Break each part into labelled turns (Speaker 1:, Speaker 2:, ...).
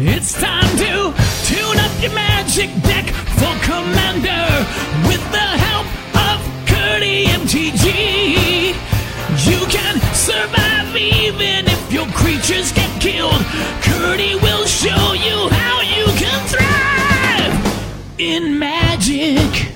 Speaker 1: It's time to tune up your magic deck for Commander with the help of Curdy MTG. You can survive even if your creatures get killed. Curdy will show you how you can thrive in magic.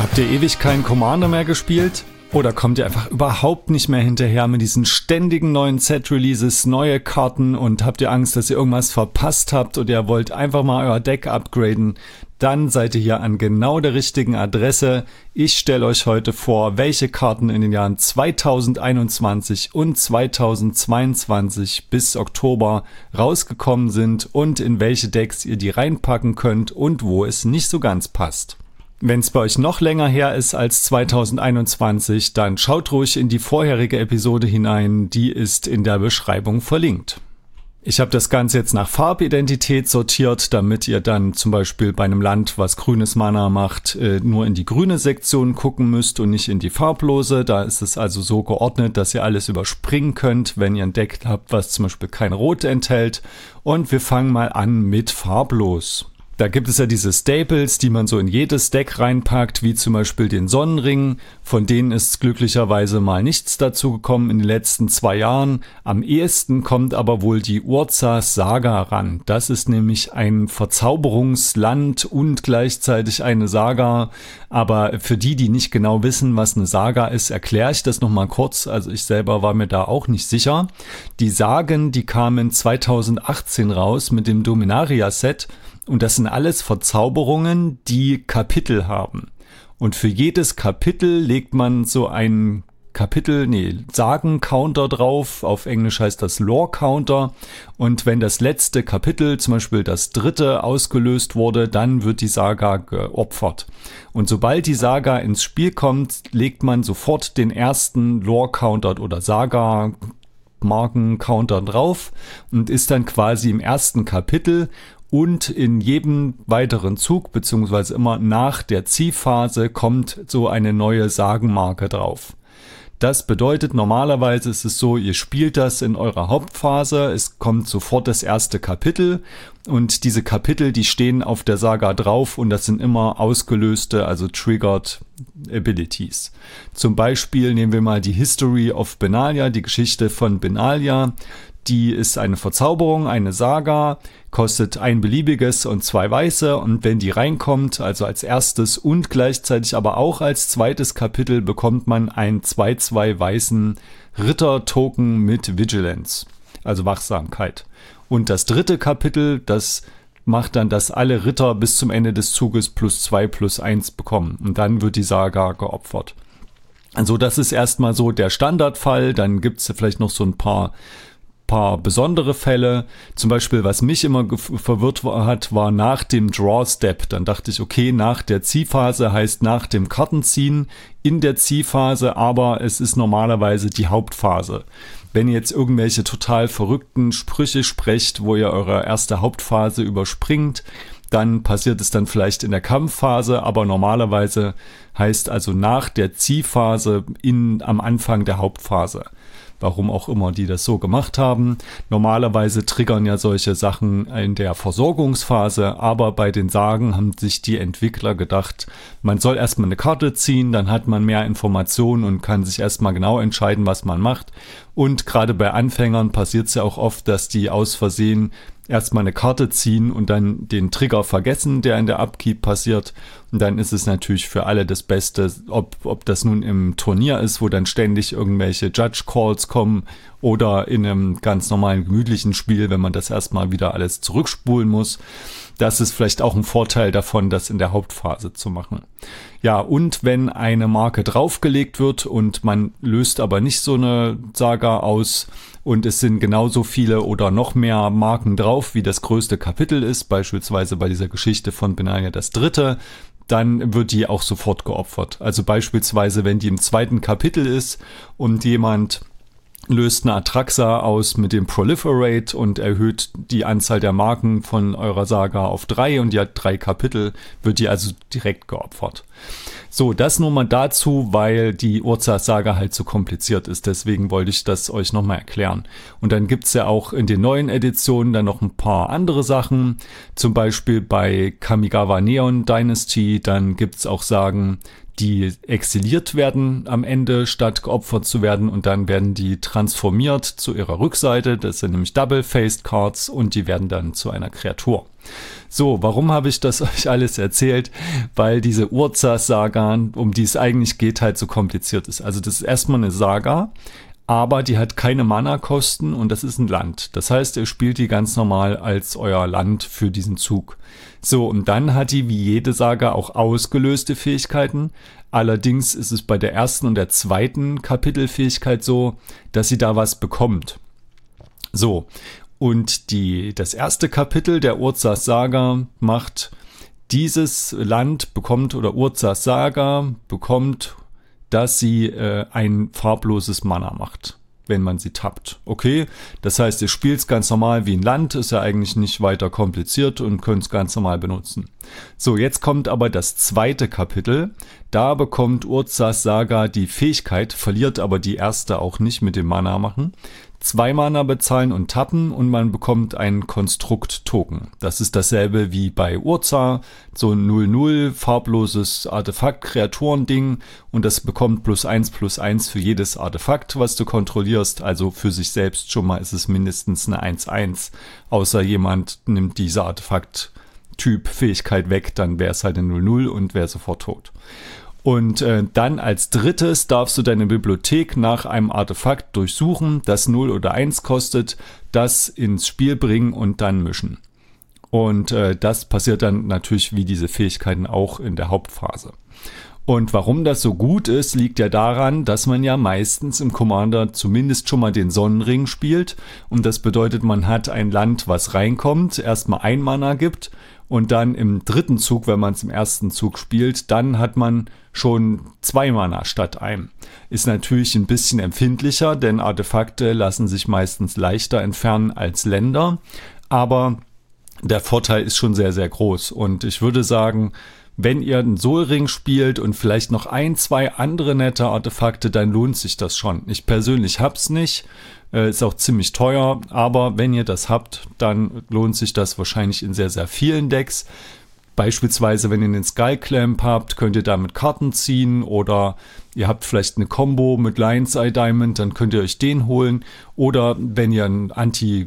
Speaker 2: Habt ihr ewig keinen Commander mehr gespielt? Oder kommt ihr einfach überhaupt nicht mehr hinterher mit diesen ständigen neuen Set-Releases, neue Karten und habt ihr Angst, dass ihr irgendwas verpasst habt oder ihr wollt einfach mal euer Deck upgraden? Dann seid ihr hier an genau der richtigen Adresse. Ich stelle euch heute vor, welche Karten in den Jahren 2021 und 2022 bis Oktober rausgekommen sind und in welche Decks ihr die reinpacken könnt und wo es nicht so ganz passt. Wenn es bei euch noch länger her ist als 2021, dann schaut ruhig in die vorherige Episode hinein, die ist in der Beschreibung verlinkt. Ich habe das Ganze jetzt nach Farbidentität sortiert, damit ihr dann zum Beispiel bei einem Land, was grünes Mana macht, äh, nur in die grüne Sektion gucken müsst und nicht in die farblose. Da ist es also so geordnet, dass ihr alles überspringen könnt, wenn ihr ein Deck habt, was zum Beispiel kein Rot enthält. Und wir fangen mal an mit farblos. Da gibt es ja diese Staples, die man so in jedes Deck reinpackt, wie zum Beispiel den Sonnenring. Von denen ist glücklicherweise mal nichts dazu gekommen in den letzten zwei Jahren. Am ehesten kommt aber wohl die Urzas Saga ran. Das ist nämlich ein Verzauberungsland und gleichzeitig eine Saga. Aber für die, die nicht genau wissen, was eine Saga ist, erkläre ich das nochmal kurz. Also ich selber war mir da auch nicht sicher. Die Sagen, die kamen 2018 raus mit dem Dominaria-Set. Und das sind alles Verzauberungen, die Kapitel haben. Und für jedes Kapitel legt man so ein Kapitel, nee, Sagen-Counter drauf. Auf Englisch heißt das Lore-Counter. Und wenn das letzte Kapitel, zum Beispiel das dritte, ausgelöst wurde, dann wird die Saga geopfert. Und sobald die Saga ins Spiel kommt, legt man sofort den ersten Lore-Counter oder Saga Marken-Counter drauf und ist dann quasi im ersten Kapitel und in jedem weiteren Zug, beziehungsweise immer nach der Ziehphase, kommt so eine neue Sagenmarke drauf. Das bedeutet, normalerweise ist es so, ihr spielt das in eurer Hauptphase, es kommt sofort das erste Kapitel und diese Kapitel, die stehen auf der Saga drauf und das sind immer ausgelöste, also triggered Abilities. Zum Beispiel nehmen wir mal die History of Benalia, die Geschichte von Benalia. Die ist eine Verzauberung, eine Saga, kostet ein beliebiges und zwei weiße und wenn die reinkommt, also als erstes und gleichzeitig aber auch als zweites Kapitel, bekommt man einen 2-2 weißen Ritter-Token mit Vigilance, also Wachsamkeit. Und das dritte Kapitel, das macht dann, dass alle Ritter bis zum Ende des Zuges plus 2 plus 1 bekommen und dann wird die Saga geopfert. Also das ist erstmal so der Standardfall, dann gibt's vielleicht noch so ein paar paar besondere Fälle. Zum Beispiel, was mich immer verwirrt hat, war nach dem Draw Step. Dann dachte ich, okay, nach der Ziehphase heißt nach dem Kartenziehen in der Ziehphase, aber es ist normalerweise die Hauptphase. Wenn ihr jetzt irgendwelche total verrückten Sprüche sprecht, wo ihr eure erste Hauptphase überspringt, dann passiert es dann vielleicht in der Kampfphase, aber normalerweise heißt also nach der Ziehphase in, am Anfang der Hauptphase warum auch immer die das so gemacht haben. Normalerweise triggern ja solche Sachen in der Versorgungsphase, aber bei den Sagen haben sich die Entwickler gedacht, man soll erstmal eine Karte ziehen, dann hat man mehr Informationen und kann sich erstmal genau entscheiden, was man macht. Und gerade bei Anfängern passiert es ja auch oft, dass die aus Versehen erstmal eine Karte ziehen und dann den Trigger vergessen, der in der Upkeep passiert. Dann ist es natürlich für alle das Beste, ob, ob das nun im Turnier ist, wo dann ständig irgendwelche Judge Calls kommen oder in einem ganz normalen gemütlichen Spiel, wenn man das erstmal wieder alles zurückspulen muss. Das ist vielleicht auch ein Vorteil davon, das in der Hauptphase zu machen. Ja, und wenn eine Marke draufgelegt wird und man löst aber nicht so eine Saga aus und es sind genauso viele oder noch mehr Marken drauf, wie das größte Kapitel ist, beispielsweise bei dieser Geschichte von Benania das dritte, dann wird die auch sofort geopfert. Also beispielsweise, wenn die im zweiten Kapitel ist und jemand löst eine Atraxa aus mit dem Proliferate und erhöht die Anzahl der Marken von eurer Saga auf drei und die hat drei Kapitel, wird die also direkt geopfert. So, das nur mal dazu, weil die Urza-Saga halt so kompliziert ist. Deswegen wollte ich das euch nochmal erklären. Und dann gibt's ja auch in den neuen Editionen dann noch ein paar andere Sachen. Zum Beispiel bei Kamigawa Neon Dynasty. Dann gibt's auch Sagen, die exiliert werden am Ende, statt geopfert zu werden. Und dann werden die transformiert zu ihrer Rückseite. Das sind nämlich Double-Faced Cards und die werden dann zu einer Kreatur. So, warum habe ich das euch alles erzählt? Weil diese Urza-Saga, um die es eigentlich geht, halt so kompliziert ist. Also das ist erstmal eine Saga, aber die hat keine Mana-Kosten und das ist ein Land. Das heißt, ihr spielt die ganz normal als euer Land für diesen Zug. So, und dann hat die wie jede Saga auch ausgelöste Fähigkeiten. Allerdings ist es bei der ersten und der zweiten Kapitelfähigkeit so, dass sie da was bekommt. So, und die, das erste Kapitel der Urzas Saga macht dieses Land bekommt oder Urzas Saga bekommt, dass sie äh, ein farbloses Mana macht wenn man sie tappt. Okay, das heißt, ihr spielt es ganz normal wie ein Land, ist ja eigentlich nicht weiter kompliziert und könnt es ganz normal benutzen. So, jetzt kommt aber das zweite Kapitel. Da bekommt Urzas Saga die Fähigkeit, verliert aber die erste auch nicht mit dem Mana machen, zwei Mana bezahlen und tappen und man bekommt einen Konstrukt-Token. Das ist dasselbe wie bei Urza, so ein 0-0 farbloses Artefakt-Kreaturen-Ding und das bekommt plus 1 plus 1 für jedes Artefakt, was du kontrollierst. Also für sich selbst schon mal ist es mindestens eine 1-1. Außer jemand nimmt diese Artefakt-Typ-Fähigkeit weg, dann wäre es halt eine 0-0 und wäre sofort tot. Und äh, dann als drittes darfst du deine Bibliothek nach einem Artefakt durchsuchen, das 0 oder 1 kostet, das ins Spiel bringen und dann mischen. Und äh, das passiert dann natürlich wie diese Fähigkeiten auch in der Hauptphase. Und warum das so gut ist, liegt ja daran, dass man ja meistens im Commander zumindest schon mal den Sonnenring spielt. Und das bedeutet, man hat ein Land, was reinkommt, erstmal ein Mana gibt und dann im dritten Zug, wenn man es im ersten Zug spielt, dann hat man schon zwei Mana statt einem. Ist natürlich ein bisschen empfindlicher, denn Artefakte lassen sich meistens leichter entfernen als Länder. Aber der Vorteil ist schon sehr, sehr groß. Und ich würde sagen, wenn ihr einen Soulring spielt und vielleicht noch ein, zwei andere nette Artefakte, dann lohnt sich das schon. Ich persönlich hab's nicht. Äh, ist auch ziemlich teuer, aber wenn ihr das habt, dann lohnt sich das wahrscheinlich in sehr, sehr vielen Decks. Beispielsweise, wenn ihr den Sky Clamp habt, könnt ihr damit Karten ziehen oder ihr habt vielleicht eine Combo mit Lion's Eye Diamond, dann könnt ihr euch den holen. Oder wenn ihr ein Anti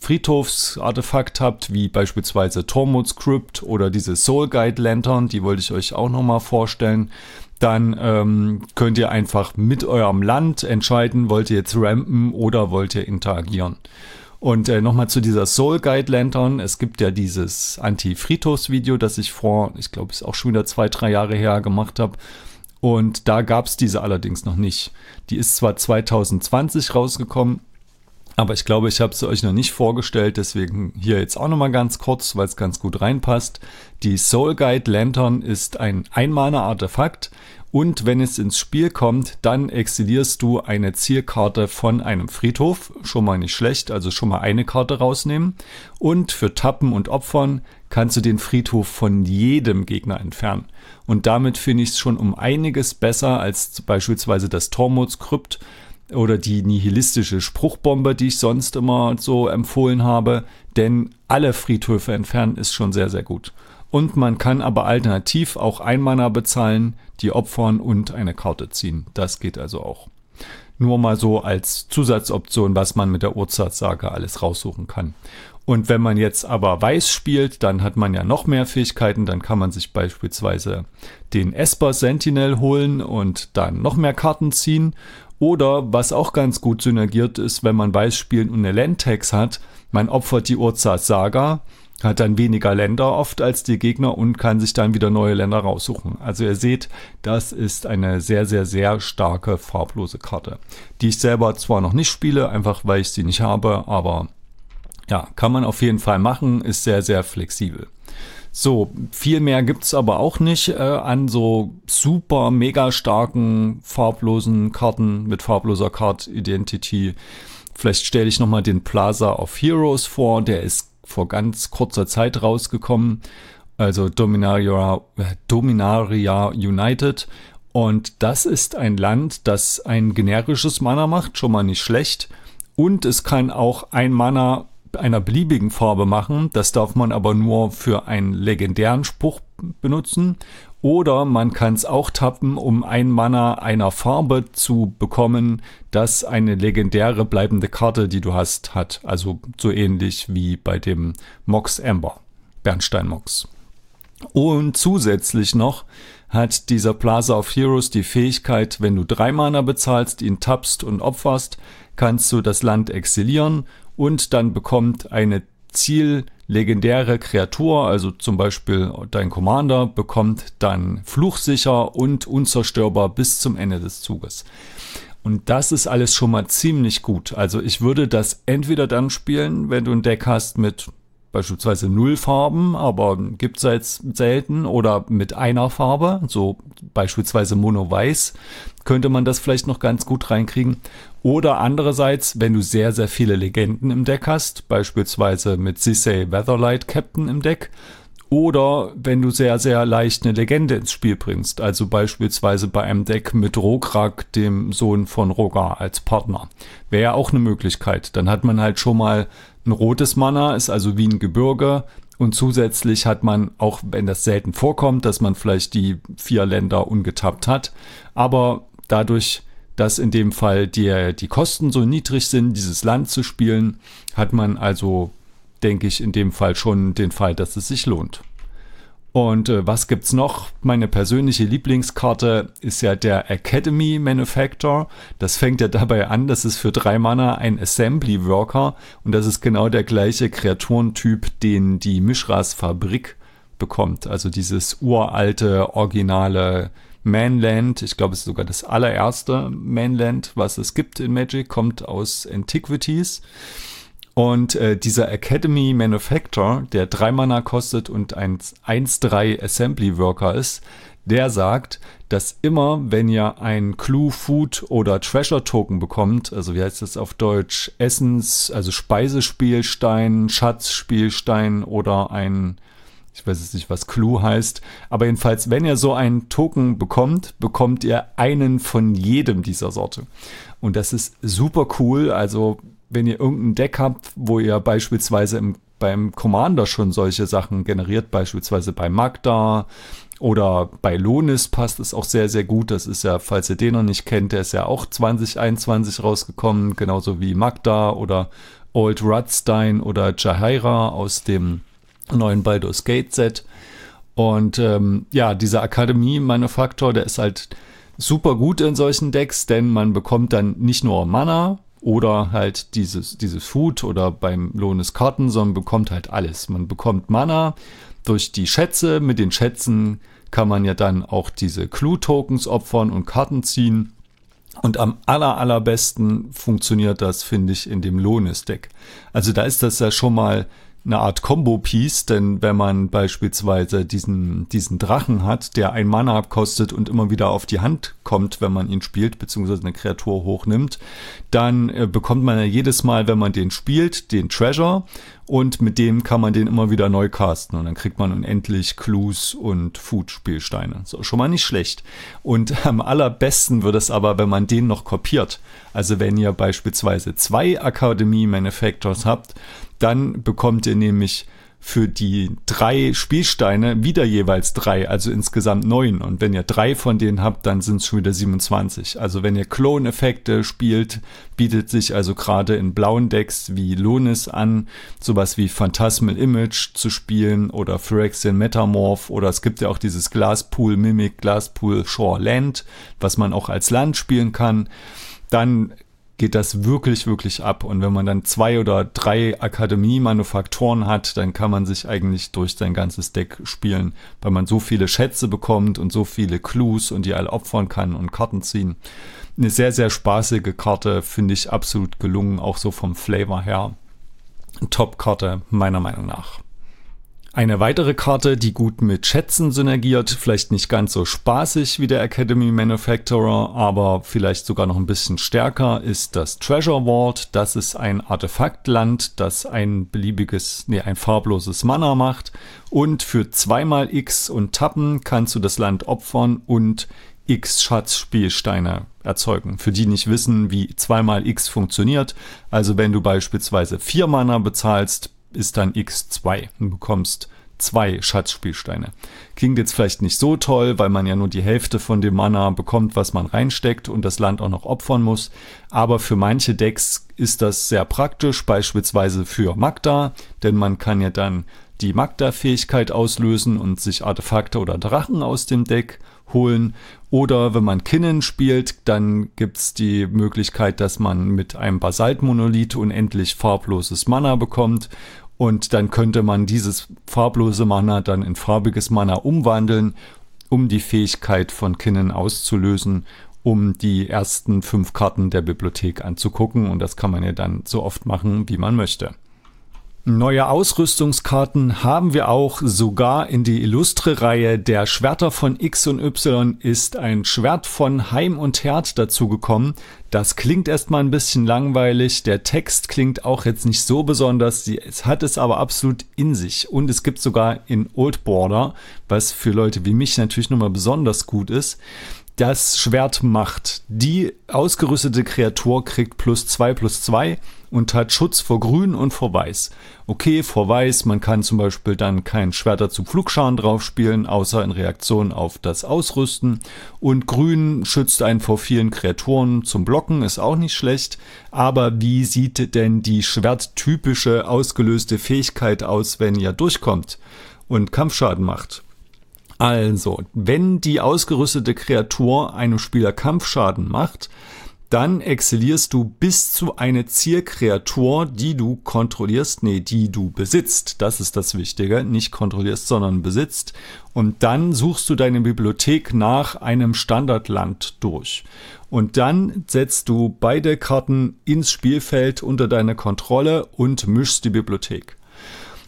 Speaker 2: Friedhofsartefakt habt, wie beispielsweise Tormod's Crypt oder diese Soul Guide Lantern, die wollte ich euch auch nochmal vorstellen dann ähm, könnt ihr einfach mit eurem Land entscheiden, wollt ihr jetzt rampen oder wollt ihr interagieren. Und äh, nochmal zu dieser Soul Guide Lantern. Es gibt ja dieses Anti-Fritos-Video, das ich vor, ich glaube, ist auch schon wieder zwei, drei Jahre her gemacht habe. Und da gab es diese allerdings noch nicht. Die ist zwar 2020 rausgekommen, aber ich glaube, ich habe sie euch noch nicht vorgestellt, deswegen hier jetzt auch nochmal ganz kurz, weil es ganz gut reinpasst. Die Soul Guide Lantern ist ein Einmaler-Artefakt und wenn es ins Spiel kommt, dann exilierst du eine Zielkarte von einem Friedhof. Schon mal nicht schlecht, also schon mal eine Karte rausnehmen. Und für Tappen und Opfern kannst du den Friedhof von jedem Gegner entfernen. Und damit finde ich es schon um einiges besser als beispielsweise das Tormuts Krypt oder die nihilistische Spruchbombe, die ich sonst immer so empfohlen habe, denn alle Friedhöfe entfernen ist schon sehr, sehr gut. Und man kann aber alternativ auch ein Mana bezahlen, die opfern und eine Karte ziehen. Das geht also auch. Nur mal so als Zusatzoption, was man mit der Urzartsage alles raussuchen kann. Und wenn man jetzt aber weiß spielt, dann hat man ja noch mehr Fähigkeiten. Dann kann man sich beispielsweise den Esper Sentinel holen und dann noch mehr Karten ziehen. Oder was auch ganz gut synergiert ist, wenn man weiß spielen und eine Landtax hat, man opfert die Urzas Saga, hat dann weniger Länder oft als die Gegner und kann sich dann wieder neue Länder raussuchen. Also ihr seht, das ist eine sehr, sehr, sehr starke farblose Karte, die ich selber zwar noch nicht spiele, einfach weil ich sie nicht habe, aber ja, kann man auf jeden Fall machen, ist sehr, sehr flexibel. So, viel mehr gibt's aber auch nicht äh, an so super mega starken farblosen Karten mit farbloser Card Identity. Vielleicht stelle ich nochmal den Plaza of Heroes vor, der ist vor ganz kurzer Zeit rausgekommen. Also Dominaria, äh, Dominaria United. Und das ist ein Land, das ein generisches Mana macht, schon mal nicht schlecht. Und es kann auch ein Mana einer beliebigen Farbe machen. Das darf man aber nur für einen legendären Spruch benutzen. Oder man kann es auch tappen, um ein Mana einer Farbe zu bekommen, das eine legendäre bleibende Karte, die du hast, hat. Also so ähnlich wie bei dem Mox Amber, Bernstein Mox. Und zusätzlich noch hat dieser Plaza of Heroes die Fähigkeit, wenn du drei Mana bezahlst, ihn tappst und opferst, kannst du das Land exilieren und dann bekommt eine Ziel legendäre Kreatur, also zum Beispiel dein Commander, bekommt dann fluchsicher und unzerstörbar bis zum Ende des Zuges. Und das ist alles schon mal ziemlich gut. Also ich würde das entweder dann spielen, wenn du ein Deck hast mit beispielsweise null Farben, aber gibt es jetzt selten oder mit einer Farbe, so beispielsweise Mono-Weiß, könnte man das vielleicht noch ganz gut reinkriegen. Oder andererseits, wenn du sehr, sehr viele Legenden im Deck hast, beispielsweise mit Sisei Weatherlight Captain im Deck, oder wenn du sehr, sehr leicht eine Legende ins Spiel bringst, also beispielsweise bei einem Deck mit Rograk, dem Sohn von Rogar, als Partner. Wäre ja auch eine Möglichkeit. Dann hat man halt schon mal ein rotes Mana, ist also wie ein Gebirge. Und zusätzlich hat man, auch wenn das selten vorkommt, dass man vielleicht die vier Länder ungetappt hat. Aber dadurch, dass in dem Fall die, die Kosten so niedrig sind, dieses Land zu spielen, hat man also denke ich in dem Fall schon den Fall, dass es sich lohnt. Und äh, was gibt's noch? Meine persönliche Lieblingskarte ist ja der Academy Manufactor. Das fängt ja dabei an, dass es für drei Mana ein Assembly Worker und das ist genau der gleiche Kreaturentyp, den die Mishras Fabrik bekommt. Also dieses uralte, originale Manland. Ich glaube, es ist sogar das allererste Manland, was es gibt in Magic, kommt aus Antiquities. Und äh, dieser Academy Manufactor, der drei Mana kostet und ein 1-3 Assembly Worker ist, der sagt, dass immer, wenn ihr ein Clue Food oder Treasure Token bekommt, also wie heißt das auf Deutsch, Essens, also Speisespielstein, Schatzspielstein oder ein, ich weiß jetzt nicht, was Clue heißt, aber jedenfalls, wenn ihr so einen Token bekommt, bekommt ihr einen von jedem dieser Sorte. Und das ist super cool, also wenn ihr irgendein Deck habt, wo ihr beispielsweise im, beim Commander schon solche Sachen generiert, beispielsweise bei Magda oder bei Lonis passt es auch sehr, sehr gut. Das ist ja, falls ihr den noch nicht kennt, der ist ja auch 2021 rausgekommen, genauso wie Magda oder Old Rudstein oder Jahaira aus dem neuen Baldur's Gate Set. Und ähm, ja, dieser Akademie-Manufaktor, der ist halt super gut in solchen Decks, denn man bekommt dann nicht nur Mana, oder halt dieses, dieses Food oder beim Lohn des Karten, sondern bekommt halt alles. Man bekommt Mana durch die Schätze. Mit den Schätzen kann man ja dann auch diese Clue-Tokens opfern und Karten ziehen. Und am aller, allerbesten funktioniert das, finde ich, in dem Lohnes-Deck. Also da ist das ja schon mal eine Art Combo-Piece, denn wenn man beispielsweise diesen, diesen Drachen hat, der ein Mana kostet und immer wieder auf die Hand kommt, wenn man ihn spielt, beziehungsweise eine Kreatur hochnimmt, dann äh, bekommt man ja jedes Mal, wenn man den spielt, den Treasure und mit dem kann man den immer wieder neu casten und dann kriegt man unendlich Clues und Food-Spielsteine. So, schon mal nicht schlecht. Und am allerbesten wird es aber, wenn man den noch kopiert. Also wenn ihr beispielsweise zwei Akademie Manufactors habt, dann bekommt ihr nämlich für die drei Spielsteine wieder jeweils drei, also insgesamt neun. Und wenn ihr drei von denen habt, dann sind es schon wieder 27. Also wenn ihr Clone-Effekte spielt, bietet sich also gerade in blauen Decks wie Lonis an, sowas wie Phantasmal Image zu spielen oder Phyrexian Metamorph oder es gibt ja auch dieses Glasspool Mimic, Glasspool Shore Land, was man auch als Land spielen kann. Dann geht das wirklich, wirklich ab. Und wenn man dann zwei oder drei Akademie-Manufaktoren hat, dann kann man sich eigentlich durch sein ganzes Deck spielen, weil man so viele Schätze bekommt und so viele Clues und die alle opfern kann und Karten ziehen. Eine sehr, sehr spaßige Karte, finde ich absolut gelungen, auch so vom Flavor her. Top-Karte, meiner Meinung nach. Eine weitere Karte, die gut mit Schätzen synergiert, vielleicht nicht ganz so spaßig wie der Academy Manufacturer, aber vielleicht sogar noch ein bisschen stärker, ist das Treasure Vault. Das ist ein Artefaktland, das ein beliebiges, nee, ein farbloses Mana macht. Und für zweimal X und Tappen kannst du das Land opfern und X Schatzspielsteine erzeugen. Für die nicht wissen, wie zweimal X funktioniert. Also wenn du beispielsweise vier Mana bezahlst, ist dann x2 und bekommst zwei Schatzspielsteine. Klingt jetzt vielleicht nicht so toll, weil man ja nur die Hälfte von dem Mana bekommt, was man reinsteckt und das Land auch noch opfern muss. Aber für manche Decks ist das sehr praktisch, beispielsweise für Magda, denn man kann ja dann die Magda-Fähigkeit auslösen und sich Artefakte oder Drachen aus dem Deck holen. Oder wenn man Kinnen spielt, dann gibt es die Möglichkeit, dass man mit einem Basaltmonolith unendlich farbloses Mana bekommt und dann könnte man dieses farblose Mana dann in farbiges Mana umwandeln, um die Fähigkeit von Kinnen auszulösen, um die ersten fünf Karten der Bibliothek anzugucken. Und das kann man ja dann so oft machen, wie man möchte. Neue Ausrüstungskarten haben wir auch sogar in die illustre Reihe. Der Schwerter von X und Y ist ein Schwert von Heim und Herd dazugekommen. Das klingt erstmal ein bisschen langweilig. Der Text klingt auch jetzt nicht so besonders. Es hat es aber absolut in sich. Und es gibt sogar in Old Border, was für Leute wie mich natürlich nochmal besonders gut ist. Das Schwert macht. Die ausgerüstete Kreatur kriegt plus zwei plus zwei und hat Schutz vor Grün und vor Weiß. Okay, vor Weiß, man kann zum Beispiel dann kein Schwerter zu Pflugscharen drauf spielen, außer in Reaktion auf das Ausrüsten. Und Grün schützt einen vor vielen Kreaturen zum Blocken, ist auch nicht schlecht. Aber wie sieht denn die schwerttypische ausgelöste Fähigkeit aus, wenn ihr durchkommt und Kampfschaden macht? Also, wenn die ausgerüstete Kreatur einem Spieler Kampfschaden macht, dann exilierst du bis zu eine Zielkreatur, die du kontrollierst, nee, die du besitzt. Das ist das Wichtige. Nicht kontrollierst, sondern besitzt. Und dann suchst du deine Bibliothek nach einem Standardland durch. Und dann setzt du beide Karten ins Spielfeld unter deine Kontrolle und mischst die Bibliothek.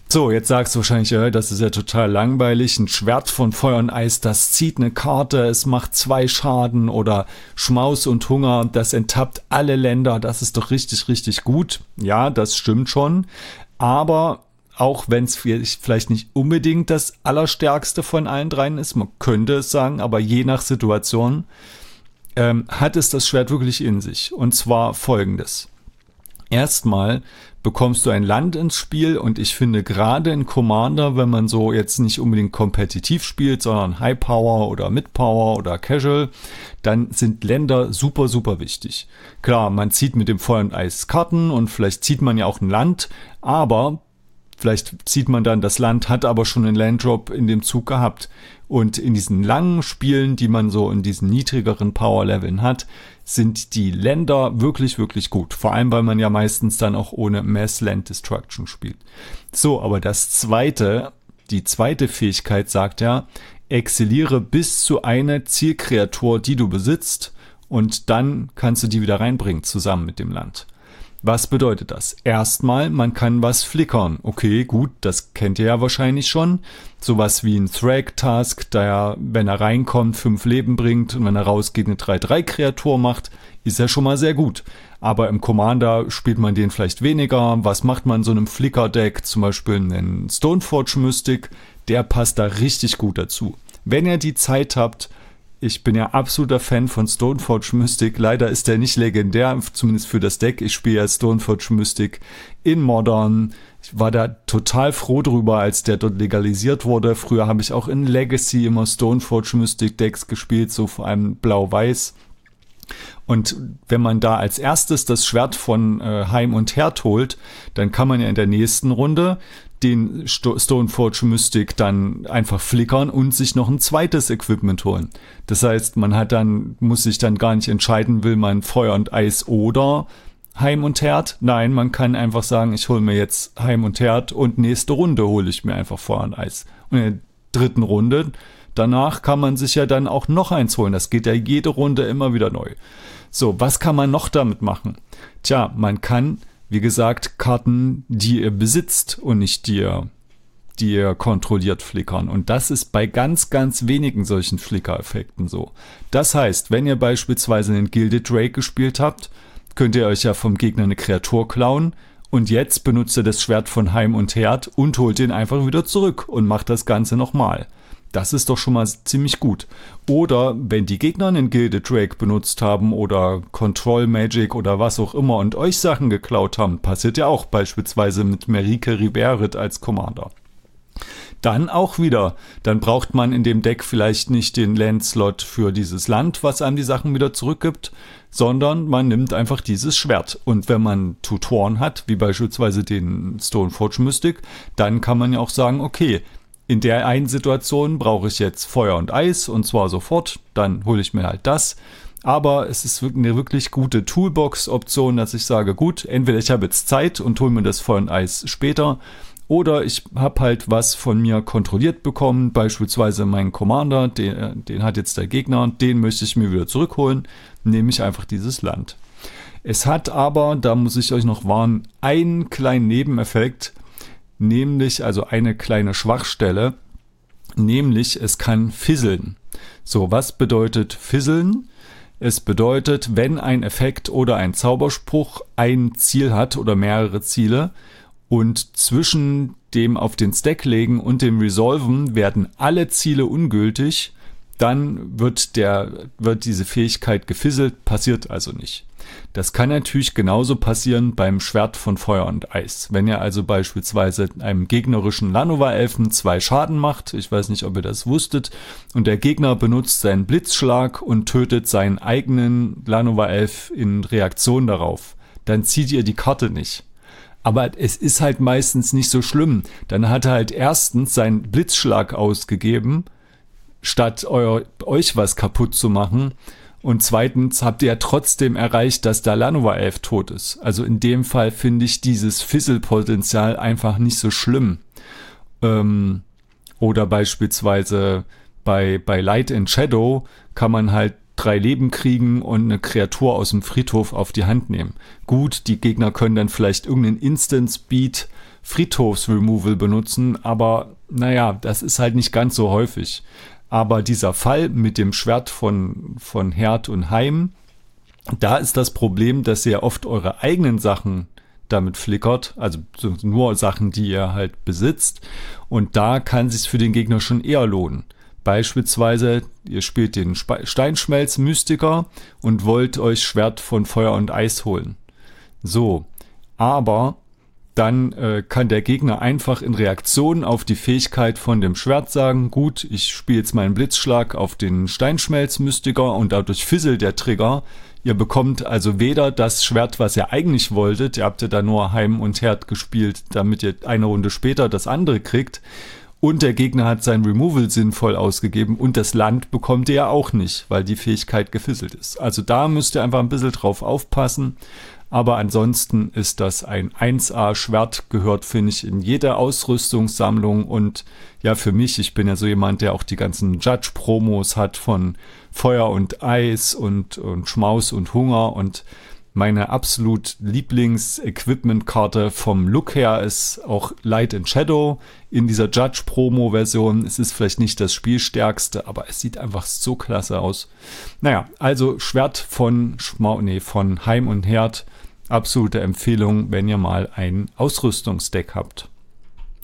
Speaker 2: So, jetzt sagst du wahrscheinlich, ja, das ist ja total langweilig. Ein Schwert von Feuer und Eis, das zieht eine Karte, es macht zwei Schaden oder Schmaus und Hunger, das enttappt alle Länder, das ist doch richtig, richtig gut. Ja, das stimmt schon. Aber auch wenn es vielleicht nicht unbedingt das Allerstärkste von allen dreien ist, man könnte es sagen, aber je nach Situation ähm, hat es das Schwert wirklich in sich. Und zwar folgendes. Erstmal bekommst du ein Land ins Spiel und ich finde gerade in Commander, wenn man so jetzt nicht unbedingt kompetitiv spielt, sondern High Power oder Mid Power oder Casual, dann sind Länder super, super wichtig. Klar, man zieht mit dem Feuer und Eis Karten und vielleicht zieht man ja auch ein Land, aber Vielleicht sieht man dann, das Land hat aber schon einen Landdrop in dem Zug gehabt. Und in diesen langen Spielen, die man so in diesen niedrigeren Power-Leveln hat, sind die Länder wirklich, wirklich gut. Vor allem, weil man ja meistens dann auch ohne Mass Land Destruction spielt. So, aber das zweite, die zweite Fähigkeit sagt ja, exiliere bis zu einer Zielkreatur, die du besitzt, und dann kannst du die wieder reinbringen, zusammen mit dem Land. Was bedeutet das? Erstmal, man kann was flickern. Okay, gut, das kennt ihr ja wahrscheinlich schon. Sowas wie ein Thrag-Task, der, wenn er reinkommt, fünf Leben bringt und wenn er rausgeht, eine 3-3-Kreatur macht, ist ja schon mal sehr gut. Aber im Commander spielt man den vielleicht weniger. Was macht man so einem Flicker-Deck? Zum Beispiel einen Stoneforge Mystic, der passt da richtig gut dazu. Wenn ihr die Zeit habt, ich bin ja absoluter Fan von Stoneforge Mystic. Leider ist der nicht legendär, zumindest für das Deck. Ich spiele ja Stoneforge Mystic in Modern. Ich war da total froh drüber, als der dort legalisiert wurde. Früher habe ich auch in Legacy immer Stoneforge Mystic Decks gespielt, so vor allem blau-weiß. Und wenn man da als erstes das Schwert von äh, Heim und Herd holt, dann kann man ja in der nächsten Runde den Sto Stoneforge Mystic dann einfach flickern und sich noch ein zweites Equipment holen. Das heißt, man hat dann, muss sich dann gar nicht entscheiden, will man Feuer und Eis oder Heim und Herd. Nein, man kann einfach sagen, ich hole mir jetzt Heim und Herd und nächste Runde hole ich mir einfach Feuer und Eis. Und in der dritten Runde, danach kann man sich ja dann auch noch eins holen. Das geht ja jede Runde immer wieder neu. So, was kann man noch damit machen? Tja, man kann wie gesagt, Karten, die ihr besitzt und nicht die ihr die ihr kontrolliert flickern. Und das ist bei ganz, ganz wenigen solchen Flickereffekten so. Das heißt, wenn ihr beispielsweise einen Gilded Drake gespielt habt, könnt ihr euch ja vom Gegner eine Kreatur klauen und jetzt benutzt ihr das Schwert von Heim und Herd und holt ihn einfach wieder zurück und macht das Ganze nochmal. Das ist doch schon mal ziemlich gut. Oder wenn die Gegner einen Gilded Drake benutzt haben oder Control Magic oder was auch immer und euch Sachen geklaut haben, passiert ja auch beispielsweise mit Merike Riberit als Commander. Dann auch wieder, dann braucht man in dem Deck vielleicht nicht den Landslot für dieses Land, was einem die Sachen wieder zurückgibt, sondern man nimmt einfach dieses Schwert. Und wenn man Tutoren hat, wie beispielsweise den Stoneforge Mystic, dann kann man ja auch sagen, okay, in der einen Situation brauche ich jetzt Feuer und Eis und zwar sofort, dann hole ich mir halt das. Aber es ist eine wirklich gute Toolbox-Option, dass ich sage, gut, entweder ich habe jetzt Zeit und hole mir das Feuer und Eis später oder ich habe halt was von mir kontrolliert bekommen, beispielsweise meinen Commander, den, den hat jetzt der Gegner, den möchte ich mir wieder zurückholen, nehme ich einfach dieses Land. Es hat aber, da muss ich euch noch warnen, einen kleinen Nebeneffekt, nämlich also eine kleine Schwachstelle, nämlich es kann fisseln. So, was bedeutet fisseln? Es bedeutet, wenn ein Effekt oder ein Zauberspruch ein Ziel hat oder mehrere Ziele und zwischen dem auf den Stack legen und dem Resolven werden alle Ziele ungültig, dann wird der, wird diese Fähigkeit gefisselt, passiert also nicht. Das kann natürlich genauso passieren beim Schwert von Feuer und Eis. Wenn ihr also beispielsweise einem gegnerischen Lanova-Elfen zwei Schaden macht, ich weiß nicht, ob ihr das wusstet, und der Gegner benutzt seinen Blitzschlag und tötet seinen eigenen Lanova-Elf in Reaktion darauf, dann zieht ihr die Karte nicht. Aber es ist halt meistens nicht so schlimm. Dann hat er halt erstens seinen Blitzschlag ausgegeben, statt euer, euch was kaputt zu machen. Und zweitens habt ihr ja trotzdem erreicht, dass der Lanova 11 tot ist. Also in dem Fall finde ich dieses Fizzle-Potenzial einfach nicht so schlimm. Ähm, oder beispielsweise bei, bei Light and Shadow kann man halt drei Leben kriegen und eine Kreatur aus dem Friedhof auf die Hand nehmen. Gut, die Gegner können dann vielleicht irgendeinen Instant Speed Friedhofsremoval benutzen, aber naja, das ist halt nicht ganz so häufig. Aber dieser Fall mit dem Schwert von, von Herd und Heim, da ist das Problem, dass ihr oft eure eigenen Sachen damit flickert, also nur Sachen, die ihr halt besitzt. Und da kann sich für den Gegner schon eher lohnen. Beispielsweise, ihr spielt den Steinschmelz-Mystiker und wollt euch Schwert von Feuer und Eis holen. So, aber dann äh, kann der Gegner einfach in Reaktion auf die Fähigkeit von dem Schwert sagen, gut, ich spiele jetzt meinen Blitzschlag auf den Steinschmelz-Mystiker und dadurch fisselt der Trigger. Ihr bekommt also weder das Schwert, was ihr eigentlich wolltet, ihr habt ja da nur Heim und Herd gespielt, damit ihr eine Runde später das andere kriegt. Und der Gegner hat sein Removal sinnvoll ausgegeben und das Land bekommt ihr auch nicht, weil die Fähigkeit gefisselt ist. Also da müsst ihr einfach ein bisschen drauf aufpassen. Aber ansonsten ist das ein 1A-Schwert, gehört, finde ich, in jede Ausrüstungssammlung. Und ja, für mich, ich bin ja so jemand, der auch die ganzen Judge-Promos hat von Feuer und Eis und, und Schmaus und Hunger. Und meine absolut Lieblings-Equipment-Karte vom Look her ist auch Light and Shadow in dieser Judge-Promo-Version. Es ist vielleicht nicht das Spielstärkste, aber es sieht einfach so klasse aus. Naja, also Schwert von Schmau, nee, von Heim und Herd absolute Empfehlung, wenn ihr mal ein Ausrüstungsdeck habt.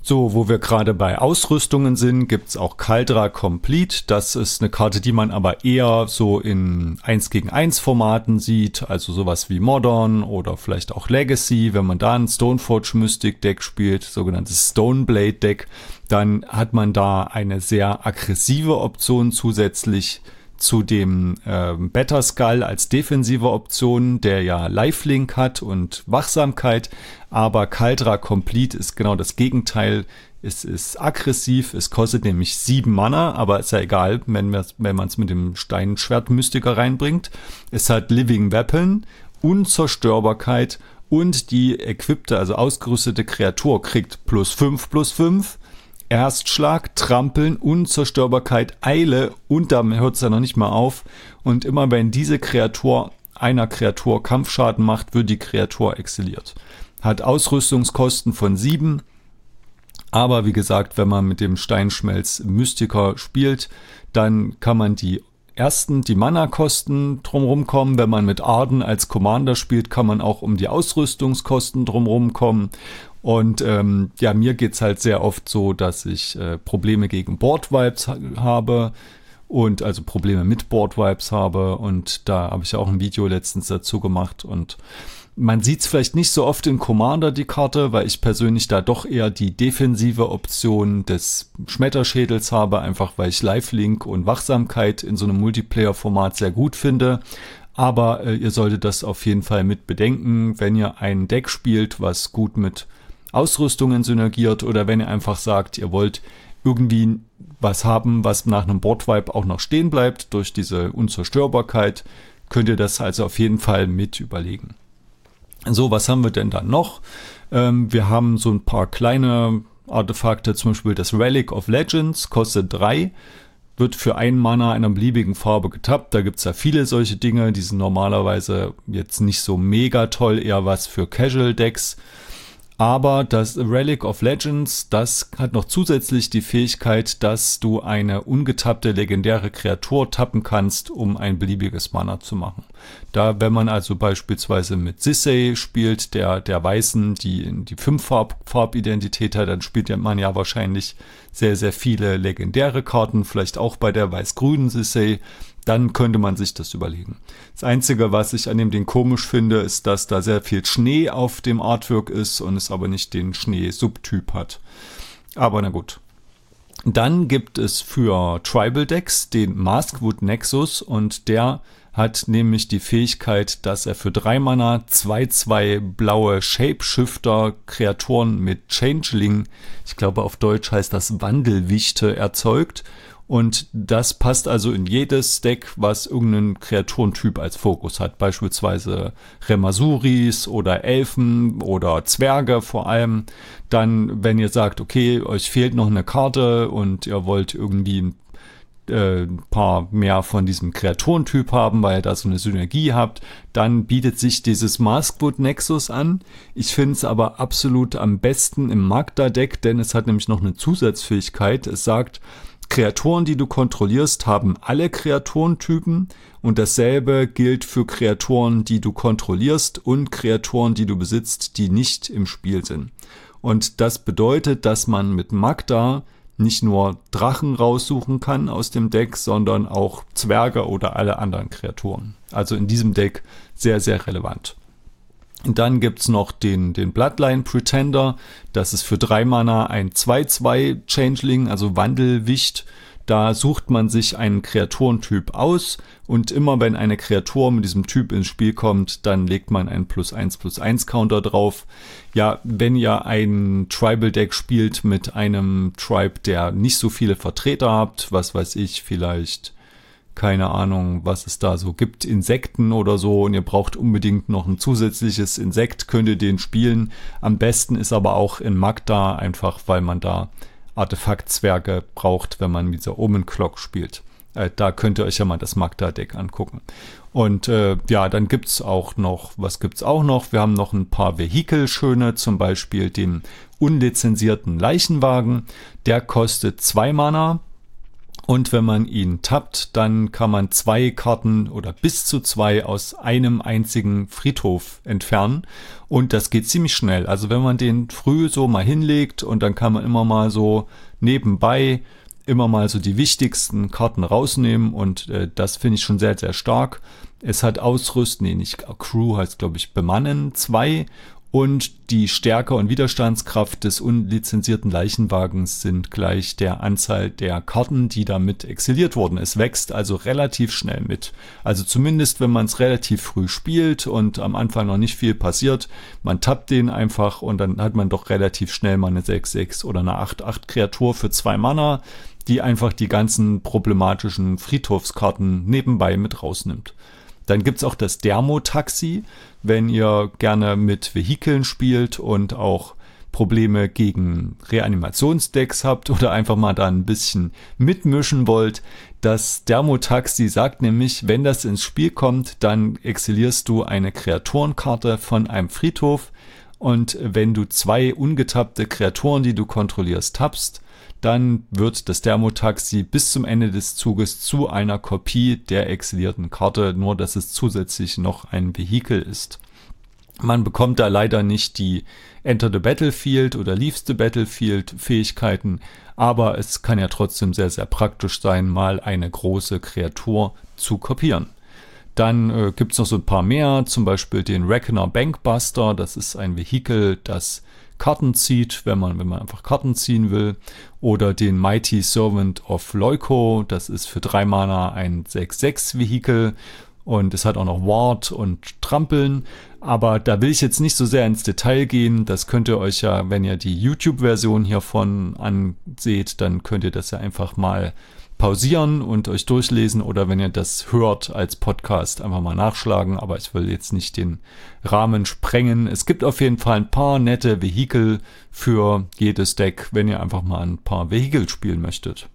Speaker 2: So, wo wir gerade bei Ausrüstungen sind, gibt's auch Caldra Complete. Das ist eine Karte, die man aber eher so in 1 gegen 1 Formaten sieht, also sowas wie Modern oder vielleicht auch Legacy. Wenn man da ein Stoneforge Mystic Deck spielt, sogenanntes Stoneblade Deck, dann hat man da eine sehr aggressive Option zusätzlich zu dem äh, Better Skull als defensive Option, der ja Lifelink hat und Wachsamkeit, aber Kaldra Complete ist genau das Gegenteil. Es ist aggressiv, es kostet nämlich sieben Mana, aber ist ja egal, wenn, wenn man es mit dem Steinschwert-Mystiker reinbringt. Es hat Living Weapon, Unzerstörbarkeit und die equipte, also ausgerüstete Kreatur kriegt plus fünf plus fünf Erstschlag, Trampeln, Unzerstörbarkeit, Eile und damit hört es ja noch nicht mal auf. Und immer wenn diese Kreatur einer Kreatur Kampfschaden macht, wird die Kreatur exiliert. Hat Ausrüstungskosten von 7, Aber wie gesagt, wenn man mit dem Steinschmelz Mystiker spielt, dann kann man die ersten, die Mana-Kosten drumherum kommen. Wenn man mit Arden als Commander spielt, kann man auch um die Ausrüstungskosten drumherum kommen. Und ähm, ja, mir geht's halt sehr oft so, dass ich äh, Probleme gegen Board-Vibes ha habe und also Probleme mit Board-Vibes habe. Und da habe ich auch ein Video letztens dazu gemacht und man sieht es vielleicht nicht so oft in Commander, die Karte, weil ich persönlich da doch eher die defensive Option des Schmetterschädels habe, einfach weil ich Lifelink und Wachsamkeit in so einem Multiplayer-Format sehr gut finde. Aber äh, ihr solltet das auf jeden Fall mit bedenken, wenn ihr ein Deck spielt, was gut mit Ausrüstungen synergiert oder wenn ihr einfach sagt, ihr wollt irgendwie was haben, was nach einem Boardwipe auch noch stehen bleibt durch diese Unzerstörbarkeit, könnt ihr das also auf jeden Fall mit überlegen. So, was haben wir denn da noch? Ähm, wir haben so ein paar kleine Artefakte, zum Beispiel das Relic of Legends, kostet 3, wird für ein Mana einer beliebigen Farbe getappt. Da gibt es ja viele solche Dinge, die sind normalerweise jetzt nicht so mega toll, eher was für Casual Decks. Aber das Relic of Legends, das hat noch zusätzlich die Fähigkeit, dass du eine ungetappte legendäre Kreatur tappen kannst, um ein beliebiges Mana zu machen. Da, wenn man also beispielsweise mit Sisei spielt, der, der Weißen, die die fünf Farb, Farbidentität hat, dann spielt man ja wahrscheinlich sehr, sehr viele legendäre Karten, vielleicht auch bei der weiß-grünen Sisei dann könnte man sich das überlegen. Das Einzige, was ich an dem Ding komisch finde, ist, dass da sehr viel Schnee auf dem Artwork ist und es aber nicht den Schnee-Subtyp hat. Aber na gut. Dann gibt es für Tribal Decks den Maskwood Nexus und der hat nämlich die Fähigkeit, dass er für drei Mana zwei, zwei blaue Shapeshifter Kreaturen mit Changeling, ich glaube auf Deutsch heißt das Wandelwichte, erzeugt und das passt also in jedes Deck, was irgendeinen Kreaturentyp als Fokus hat. Beispielsweise Remasuris oder Elfen oder Zwerge vor allem. Dann, wenn ihr sagt, okay, euch fehlt noch eine Karte und ihr wollt irgendwie ein äh, paar mehr von diesem Kreaturentyp haben, weil ihr da so eine Synergie habt, dann bietet sich dieses Maskwood Nexus an. Ich finde es aber absolut am besten im Magda-Deck, denn es hat nämlich noch eine Zusatzfähigkeit. Es sagt, Kreaturen, die du kontrollierst, haben alle Kreaturentypen und dasselbe gilt für Kreaturen, die du kontrollierst und Kreaturen, die du besitzt, die nicht im Spiel sind. Und das bedeutet, dass man mit Magda nicht nur Drachen raussuchen kann aus dem Deck, sondern auch Zwerge oder alle anderen Kreaturen. Also in diesem Deck sehr, sehr relevant. Und dann gibt's noch den, den Bloodline Pretender. Das ist für drei Mana ein 2-2 Changeling, also Wandelwicht. Da sucht man sich einen Kreaturentyp aus und immer wenn eine Kreatur mit diesem Typ ins Spiel kommt, dann legt man einen plus 1 plus 1 Counter drauf. Ja, wenn ihr ein Tribal Deck spielt mit einem Tribe, der nicht so viele Vertreter habt, was weiß ich, vielleicht keine Ahnung, was es da so gibt, Insekten oder so und ihr braucht unbedingt noch ein zusätzliches Insekt, könnt ihr den spielen. Am besten ist aber auch in Magda, einfach weil man da Artefaktzwerge braucht, wenn man mit dieser Omen Clock spielt. Äh, da könnt ihr euch ja mal das Magda-Deck angucken. Und äh, ja, dann gibt's auch noch, was gibt's auch noch? Wir haben noch ein paar Vehikel schöne, zum Beispiel den unlizenzierten Leichenwagen. Der kostet zwei Mana, und wenn man ihn tappt, dann kann man zwei Karten oder bis zu zwei aus einem einzigen Friedhof entfernen. Und das geht ziemlich schnell. Also wenn man den früh so mal hinlegt und dann kann man immer mal so nebenbei immer mal so die wichtigsten Karten rausnehmen und äh, das finde ich schon sehr, sehr stark. Es hat Ausrüsten, nee, nicht Crew heißt glaube ich Bemannen zwei und die Stärke und Widerstandskraft des unlizenzierten Leichenwagens sind gleich der Anzahl der Karten, die damit exiliert wurden. Es wächst also relativ schnell mit. Also zumindest, wenn man es relativ früh spielt und am Anfang noch nicht viel passiert, man tappt den einfach und dann hat man doch relativ schnell mal eine 6-6 oder eine 8-8 Kreatur für zwei Mana, die einfach die ganzen problematischen Friedhofskarten nebenbei mit rausnimmt. Dann gibt's auch das Dermo-Taxi, wenn ihr gerne mit Vehikeln spielt und auch Probleme gegen Reanimationsdecks habt oder einfach mal da ein bisschen mitmischen wollt. Das Dermotaxi sagt nämlich, wenn das ins Spiel kommt, dann exilierst du eine Kreaturenkarte von einem Friedhof Und wenn du zwei ungetappte Kreaturen, die du kontrollierst, tappst, dann wird das Thermotaxi bis zum Ende des Zuges zu einer Kopie der exilierten Karte, nur dass es zusätzlich noch ein Vehikel ist. Man bekommt da leider nicht die Enter the Battlefield oder Leaves the Battlefield Fähigkeiten, aber es kann ja trotzdem sehr, sehr praktisch sein, mal eine große Kreatur zu kopieren. Dann äh, gibt es noch so ein paar mehr, zum Beispiel den Reckoner Bankbuster, das ist ein Vehikel, das Karten zieht, wenn man, wenn man einfach Karten ziehen will. Oder den Mighty Servant of Leuko, das ist für drei Mana ein 6-6-Vehikel und es hat auch noch Ward und Trampeln. Aber da will ich jetzt nicht so sehr ins Detail gehen. Das könnt ihr euch ja, wenn ihr die YouTube-Version hiervon anseht, dann könnt ihr das ja einfach mal pausieren und euch durchlesen oder wenn ihr das hört als Podcast einfach mal nachschlagen. Aber ich will jetzt nicht den Rahmen sprengen. Es gibt auf jeden Fall ein paar nette Vehikel für jedes Deck, wenn ihr einfach mal ein paar Vehikel spielen möchtet.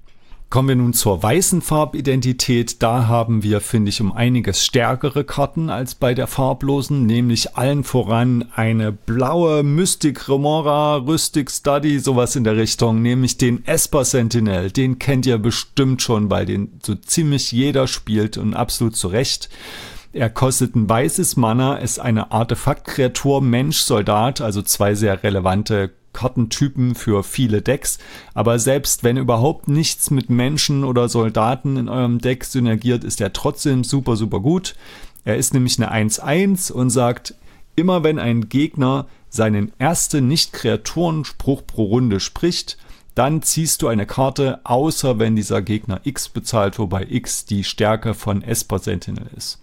Speaker 2: Kommen wir nun zur weißen Farbidentität. Da haben wir, finde ich, um einiges stärkere Karten als bei der farblosen, nämlich allen voran eine blaue Mystic Remora Rüstic Study, sowas in der Richtung, nämlich den Esper Sentinel. Den kennt ihr bestimmt schon, weil den so ziemlich jeder spielt und absolut zu Recht. Er kostet ein weißes Mana, ist eine Artefaktkreatur, Mensch, Soldat, also zwei sehr relevante Kartentypen für viele Decks. Aber selbst wenn überhaupt nichts mit Menschen oder Soldaten in eurem Deck synergiert, ist er trotzdem super, super gut. Er ist nämlich eine 1-1 und sagt, immer wenn ein Gegner seinen ersten Nicht-Kreaturen-Spruch pro Runde spricht, dann ziehst du eine Karte, außer wenn dieser Gegner X bezahlt, wobei X die Stärke von Esper Sentinel ist.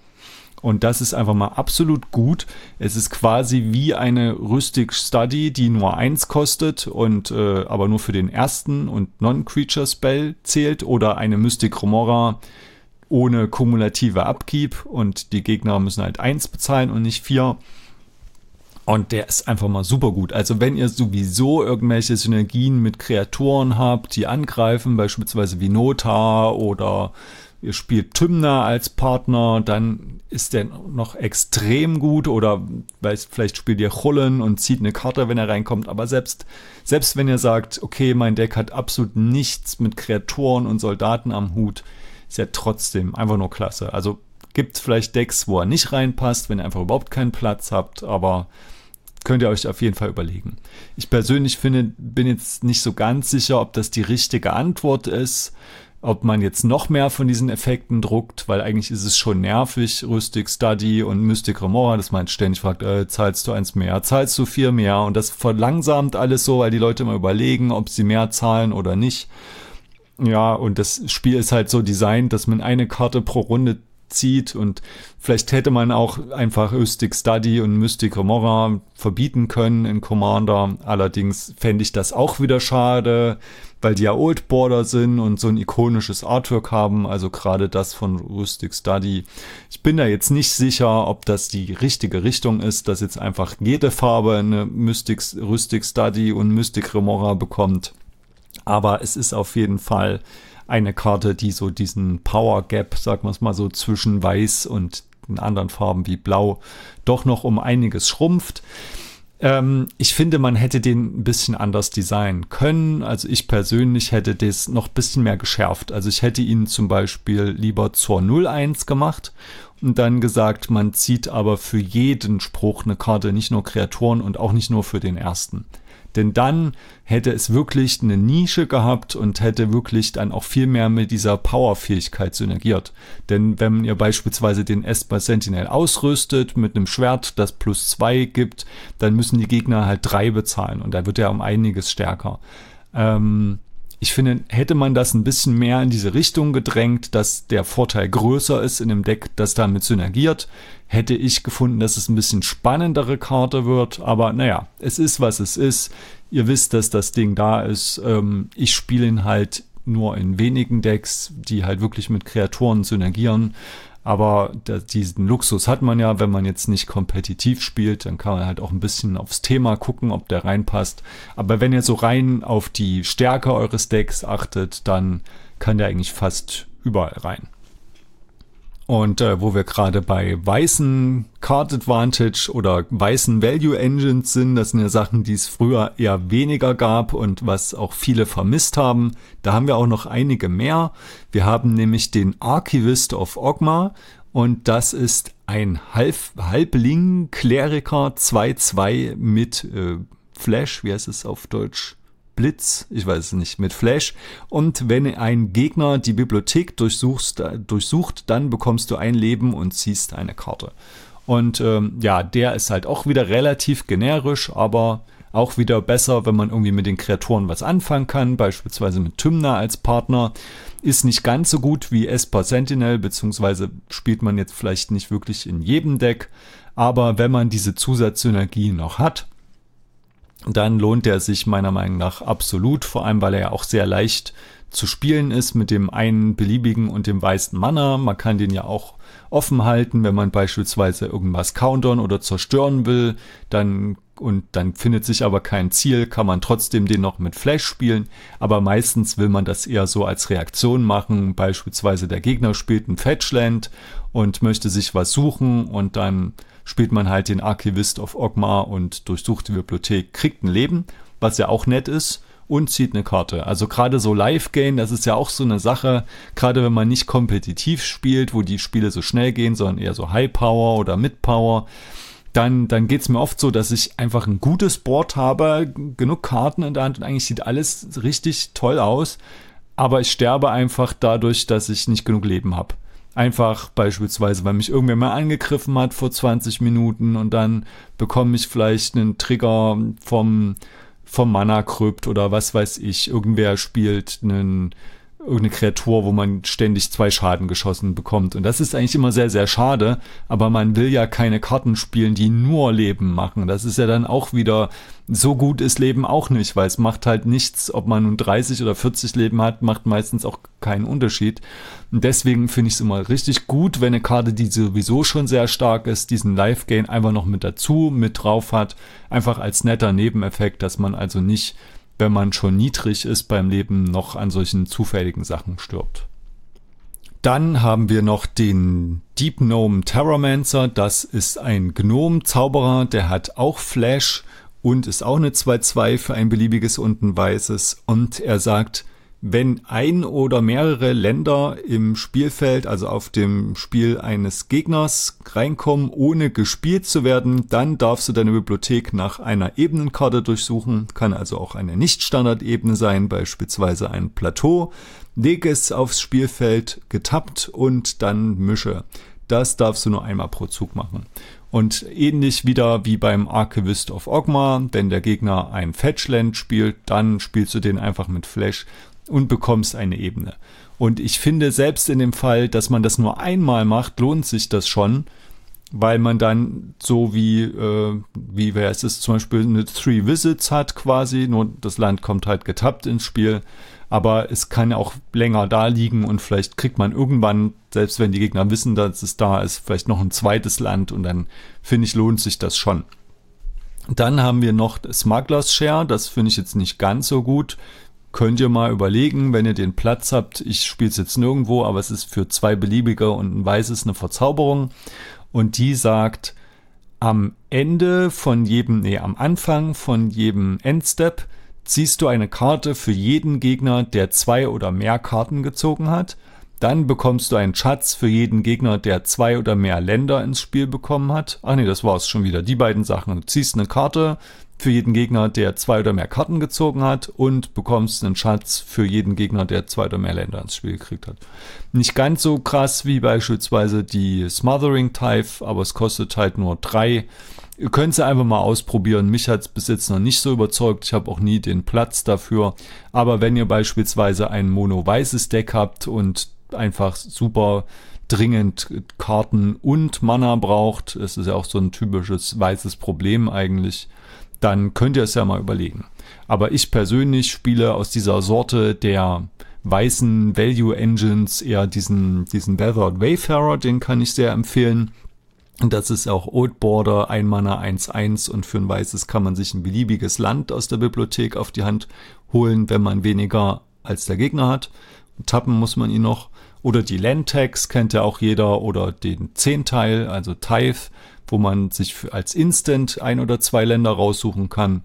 Speaker 2: Und das ist einfach mal absolut gut. Es ist quasi wie eine Rüstig Study, die nur eins kostet und äh, aber nur für den ersten und Non-Creature Spell zählt oder eine Mystic Remora ohne kumulative Upkeep und die Gegner müssen halt eins bezahlen und nicht vier. Und der ist einfach mal super gut. Also wenn ihr sowieso irgendwelche Synergien mit Kreaturen habt, die angreifen, beispielsweise wie Notar oder ihr spielt Tymna als Partner, dann ist der noch extrem gut oder weiß, vielleicht spielt ihr Chullen und zieht eine Karte, wenn er reinkommt. Aber selbst, selbst wenn ihr sagt, okay, mein Deck hat absolut nichts mit Kreaturen und Soldaten am Hut, ist er trotzdem einfach nur klasse. Also gibt vielleicht Decks, wo er nicht reinpasst, wenn ihr einfach überhaupt keinen Platz habt, aber könnt ihr euch auf jeden Fall überlegen. Ich persönlich finde, bin jetzt nicht so ganz sicher, ob das die richtige Antwort ist ob man jetzt noch mehr von diesen Effekten druckt, weil eigentlich ist es schon nervig, Rustic Study und Mystic Remora, dass man ständig fragt, äh, zahlst du eins mehr, zahlst du vier mehr und das verlangsamt alles so, weil die Leute immer überlegen, ob sie mehr zahlen oder nicht. Ja, und das Spiel ist halt so designt, dass man eine Karte pro Runde zieht und vielleicht hätte man auch einfach Mystic Study und Mystic Remora verbieten können in Commander. Allerdings fände ich das auch wieder schade, weil die ja Old Border sind und so ein ikonisches Artwork haben, also gerade das von Rustic Study. Ich bin da jetzt nicht sicher, ob das die richtige Richtung ist, dass jetzt einfach jede Farbe eine Mystic, Rustic Study und Mystic Remora bekommt. Aber es ist auf jeden Fall eine Karte, die so diesen Power Gap, sagen wir es mal so, zwischen Weiß und den anderen Farben wie Blau doch noch um einiges schrumpft. Ähm, ich finde, man hätte den ein bisschen anders designen können. Also ich persönlich hätte das noch ein bisschen mehr geschärft. Also ich hätte ihn zum Beispiel lieber zur 01 gemacht und dann gesagt, man zieht aber für jeden Spruch eine Karte, nicht nur Kreaturen und auch nicht nur für den ersten. Denn dann hätte es wirklich eine Nische gehabt und hätte wirklich dann auch viel mehr mit dieser Powerfähigkeit synergiert. Denn wenn ihr beispielsweise den Esper Sentinel ausrüstet mit einem Schwert, das plus zwei gibt, dann müssen die Gegner halt drei bezahlen und da wird er um einiges stärker. Ähm, ich finde, hätte man das ein bisschen mehr in diese Richtung gedrängt, dass der Vorteil größer ist in dem Deck, das damit synergiert, hätte ich gefunden, dass es ein bisschen spannendere Karte wird. Aber naja, es ist, was es ist. Ihr wisst, dass das Ding da ist. Ähm, ich spiele ihn halt nur in wenigen Decks, die halt wirklich mit Kreaturen synergieren. Aber diesen Luxus hat man ja, wenn man jetzt nicht kompetitiv spielt, dann kann man halt auch ein bisschen aufs Thema gucken, ob der reinpasst. Aber wenn ihr so rein auf die Stärke eures Decks achtet, dann kann der eigentlich fast überall rein. Und äh, wo wir gerade bei weißen Card Advantage oder weißen Value Engines sind, das sind ja Sachen, die es früher eher weniger gab und was auch viele vermisst haben. Da haben wir auch noch einige mehr. Wir haben nämlich den Archivist of Ogma und das ist ein Halb Halbling Kleriker 2-2 mit äh, Flash, wie heißt es auf Deutsch? Blitz, ich weiß es nicht, mit Flash. Und wenn ein Gegner die Bibliothek durchsuchst, durchsucht, dann bekommst du ein Leben und ziehst eine Karte. Und ähm, ja, der ist halt auch wieder relativ generisch, aber auch wieder besser, wenn man irgendwie mit den Kreaturen was anfangen kann, beispielsweise mit Tymna als Partner. Ist nicht ganz so gut wie Esper Sentinel, beziehungsweise spielt man jetzt vielleicht nicht wirklich in jedem Deck. Aber wenn man diese Zusatzsynergie noch hat, dann lohnt er sich meiner Meinung nach absolut, vor allem weil er ja auch sehr leicht zu spielen ist mit dem einen beliebigen und dem weißen Mana. Man kann den ja auch offen halten, wenn man beispielsweise irgendwas countern oder zerstören will, dann und dann findet sich aber kein Ziel, kann man trotzdem den noch mit Flash spielen, aber meistens will man das eher so als Reaktion machen, beispielsweise der Gegner spielt ein Fetchland und möchte sich was suchen und dann spielt man halt den Archivist of Ogmar und durchsucht die Bibliothek, kriegt ein Leben, was ja auch nett ist und zieht eine Karte. Also gerade so Live-Game, das ist ja auch so eine Sache, gerade wenn man nicht kompetitiv spielt, wo die Spiele so schnell gehen, sondern eher so High-Power oder Mid-Power, dann, dann geht es mir oft so, dass ich einfach ein gutes Board habe, genug Karten in der Hand und eigentlich sieht alles richtig toll aus, aber ich sterbe einfach dadurch, dass ich nicht genug Leben habe. Einfach beispielsweise, weil mich irgendwer mal angegriffen hat vor 20 Minuten und dann bekomme ich vielleicht einen Trigger vom, vom Mana-Krypt oder was weiß ich. Irgendwer spielt einen irgendeine Kreatur, wo man ständig zwei Schaden geschossen bekommt. Und das ist eigentlich immer sehr, sehr schade. Aber man will ja keine Karten spielen, die nur Leben machen. Das ist ja dann auch wieder, so gut ist Leben auch nicht, weil es macht halt nichts, ob man nun 30 oder 40 Leben hat, macht meistens auch keinen Unterschied. Und deswegen finde ich es immer richtig gut, wenn eine Karte, die sowieso schon sehr stark ist, diesen Life-Gain einfach noch mit dazu, mit drauf hat. Einfach als netter Nebeneffekt, dass man also nicht wenn man schon niedrig ist beim Leben, noch an solchen zufälligen Sachen stirbt. Dann haben wir noch den Deep Gnome Terramancer. Das ist ein Gnome-Zauberer, der hat auch Flash und ist auch eine 2-2 für ein beliebiges und ein weißes. Und er sagt, wenn ein oder mehrere Länder im Spielfeld, also auf dem Spiel eines Gegners reinkommen, ohne gespielt zu werden, dann darfst du deine Bibliothek nach einer Ebenenkarte durchsuchen, kann also auch eine Nicht-Standard-Ebene sein, beispielsweise ein Plateau, leg es aufs Spielfeld getappt und dann mische. Das darfst du nur einmal pro Zug machen. Und ähnlich wieder wie beim Archivist of Ogma, wenn der Gegner ein Fetchland spielt, dann spielst du den einfach mit Flash und bekommst eine Ebene. Und ich finde, selbst in dem Fall, dass man das nur einmal macht, lohnt sich das schon, weil man dann so wie, äh, wie wer es ist, zum Beispiel eine Three Visits hat quasi, nur das Land kommt halt getappt ins Spiel, aber es kann auch länger da liegen und vielleicht kriegt man irgendwann, selbst wenn die Gegner wissen, dass es da ist, vielleicht noch ein zweites Land und dann finde ich, lohnt sich das schon. Dann haben wir noch Smugglers Share, das finde ich jetzt nicht ganz so gut könnt ihr mal überlegen, wenn ihr den Platz habt. Ich spiele es jetzt nirgendwo, aber es ist für zwei beliebige und ein weißes eine Verzauberung. Und die sagt, am Ende von jedem, nee, am Anfang von jedem Endstep ziehst du eine Karte für jeden Gegner, der zwei oder mehr Karten gezogen hat. Dann bekommst du einen Schatz für jeden Gegner, der zwei oder mehr Länder ins Spiel bekommen hat. Ach nee, das war's schon wieder. Die beiden Sachen. Du ziehst eine Karte für jeden Gegner, der zwei oder mehr Karten gezogen hat und bekommst einen Schatz für jeden Gegner, der zwei oder mehr Länder ins Spiel gekriegt hat. Nicht ganz so krass wie beispielsweise die Smothering Type, aber es kostet halt nur drei. Ihr könnt es einfach mal ausprobieren. Mich hat es bis jetzt noch nicht so überzeugt. Ich habe auch nie den Platz dafür. Aber wenn ihr beispielsweise ein mono-weißes Deck habt und einfach super dringend Karten und Mana braucht, es ist ja auch so ein typisches weißes Problem eigentlich, dann könnt ihr es ja mal überlegen. Aber ich persönlich spiele aus dieser Sorte der weißen Value Engines eher diesen, diesen Weathered Wayfarer, den kann ich sehr empfehlen. Das ist auch Old Border, ein Mana 1-1 und für ein weißes kann man sich ein beliebiges Land aus der Bibliothek auf die Hand holen, wenn man weniger als der Gegner hat. tappen muss man ihn noch. Oder die Landtags kennt ja auch jeder oder den Zehnteil, also Tithe, wo man sich als Instant ein oder zwei Länder raussuchen kann.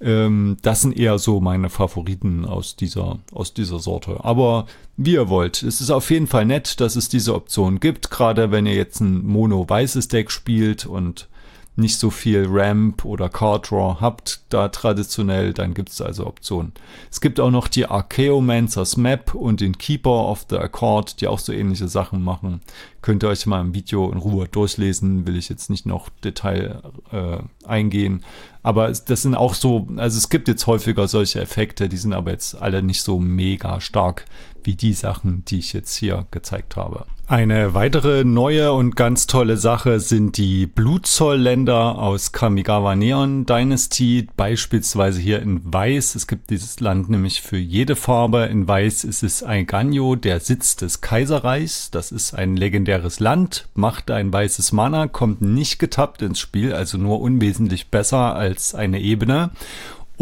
Speaker 2: Ähm, das sind eher so meine Favoriten aus dieser, aus dieser Sorte. Aber wie ihr wollt. Es ist auf jeden Fall nett, dass es diese Option gibt, gerade wenn ihr jetzt ein mono-weißes Deck spielt und nicht so viel Ramp oder Card Draw habt, da traditionell, dann gibt es also Optionen. Es gibt auch noch die Archaeomancers Map und den Keeper of the Accord, die auch so ähnliche Sachen machen. Könnt ihr euch mal im Video in Ruhe durchlesen, will ich jetzt nicht noch Detail äh, eingehen. Aber das sind auch so, also es gibt jetzt häufiger solche Effekte, die sind aber jetzt alle nicht so mega stark wie die Sachen, die ich jetzt hier gezeigt habe. Eine weitere neue und ganz tolle Sache sind die Blutzollländer aus Kamigawa Neon Dynasty, beispielsweise hier in Weiß. Es gibt dieses Land nämlich für jede Farbe. In Weiß ist es Aiganyo, der Sitz des Kaiserreichs. Das ist ein legendäres Land, macht ein weißes Mana, kommt nicht getappt ins Spiel, also nur unwesentlich besser als eine Ebene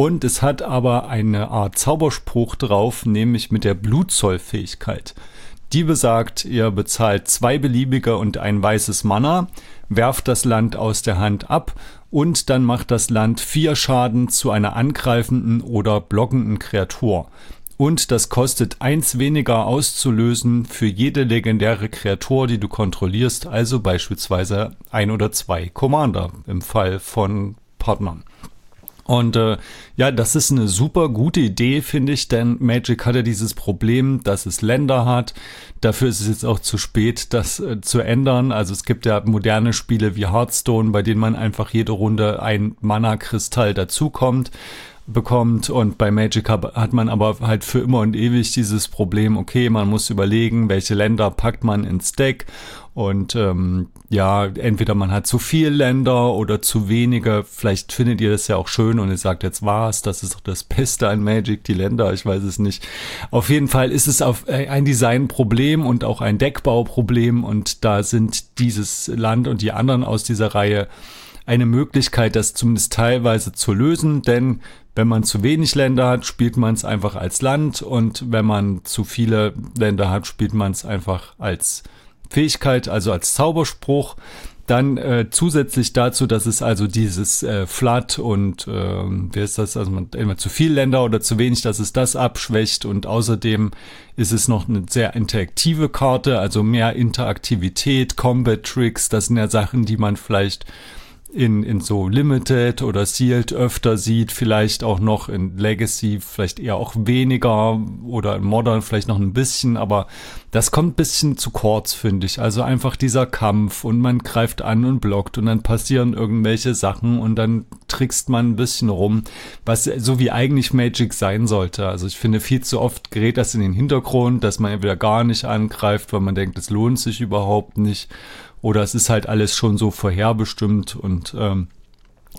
Speaker 2: und es hat aber eine Art Zauberspruch drauf, nämlich mit der Blutzollfähigkeit. Die besagt, ihr bezahlt zwei beliebige und ein weißes Mana, werft das Land aus der Hand ab und dann macht das Land vier Schaden zu einer angreifenden oder blockenden Kreatur. Und das kostet eins weniger auszulösen für jede legendäre Kreatur, die du kontrollierst, also beispielsweise ein oder zwei Commander im Fall von Partnern. Und äh, ja, das ist eine super gute Idee, finde ich, denn Magic hatte dieses Problem, dass es Länder hat. Dafür ist es jetzt auch zu spät, das äh, zu ändern. Also es gibt ja moderne Spiele wie Hearthstone, bei denen man einfach jede Runde ein Mana-Kristall dazukommt bekommt und bei Magic hat man aber halt für immer und ewig dieses Problem, okay, man muss überlegen, welche Länder packt man ins Deck und ähm, ja, entweder man hat zu viel Länder oder zu wenige. Vielleicht findet ihr das ja auch schön und ihr sagt jetzt was, das ist doch das Beste an Magic, die Länder, ich weiß es nicht. Auf jeden Fall ist es auf äh, ein Designproblem und auch ein Deckbauproblem und da sind dieses Land und die anderen aus dieser Reihe eine Möglichkeit, das zumindest teilweise zu lösen, denn wenn man zu wenig Länder hat, spielt man es einfach als Land und wenn man zu viele Länder hat, spielt man es einfach als Fähigkeit, also als Zauberspruch. Dann äh, zusätzlich dazu, dass es also dieses äh, Flat und äh, wie ist das, also man immer zu viel Länder oder zu wenig, dass es das abschwächt und außerdem ist es noch eine sehr interaktive Karte, also mehr Interaktivität, Combat Tricks, das sind ja Sachen, die man vielleicht in, in so Limited oder Sealed öfter sieht, vielleicht auch noch in Legacy, vielleicht eher auch weniger oder in Modern vielleicht noch ein bisschen, aber das kommt ein bisschen zu kurz, finde ich. Also einfach dieser Kampf und man greift an und blockt und dann passieren irgendwelche Sachen und dann trickst man ein bisschen rum, was so wie eigentlich Magic sein sollte. Also ich finde viel zu oft gerät das in den Hintergrund, dass man entweder gar nicht angreift, weil man denkt, es lohnt sich überhaupt nicht oder es ist halt alles schon so vorherbestimmt und ähm,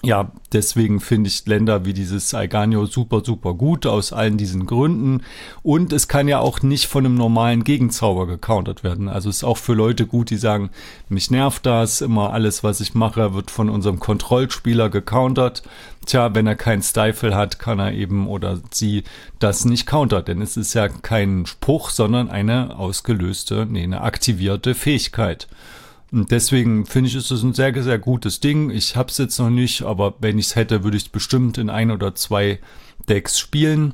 Speaker 2: ja, deswegen finde ich Länder wie dieses Alganio super, super gut aus allen diesen Gründen. Und es kann ja auch nicht von einem normalen Gegenzauber gecountert werden. Also ist auch für Leute gut, die sagen, mich nervt das, immer alles, was ich mache, wird von unserem Kontrollspieler gecountert. Tja, wenn er keinen Stifle hat, kann er eben oder sie das nicht countern, denn es ist ja kein Spruch, sondern eine ausgelöste, nee, eine aktivierte Fähigkeit. Und deswegen finde ich, ist es ein sehr, sehr gutes Ding. Ich habe es jetzt noch nicht, aber wenn ich es hätte, würde ich es bestimmt in ein oder zwei Decks spielen.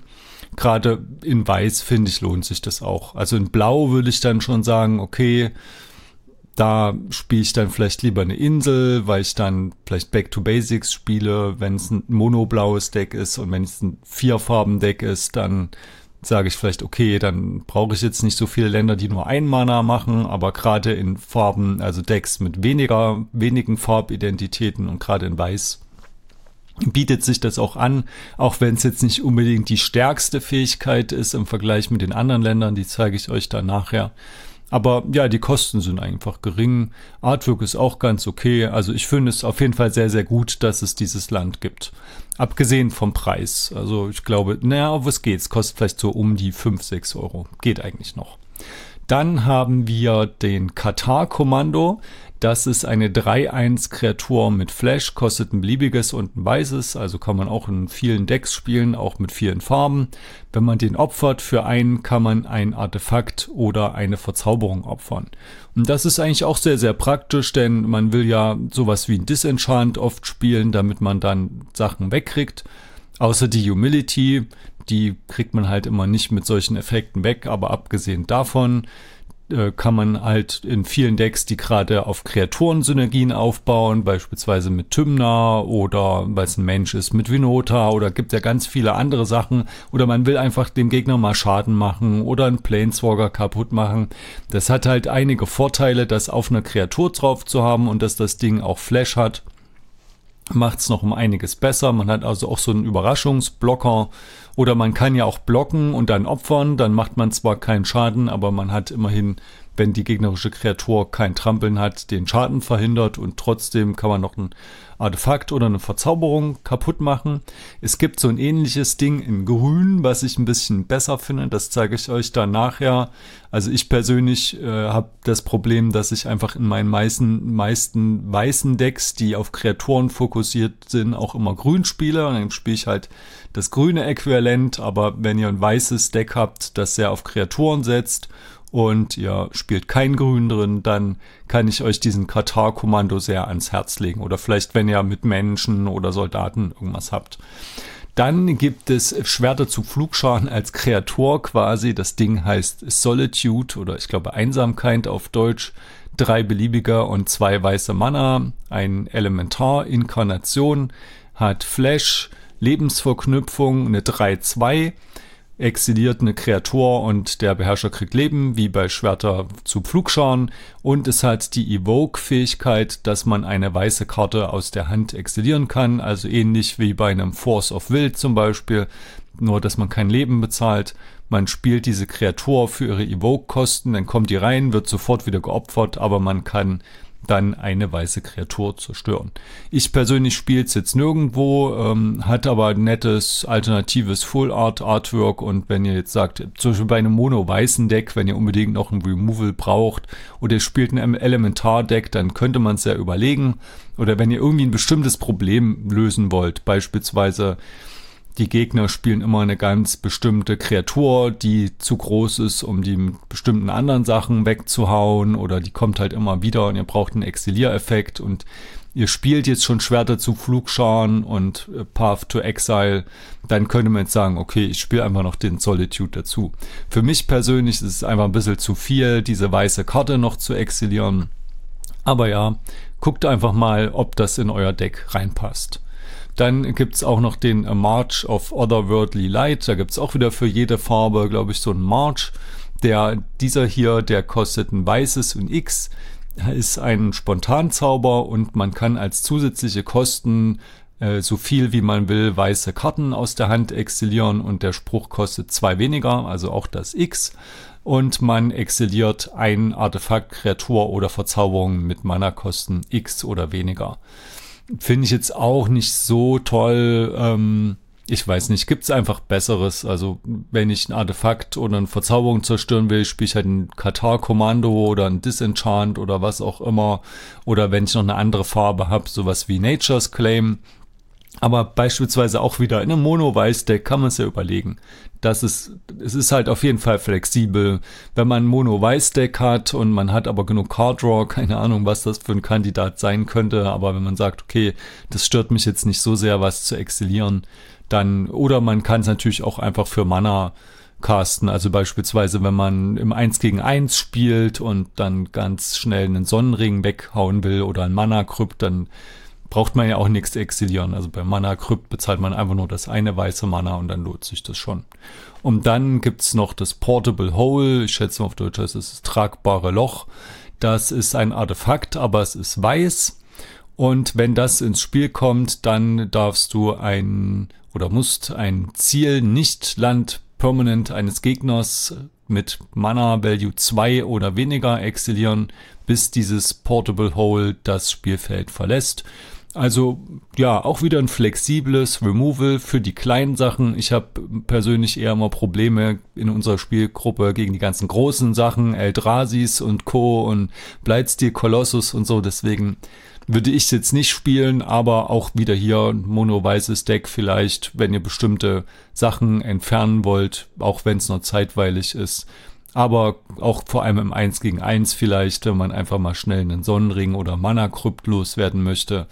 Speaker 2: Gerade in Weiß, finde ich, lohnt sich das auch. Also in Blau würde ich dann schon sagen, okay, da spiele ich dann vielleicht lieber eine Insel, weil ich dann vielleicht Back to Basics spiele, wenn es ein monoblaues Deck ist und wenn es ein Vierfarben-Deck ist, dann sage ich vielleicht, okay, dann brauche ich jetzt nicht so viele Länder, die nur ein Mana machen, aber gerade in Farben, also Decks mit weniger, wenigen Farbidentitäten und gerade in Weiß bietet sich das auch an, auch wenn es jetzt nicht unbedingt die stärkste Fähigkeit ist im Vergleich mit den anderen Ländern, die zeige ich euch dann nachher. Aber ja, die Kosten sind einfach gering. Artwork ist auch ganz okay. Also ich finde es auf jeden Fall sehr, sehr gut, dass es dieses Land gibt. Abgesehen vom Preis. Also ich glaube, naja, was geht's? Kostet vielleicht so um die 5, 6 Euro. Geht eigentlich noch. Dann haben wir den Katar-Kommando. Das ist eine 3-1-Kreatur mit Flash, kostet ein beliebiges und ein weißes, also kann man auch in vielen Decks spielen, auch mit vielen Farben. Wenn man den opfert, für einen kann man ein Artefakt oder eine Verzauberung opfern. Und das ist eigentlich auch sehr, sehr praktisch, denn man will ja sowas wie ein Disenchant oft spielen, damit man dann Sachen wegkriegt. Außer die Humility, die kriegt man halt immer nicht mit solchen Effekten weg, aber abgesehen davon äh, kann man halt in vielen Decks, die gerade auf Kreaturen-Synergien aufbauen, beispielsweise mit Tymna oder weil es ein Mensch ist mit Vinota oder gibt ja ganz viele andere Sachen oder man will einfach dem Gegner mal Schaden machen oder einen Planeswalker kaputt machen. Das hat halt einige Vorteile, das auf einer Kreatur drauf zu haben und dass das Ding auch Flash hat macht es noch um einiges besser. Man hat also auch so einen Überraschungsblocker oder man kann ja auch blocken und dann opfern. Dann macht man zwar keinen Schaden, aber man hat immerhin wenn die gegnerische Kreatur kein Trampeln hat, den Schaden verhindert und trotzdem kann man noch ein Artefakt oder eine Verzauberung kaputt machen. Es gibt so ein ähnliches Ding in Grün, was ich ein bisschen besser finde. Das zeige ich euch dann nachher. Also ich persönlich äh, habe das Problem, dass ich einfach in meinen meisten, meisten weißen Decks, die auf Kreaturen fokussiert sind, auch immer grün spiele. Und dann spiele ich halt das grüne Äquivalent. Aber wenn ihr ein weißes Deck habt, das sehr auf Kreaturen setzt und ihr spielt kein Grün drin, dann kann ich euch diesen Katar-Kommando sehr ans Herz legen. Oder vielleicht, wenn ihr mit Menschen oder Soldaten irgendwas habt. Dann gibt es Schwerter zu Flugscharen als Kreatur quasi. Das Ding heißt Solitude oder ich glaube Einsamkeit auf Deutsch. Drei beliebige und zwei weiße Mana. Ein Elementar-Inkarnation hat Flash, Lebensverknüpfung, eine 3-2 exiliert eine Kreatur und der Beherrscher kriegt Leben, wie bei Schwerter zu Pflugscharen. Und es hat die Evoke-Fähigkeit, dass man eine weiße Karte aus der Hand exilieren kann. Also ähnlich wie bei einem Force of Will zum Beispiel. Nur, dass man kein Leben bezahlt. Man spielt diese Kreatur für ihre Evoke-Kosten, dann kommt die rein, wird sofort wieder geopfert, aber man kann dann eine weiße Kreatur zerstören. Ich persönlich spiele es jetzt nirgendwo, ähm, hat aber ein nettes alternatives Full Art Artwork und wenn ihr jetzt sagt, zum Beispiel bei einem mono-weißen Deck, wenn ihr unbedingt noch ein Removal braucht oder ihr spielt ein Elementar-Deck, dann könnte man es ja überlegen. Oder wenn ihr irgendwie ein bestimmtes Problem lösen wollt, beispielsweise die Gegner spielen immer eine ganz bestimmte Kreatur, die zu groß ist, um die mit bestimmten anderen Sachen wegzuhauen oder die kommt halt immer wieder und ihr braucht einen Exiliereffekt und ihr spielt jetzt schon Schwerter zu Flugscharen und Path to Exile, dann könnte man jetzt sagen, okay, ich spiele einfach noch den Solitude dazu. Für mich persönlich ist es einfach ein bisschen zu viel, diese weiße Karte noch zu exilieren. Aber ja, guckt einfach mal, ob das in euer Deck reinpasst. Dann gibt's auch noch den March of Otherworldly Light. Da gibt's auch wieder für jede Farbe, glaube ich, so einen March. Der, dieser hier, der kostet ein weißes und X, ist ein Spontanzauber und man kann als zusätzliche Kosten äh, so viel wie man will weiße Karten aus der Hand exilieren und der Spruch kostet zwei weniger, also auch das X. Und man exiliert ein Artefakt, Kreatur oder Verzauberung mit Mana-Kosten X oder weniger finde ich jetzt auch nicht so toll. Ähm, ich weiß nicht, gibt's einfach Besseres. Also, wenn ich ein Artefakt oder eine Verzauberung zerstören will, spiele ich halt ein Katar-Kommando oder ein Disenchant oder was auch immer. Oder wenn ich noch eine andere Farbe habe, sowas wie Nature's Claim. Aber beispielsweise auch wieder in einem Mono-Weiß-Deck kann man es ja überlegen. Das ist, es ist halt auf jeden Fall flexibel. Wenn man Mono-Weiß-Deck hat und man hat aber genug Card-Draw, keine Ahnung, was das für ein Kandidat sein könnte, aber wenn man sagt, okay, das stört mich jetzt nicht so sehr, was zu exilieren, dann, oder man kann es natürlich auch einfach für Mana casten. Also beispielsweise, wenn man im 1 gegen 1 spielt und dann ganz schnell einen Sonnenring weghauen will oder ein Mana-Krypt, dann braucht man ja auch nichts exilieren. Also bei Mana Krypt bezahlt man einfach nur das eine weiße Mana und dann lohnt sich das schon. Und dann gibt's noch das Portable Hole. Ich schätze auf Deutsch heißt es das tragbare Loch. Das ist ein Artefakt, aber es ist weiß. Und wenn das ins Spiel kommt, dann darfst du ein oder musst ein Ziel nicht Land permanent eines Gegners mit Mana Value 2 oder weniger exilieren, bis dieses Portable Hole das Spielfeld verlässt. Also ja, auch wieder ein flexibles Removal für die kleinen Sachen. Ich habe persönlich eher mal Probleme in unserer Spielgruppe gegen die ganzen großen Sachen, Eldrasis und Co. und Blightstil Colossus und so. Deswegen würde ich jetzt nicht spielen, aber auch wieder hier ein mono-weißes Deck vielleicht, wenn ihr bestimmte Sachen entfernen wollt, auch wenn es nur zeitweilig ist. Aber auch vor allem im 1 gegen 1 vielleicht, wenn man einfach mal schnell einen Sonnenring oder Mana-Krypt loswerden möchte,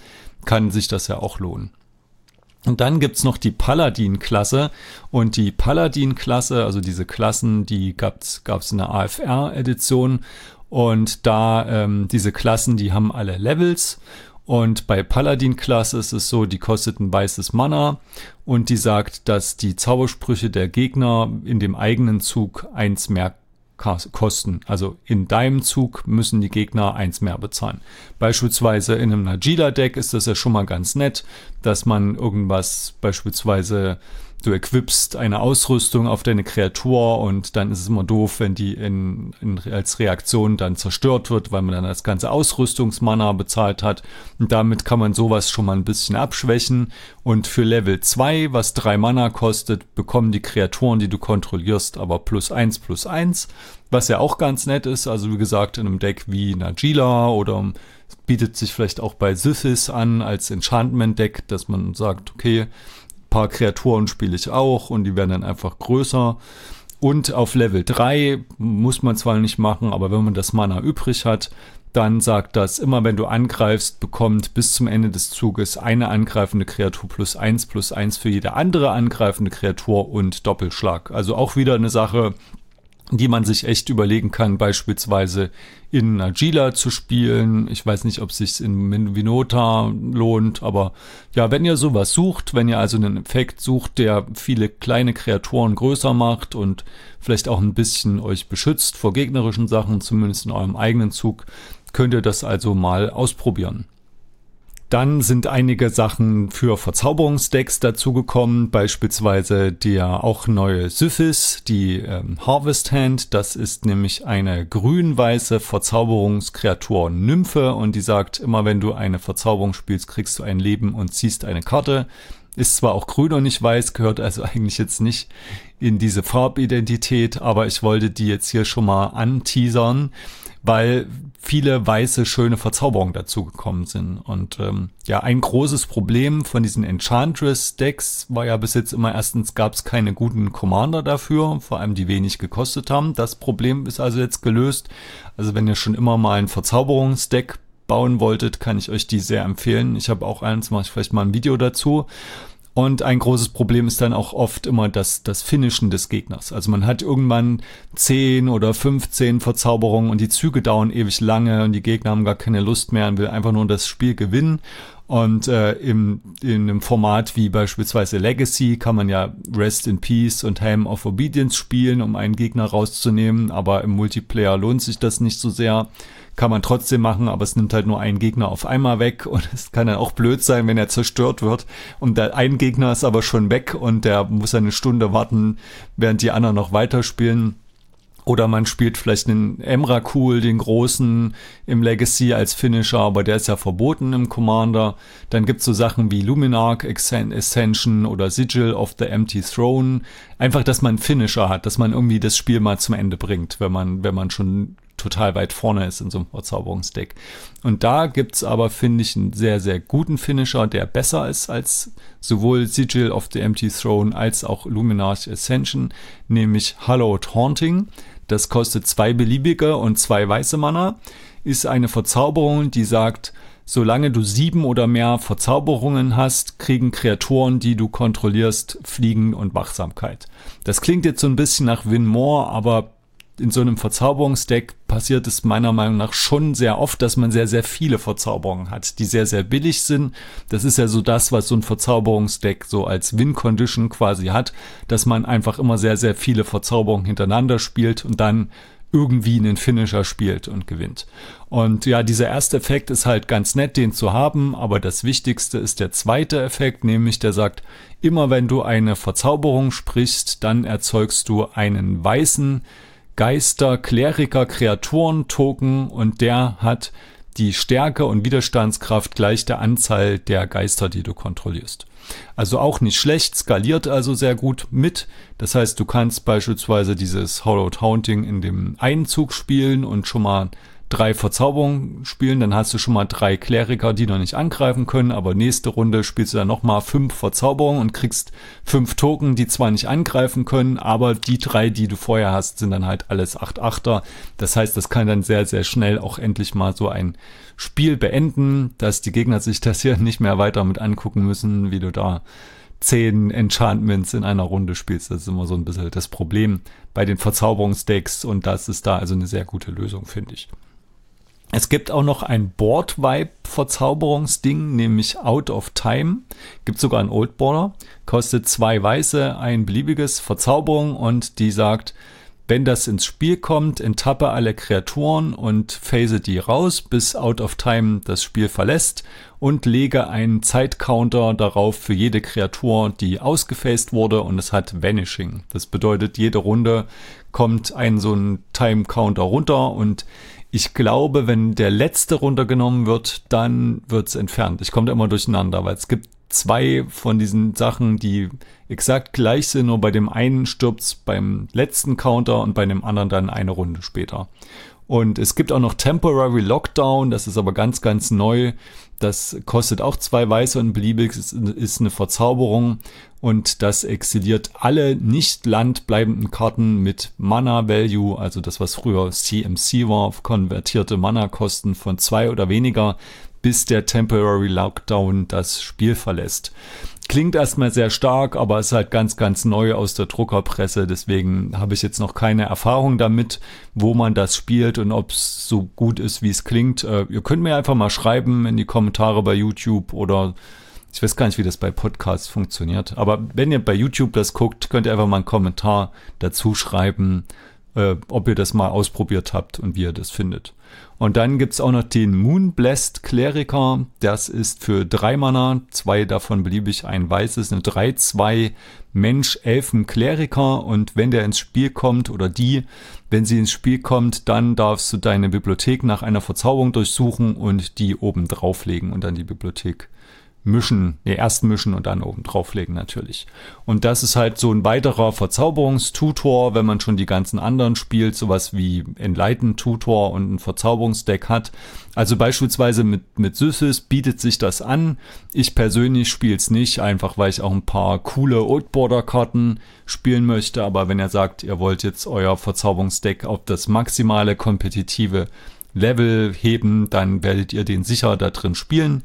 Speaker 2: kann sich das ja auch lohnen. Und dann gibt's noch die Paladin-Klasse. Und die Paladin-Klasse, also diese Klassen, die gab's gab's in der AFR-Edition. Und da ähm, diese Klassen, die haben alle Levels. Und bei Paladin-Klasse ist es so, die kostet ein weißes Mana und die sagt, dass die Zaubersprüche der Gegner in dem eigenen Zug eins mehr kosten. Also in deinem Zug müssen die Gegner eins mehr bezahlen. Beispielsweise in einem Najila-Deck ist das ja schon mal ganz nett, dass man irgendwas beispielsweise du equipst eine Ausrüstung auf deine Kreatur und dann ist es immer doof, wenn die in, in, als Reaktion dann zerstört wird, weil man dann das ganze Ausrüstungsmana bezahlt hat. Und damit kann man sowas schon mal ein bisschen abschwächen. Und für Level 2, was drei Mana kostet, bekommen die Kreaturen, die du kontrollierst, aber plus eins plus eins, was ja auch ganz nett ist. Also wie gesagt, in einem Deck wie Najila oder bietet sich vielleicht auch bei Syphis an als Enchantment-Deck, dass man sagt, okay, paar Kreaturen spiele ich auch und die werden dann einfach größer. Und auf Level 3 muss man zwar nicht machen, aber wenn man das Mana übrig hat, dann sagt das, immer wenn du angreifst, bekommt bis zum Ende des Zuges eine angreifende Kreatur plus 1 plus 1 für jede andere angreifende Kreatur und Doppelschlag. Also auch wieder eine Sache, die man sich echt überlegen kann, beispielsweise in Najila zu spielen. Ich weiß nicht, ob es sich in Vinota lohnt, aber ja, wenn ihr sowas sucht, wenn ihr also einen Effekt sucht, der viele kleine Kreaturen größer macht und vielleicht auch ein bisschen euch beschützt vor gegnerischen Sachen, zumindest in eurem eigenen Zug, könnt ihr das also mal ausprobieren. Dann sind einige Sachen für Verzauberungsdecks dazugekommen, beispielsweise der auch neue Syphis, die ähm, Harvest Hand. Das ist nämlich eine grün-weiße Verzauberungskreatur Nymphe und die sagt, immer wenn du eine Verzauberung spielst, kriegst du ein Leben und ziehst eine Karte. Ist zwar auch grün und nicht weiß, gehört also eigentlich jetzt nicht in diese Farbidentität, aber ich wollte die jetzt hier schon mal anteasern weil viele weiße, schöne Verzauberungen dazugekommen sind. Und ähm, ja, ein großes Problem von diesen Enchantress-Decks war ja bis jetzt immer erstens gab es keine guten Commander dafür, vor allem die wenig gekostet haben. Das Problem ist also jetzt gelöst. Also wenn ihr schon immer mal ein Verzauberungsdeck bauen wolltet, kann ich euch die sehr empfehlen. Ich habe auch eins, mache ich vielleicht mal ein Video dazu. Und ein großes Problem ist dann auch oft immer das, das Finishen des Gegners. Also man hat irgendwann 10 oder 15 Verzauberungen und die Züge dauern ewig lange und die Gegner haben gar keine Lust mehr und will einfach nur das Spiel gewinnen. Und äh, im, in einem Format wie beispielsweise Legacy kann man ja Rest in Peace und Helm of Obedience spielen, um einen Gegner rauszunehmen, aber im Multiplayer lohnt sich das nicht so sehr kann man trotzdem machen, aber es nimmt halt nur einen Gegner auf einmal weg und es kann dann auch blöd sein, wenn er zerstört wird und der ein Gegner ist aber schon weg und der muss eine Stunde warten, während die anderen noch weiterspielen. Oder man spielt vielleicht einen Emrakul, den großen im Legacy als Finisher, aber der ist ja verboten im Commander. Dann gibt's so Sachen wie Luminarch Ascension oder Sigil of the Empty Throne. Einfach, dass man Finisher hat, dass man irgendwie das Spiel mal zum Ende bringt, wenn man, wenn man schon total weit vorne ist in so einem Verzauberungsdeck. Und da gibt's aber, finde ich, einen sehr, sehr guten Finisher, der besser ist als sowohl Sigil of the Empty Throne als auch Luminarch Ascension, nämlich Hallowed Haunting. Das kostet zwei beliebige und zwei weiße Mana. Ist eine Verzauberung, die sagt, solange du sieben oder mehr Verzauberungen hast, kriegen Kreaturen, die du kontrollierst, Fliegen und Wachsamkeit. Das klingt jetzt so ein bisschen nach Win More, aber in so einem Verzauberungsdeck passiert es meiner Meinung nach schon sehr oft, dass man sehr, sehr viele Verzauberungen hat, die sehr, sehr billig sind. Das ist ja so das, was so ein Verzauberungsdeck so als Win-Condition quasi hat, dass man einfach immer sehr, sehr viele Verzauberungen hintereinander spielt und dann irgendwie einen Finisher spielt und gewinnt. Und ja, dieser erste Effekt ist halt ganz nett, den zu haben, aber das Wichtigste ist der zweite Effekt, nämlich der sagt, immer wenn du eine Verzauberung sprichst, dann erzeugst du einen weißen Geister, Kleriker, Kreaturen, Token und der hat die Stärke und Widerstandskraft gleich der Anzahl der Geister, die du kontrollierst. Also auch nicht schlecht, skaliert also sehr gut mit. Das heißt, du kannst beispielsweise dieses Hollow Taunting in dem einen Zug spielen und schon mal drei Verzauberungen spielen, dann hast du schon mal drei Kleriker, die noch nicht angreifen können, aber nächste Runde spielst du dann nochmal fünf Verzauberungen und kriegst fünf Token, die zwar nicht angreifen können, aber die drei, die du vorher hast, sind dann halt alles 8-8er. Das heißt, das kann dann sehr, sehr schnell auch endlich mal so ein Spiel beenden, dass die Gegner sich das hier nicht mehr weiter mit angucken müssen, wie du da zehn Enchantments in einer Runde spielst. Das ist immer so ein bisschen das Problem bei den Verzauberungsdecks und das ist da also eine sehr gute Lösung, finde ich. Es gibt auch noch ein Board-Vibe-Verzauberungsding, nämlich Out of Time. Gibt sogar ein Old Border. Kostet zwei Weiße, ein beliebiges Verzauberung und die sagt, wenn das ins Spiel kommt, enttappe alle Kreaturen und phase die raus, bis Out of Time das Spiel verlässt und lege einen Zeitcounter darauf für jede Kreatur, die ausgefaced wurde und es hat Vanishing. Das bedeutet, jede Runde kommt ein so ein Time Counter runter und ich glaube, wenn der letzte runtergenommen wird, dann wird es entfernt. Ich komme da immer durcheinander, weil es gibt zwei von diesen Sachen, die exakt gleich sind, nur bei dem einen stirbt beim letzten Counter und bei dem anderen dann eine Runde später. Und es gibt auch noch Temporary Lockdown, das ist aber ganz, ganz neu. Das kostet auch zwei Weiße und beliebig, ist, eine Verzauberung und das exiliert alle nicht landbleibenden Karten mit Mana Value, also das, was früher CMC war, konvertierte Mana-Kosten von zwei oder weniger, bis der Temporary Lockdown das Spiel verlässt. Klingt erstmal sehr stark, aber ist halt ganz, ganz neu aus der Druckerpresse. Deswegen habe ich jetzt noch keine Erfahrung damit, wo man das spielt und ob es so gut ist, wie es klingt. Äh, ihr könnt mir einfach mal schreiben in die Kommentare bei YouTube oder ich weiß gar nicht, wie das bei Podcasts funktioniert. Aber wenn ihr bei YouTube das guckt, könnt ihr einfach mal einen Kommentar dazu schreiben, äh, ob ihr das mal ausprobiert habt und wie ihr das findet. Und dann gibt's auch noch den Moonblessed Kleriker. Das ist für drei Mana, zwei davon beliebig, ein weißes, eine 3-2 Mensch-Elfen-Kleriker. Und wenn der ins Spiel kommt oder die, wenn sie ins Spiel kommt, dann darfst du deine Bibliothek nach einer Verzauberung durchsuchen und die oben drauflegen und dann die Bibliothek mischen, nee, erst mischen und dann oben drauflegen natürlich. Und das ist halt so ein weiterer Verzauberungstutor, wenn man schon die ganzen anderen spielt, sowas wie Enlighten Tutor und ein Verzauberungsdeck hat. Also beispielsweise mit, mit Syssis bietet sich das an. Ich persönlich spiele es nicht, einfach weil ich auch ein paar coole Oldborder-Karten spielen möchte. Aber wenn ihr sagt, ihr wollt jetzt euer Verzauberungsdeck auf das maximale kompetitive Level heben, dann werdet ihr den sicher da drin spielen.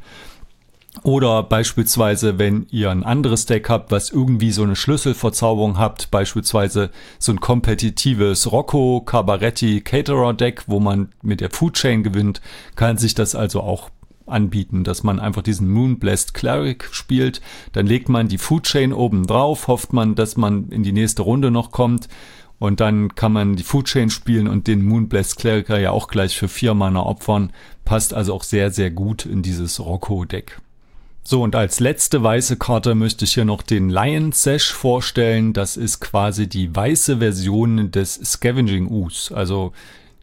Speaker 2: Oder beispielsweise, wenn ihr ein anderes Deck habt, was irgendwie so eine Schlüsselverzauberung habt, beispielsweise so ein kompetitives Rocco Cabaretti Caterer Deck, wo man mit der Food Chain gewinnt, kann sich das also auch anbieten, dass man einfach diesen Moonblessed Cleric spielt. Dann legt man die Food Chain oben drauf, hofft man, dass man in die nächste Runde noch kommt. Und dann kann man die Food Chain spielen und den Moonblessed Cleric ja auch gleich für vier Mana opfern. Passt also auch sehr, sehr gut in dieses Rocco-Deck. So, und als letzte weiße Karte möchte ich hier noch den Lion Sash vorstellen. Das ist quasi die weiße Version des Scavenging Ooze. Also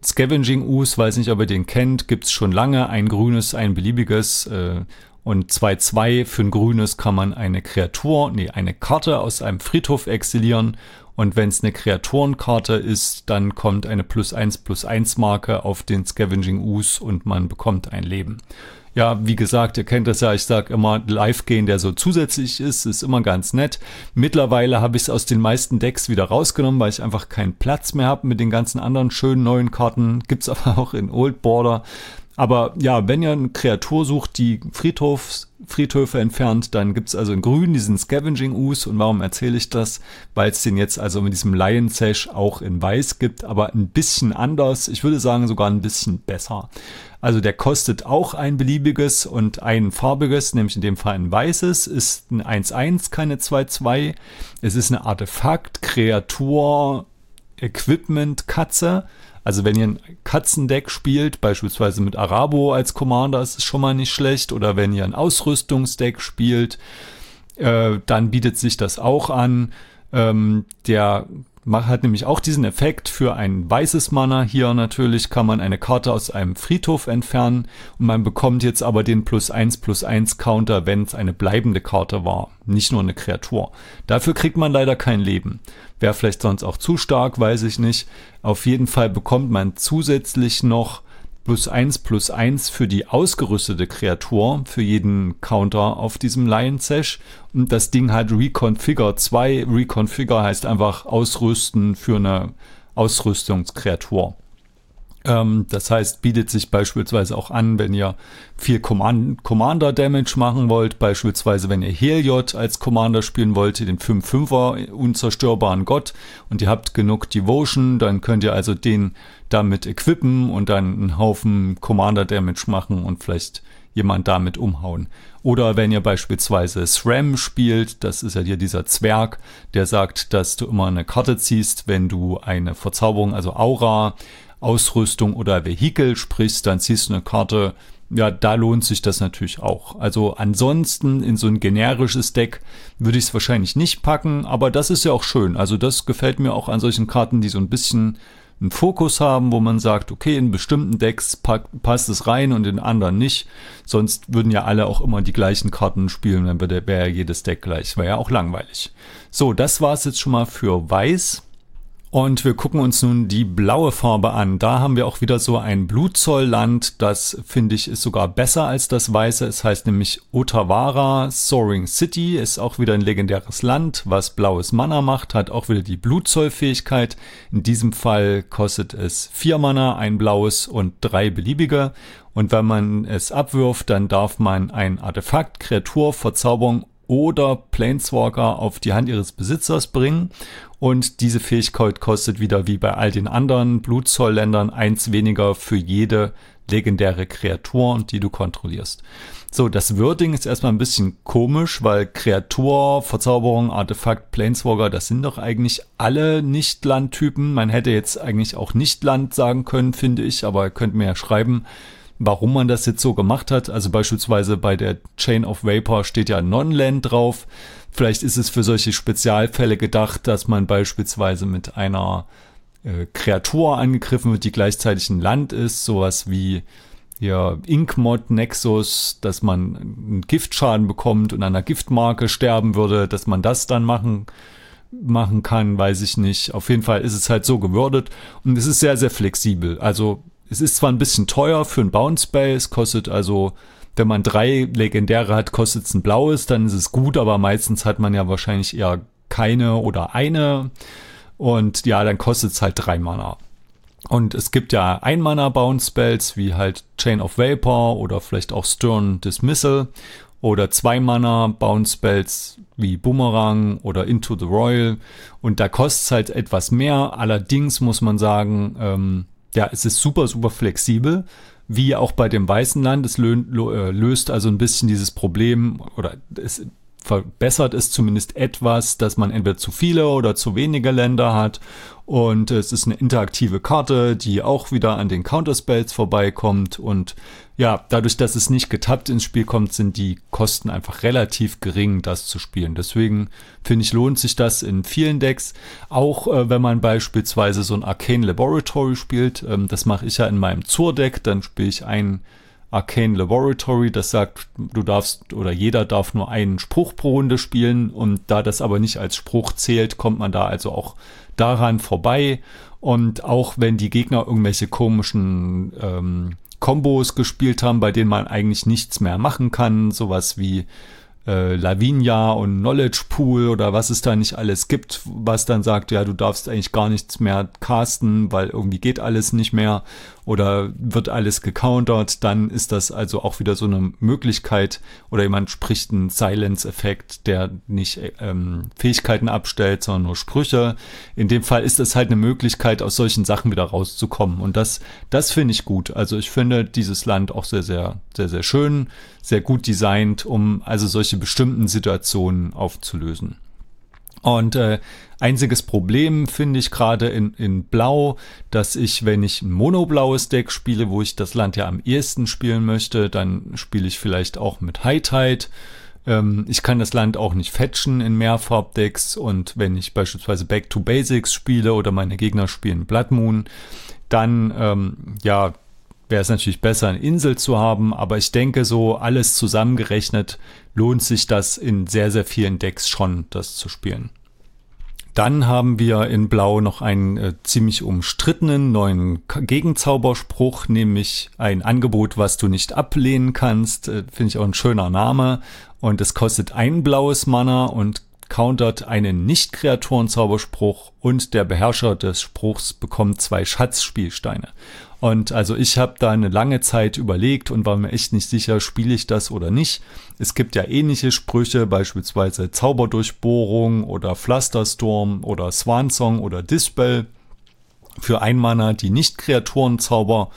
Speaker 2: Scavenging Ooze, weiß nicht, ob ihr den kennt, gibt's schon lange. Ein grünes, ein beliebiges. Äh, und 2-2 für ein grünes kann man eine Kreatur, nee, eine Karte aus einem Friedhof exilieren. Und wenn es eine Kreaturenkarte ist, dann kommt eine plus 1 plus 1 Marke auf den Scavenging Ooze und man bekommt ein Leben. Ja, wie gesagt, ihr kennt das ja, ich sage immer, live gehen, der so zusätzlich ist, ist immer ganz nett. Mittlerweile habe ich es aus den meisten Decks wieder rausgenommen, weil ich einfach keinen Platz mehr habe mit den ganzen anderen schönen neuen Karten. Gibt's aber auch in Old Border. Aber ja, wenn ihr eine Kreatur sucht, die Friedhofs, Friedhöfe entfernt, dann gibt's also in grün diesen Scavenging Ooze. Und warum erzähle ich das? Weil es den jetzt also mit diesem Lion Sash auch in weiß gibt, aber ein bisschen anders. Ich würde sagen sogar ein bisschen besser. Also der kostet auch ein beliebiges und ein farbiges, nämlich in dem Fall ein weißes, ist ein 1-1, keine 2-2. Es ist eine Artefakt, Kreatur, Equipment, Katze also wenn ihr ein Katzendeck spielt, beispielsweise mit Arabo als Commander, ist es schon mal nicht schlecht. Oder wenn ihr ein Ausrüstungsdeck spielt, äh, dann bietet sich das auch an. Ähm, der hat nämlich auch diesen Effekt für ein weißes Mana. Hier natürlich kann man eine Karte aus einem Friedhof entfernen und man bekommt jetzt aber den plus 1 plus 1 Counter, wenn es eine bleibende Karte war, nicht nur eine Kreatur. Dafür kriegt man leider kein Leben. Wäre vielleicht sonst auch zu stark, weiß ich nicht. Auf jeden Fall bekommt man zusätzlich noch plus 1 plus 1 für die ausgerüstete Kreatur, für jeden Counter auf diesem Lion Sash. Und das Ding hat Reconfigure 2. Reconfigure heißt einfach ausrüsten für eine Ausrüstungskreatur. Ähm, das heißt, bietet sich beispielsweise auch an, wenn ihr viel Command Commander Damage machen wollt, beispielsweise wenn ihr Heliod als Commander spielen wollt, den 5-5er unzerstörbaren Gott und ihr habt genug Devotion, dann könnt ihr also den damit equippen und dann einen Haufen Commander Damage machen und vielleicht jemand damit umhauen. Oder wenn ihr beispielsweise SRAM spielt, das ist ja hier dieser Zwerg, der sagt, dass du immer eine Karte ziehst, wenn du eine Verzauberung, also Aura, Ausrüstung oder Vehikel sprichst, dann ziehst du eine Karte. Ja, da lohnt sich das natürlich auch. Also ansonsten in so ein generisches Deck würde ich es wahrscheinlich nicht packen, aber das ist ja auch schön. Also das gefällt mir auch an solchen Karten, die so ein bisschen einen Fokus haben, wo man sagt, okay, in bestimmten Decks passt es rein und in anderen nicht. Sonst würden ja alle auch immer die gleichen Karten spielen, dann wäre ja jedes Deck gleich. Wäre ja auch langweilig. So, das war es jetzt schon mal für Weiß. Und wir gucken uns nun die blaue Farbe an. Da haben wir auch wieder so ein Blutzollland. Das finde ich ist sogar besser als das weiße. Es heißt nämlich Otawara Soaring City. Ist auch wieder ein legendäres Land, was blaues Mana macht. Hat auch wieder die Blutzollfähigkeit. In diesem Fall kostet es vier Mana, ein blaues und drei beliebige. Und wenn man es abwirft, dann darf man ein Artefakt, Kreatur, Verzauberung oder Planeswalker auf die Hand ihres Besitzers bringen. Und diese Fähigkeit kostet wieder wie bei all den anderen Blutzollländern eins weniger für jede legendäre Kreatur, die du kontrollierst. So, das Wording ist erstmal ein bisschen komisch, weil Kreatur, Verzauberung, Artefakt, Planeswalker, das sind doch eigentlich alle Nicht-Land-Typen. Man hätte jetzt eigentlich auch Nicht-Land sagen können, finde ich, aber ihr könnt mir ja schreiben, warum man das jetzt so gemacht hat. Also beispielsweise bei der Chain of Vapor steht ja Non-Land drauf. Vielleicht ist es für solche Spezialfälle gedacht, dass man beispielsweise mit einer äh, Kreatur angegriffen wird, die gleichzeitig ein Land ist, sowas wie ja, Inkmod Nexus, dass man einen Giftschaden bekommt und an einer Giftmarke sterben würde, dass man das dann machen machen kann, weiß ich nicht. Auf jeden Fall ist es halt so gewürdet und es ist sehr, sehr flexibel. Also es ist zwar ein bisschen teuer für ein Bounce Base, kostet also, wenn man drei legendäre hat, kostet es ein blaues, dann ist es gut, aber meistens hat man ja wahrscheinlich eher keine oder eine. Und ja, dann kostet es halt drei Mana. Und es gibt ja ein Mana Bounce Spells wie halt Chain of Vapor oder vielleicht auch Stern Dismissal oder zwei Mana Bounce Spells wie Boomerang oder Into the Royal und da kostet es halt etwas mehr. Allerdings muss man sagen, ähm, ja, es ist super, super flexibel, wie auch bei dem Weißen Land. Es äh, löst also ein bisschen dieses Problem oder es verbessert es zumindest etwas, dass man entweder zu viele oder zu wenige Länder hat. Und es ist eine interaktive Karte, die auch wieder an den Counterspells vorbeikommt. Und ja, dadurch, dass es nicht getappt ins Spiel kommt, sind die Kosten einfach relativ gering, das zu spielen. Deswegen finde ich, lohnt sich das in vielen Decks. Auch äh, wenn man beispielsweise so ein Arcane Laboratory spielt. Ähm, das mache ich ja in meinem Zur-Deck. Dann spiele ich ein Arcane Laboratory, das sagt, du darfst oder jeder darf nur einen Spruch pro Runde spielen und da das aber nicht als Spruch zählt, kommt man da also auch daran vorbei. Und auch wenn die Gegner irgendwelche komischen ähm, Kombos gespielt haben, bei denen man eigentlich nichts mehr machen kann, sowas wie äh, Lavinia und Knowledge Pool oder was es da nicht alles gibt, was dann sagt, ja, du darfst eigentlich gar nichts mehr casten, weil irgendwie geht alles nicht mehr oder wird alles gecountert, dann ist das also auch wieder so eine Möglichkeit oder jemand spricht einen Silence-Effekt, der nicht ähm, Fähigkeiten abstellt, sondern nur Sprüche. In dem Fall ist es halt eine Möglichkeit, aus solchen Sachen wieder rauszukommen und das, das finde ich gut. Also ich finde dieses Land auch sehr, sehr, sehr, sehr schön, sehr gut designt, um also solche bestimmten Situationen aufzulösen. Und äh, einziges Problem finde ich gerade in, in Blau, dass ich, wenn ich ein monoblaues Deck spiele, wo ich das Land ja am ehesten spielen möchte, dann spiele ich vielleicht auch mit High Tide. Ähm, ich kann das Land auch nicht fetchen in Mehrfarbdecks und wenn ich beispielsweise Back to Basics spiele oder meine Gegner spielen Blood Moon, dann ähm, ja wäre es natürlich besser, eine Insel zu haben, aber ich denke, so alles zusammengerechnet lohnt sich das in sehr, sehr vielen Decks schon, das zu spielen. Dann haben wir in Blau noch einen äh, ziemlich umstrittenen neuen Gegenzauberspruch, nämlich ein Angebot, was du nicht ablehnen kannst. Äh, Finde ich auch ein schöner Name. Und es kostet ein blaues Mana und countert einen Nicht-Kreaturen-Zauberspruch und der Beherrscher des Spruchs bekommt zwei Schatzspielsteine. Und also ich habe da eine lange Zeit überlegt und war mir echt nicht sicher, spiele ich das oder nicht. Es gibt ja ähnliche Sprüche, beispielsweise Zauberdurchbohrung oder Pflasterstorm oder Swansong oder Dispel für Einmanner, die nicht Kreaturenzauber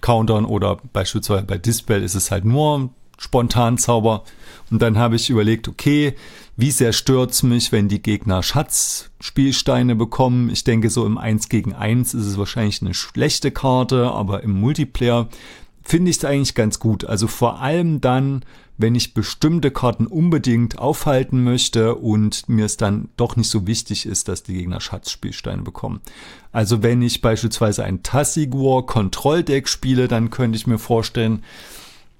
Speaker 2: countern oder beispielsweise bei Dispel ist es halt nur Spontanzauber. Und dann habe ich überlegt, okay, wie sehr stört's mich, wenn die Gegner Schatzspielsteine bekommen? Ich denke, so im 1 gegen 1 ist es wahrscheinlich eine schlechte Karte, aber im Multiplayer finde ich es eigentlich ganz gut. Also vor allem dann, wenn ich bestimmte Karten unbedingt aufhalten möchte und mir es dann doch nicht so wichtig ist, dass die Gegner Schatzspielsteine bekommen. Also wenn ich beispielsweise ein Tassigur Kontrolldeck spiele, dann könnte ich mir vorstellen,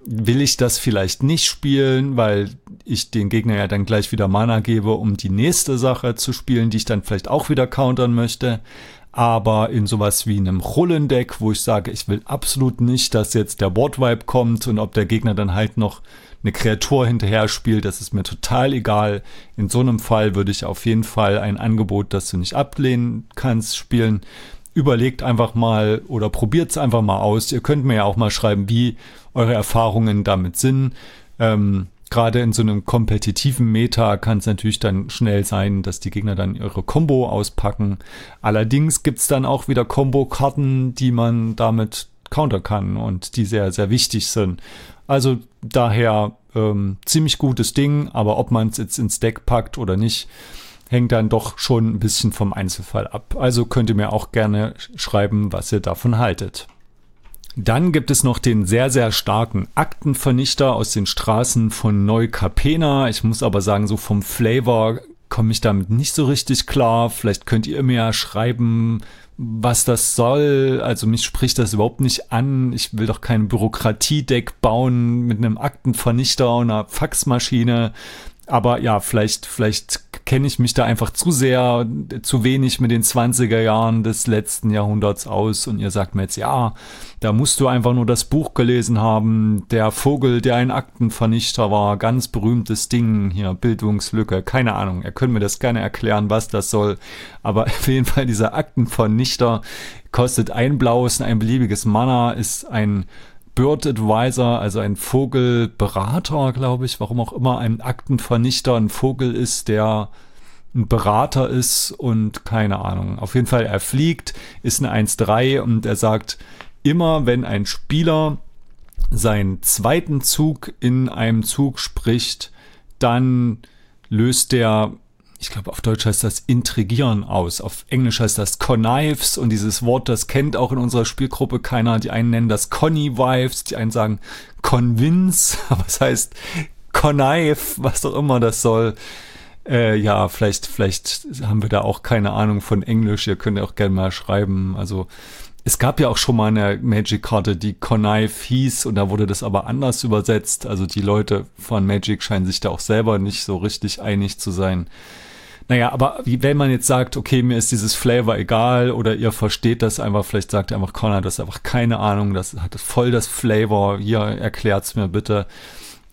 Speaker 2: will ich das vielleicht nicht spielen, weil ich den Gegner ja dann gleich wieder Mana gebe, um die nächste Sache zu spielen, die ich dann vielleicht auch wieder countern möchte. Aber in sowas wie einem Rollendeck, wo ich sage, ich will absolut nicht, dass jetzt der Board-Vibe kommt und ob der Gegner dann halt noch eine Kreatur hinterher spielt, das ist mir total egal. In so einem Fall würde ich auf jeden Fall ein Angebot, das du nicht ablehnen kannst, spielen überlegt einfach mal oder probiert es einfach mal aus. Ihr könnt mir ja auch mal schreiben, wie eure Erfahrungen damit sind. Ähm, Gerade in so einem kompetitiven Meta kann es natürlich dann schnell sein, dass die Gegner dann ihre Combo auspacken. Allerdings gibt es dann auch wieder Combo-Karten, die man damit counter kann und die sehr, sehr wichtig sind. Also daher ähm, ziemlich gutes Ding, aber ob man es jetzt ins Deck packt oder nicht, hängt dann doch schon ein bisschen vom Einzelfall ab. Also könnt ihr mir auch gerne schreiben, was ihr davon haltet. Dann gibt es noch den sehr, sehr starken Aktenvernichter aus den Straßen von Neukapena. Ich muss aber sagen, so vom Flavor komme ich damit nicht so richtig klar. Vielleicht könnt ihr mir ja schreiben, was das soll. Also mich spricht das überhaupt nicht an. Ich will doch kein Bürokratiedeck bauen mit einem Aktenvernichter und einer Faxmaschine. Aber ja, vielleicht, vielleicht kenne ich mich da einfach zu sehr, zu wenig mit den 20er Jahren des letzten Jahrhunderts aus. Und ihr sagt mir jetzt, ja, da musst du einfach nur das Buch gelesen haben, der Vogel, der ein Aktenvernichter war, ganz berühmtes Ding hier, Bildungslücke, keine Ahnung, ihr könnt mir das gerne erklären, was das soll, aber auf jeden Fall dieser Aktenvernichter kostet ein blaues ein beliebiges Mana, ist ein Bird Advisor, also ein Vogelberater, glaube ich, warum auch immer ein Aktenvernichter ein Vogel ist, der ein Berater ist und keine Ahnung. Auf jeden Fall, er fliegt, ist ein 1-3 und er sagt, immer wenn ein Spieler seinen zweiten Zug in einem Zug spricht, dann löst der ich glaube, auf Deutsch heißt das intrigieren aus. Auf Englisch heißt das connives und dieses Wort, das kennt auch in unserer Spielgruppe keiner. Die einen nennen das connivives, die einen sagen convince, aber es heißt connive, was auch immer das soll. Äh, ja, vielleicht, vielleicht haben wir da auch keine Ahnung von Englisch. Ihr könnt ja auch gerne mal schreiben. Also, es gab ja auch schon mal eine Magic-Karte, die Connive hieß und da wurde das aber anders übersetzt. Also die Leute von Magic scheinen sich da auch selber nicht so richtig einig zu sein. Naja, aber wenn man jetzt sagt, okay, mir ist dieses Flavor egal oder ihr versteht das einfach, vielleicht sagt ihr einfach, Connor, das ist einfach keine Ahnung, das hat voll das Flavor, hier erklärt's mir bitte.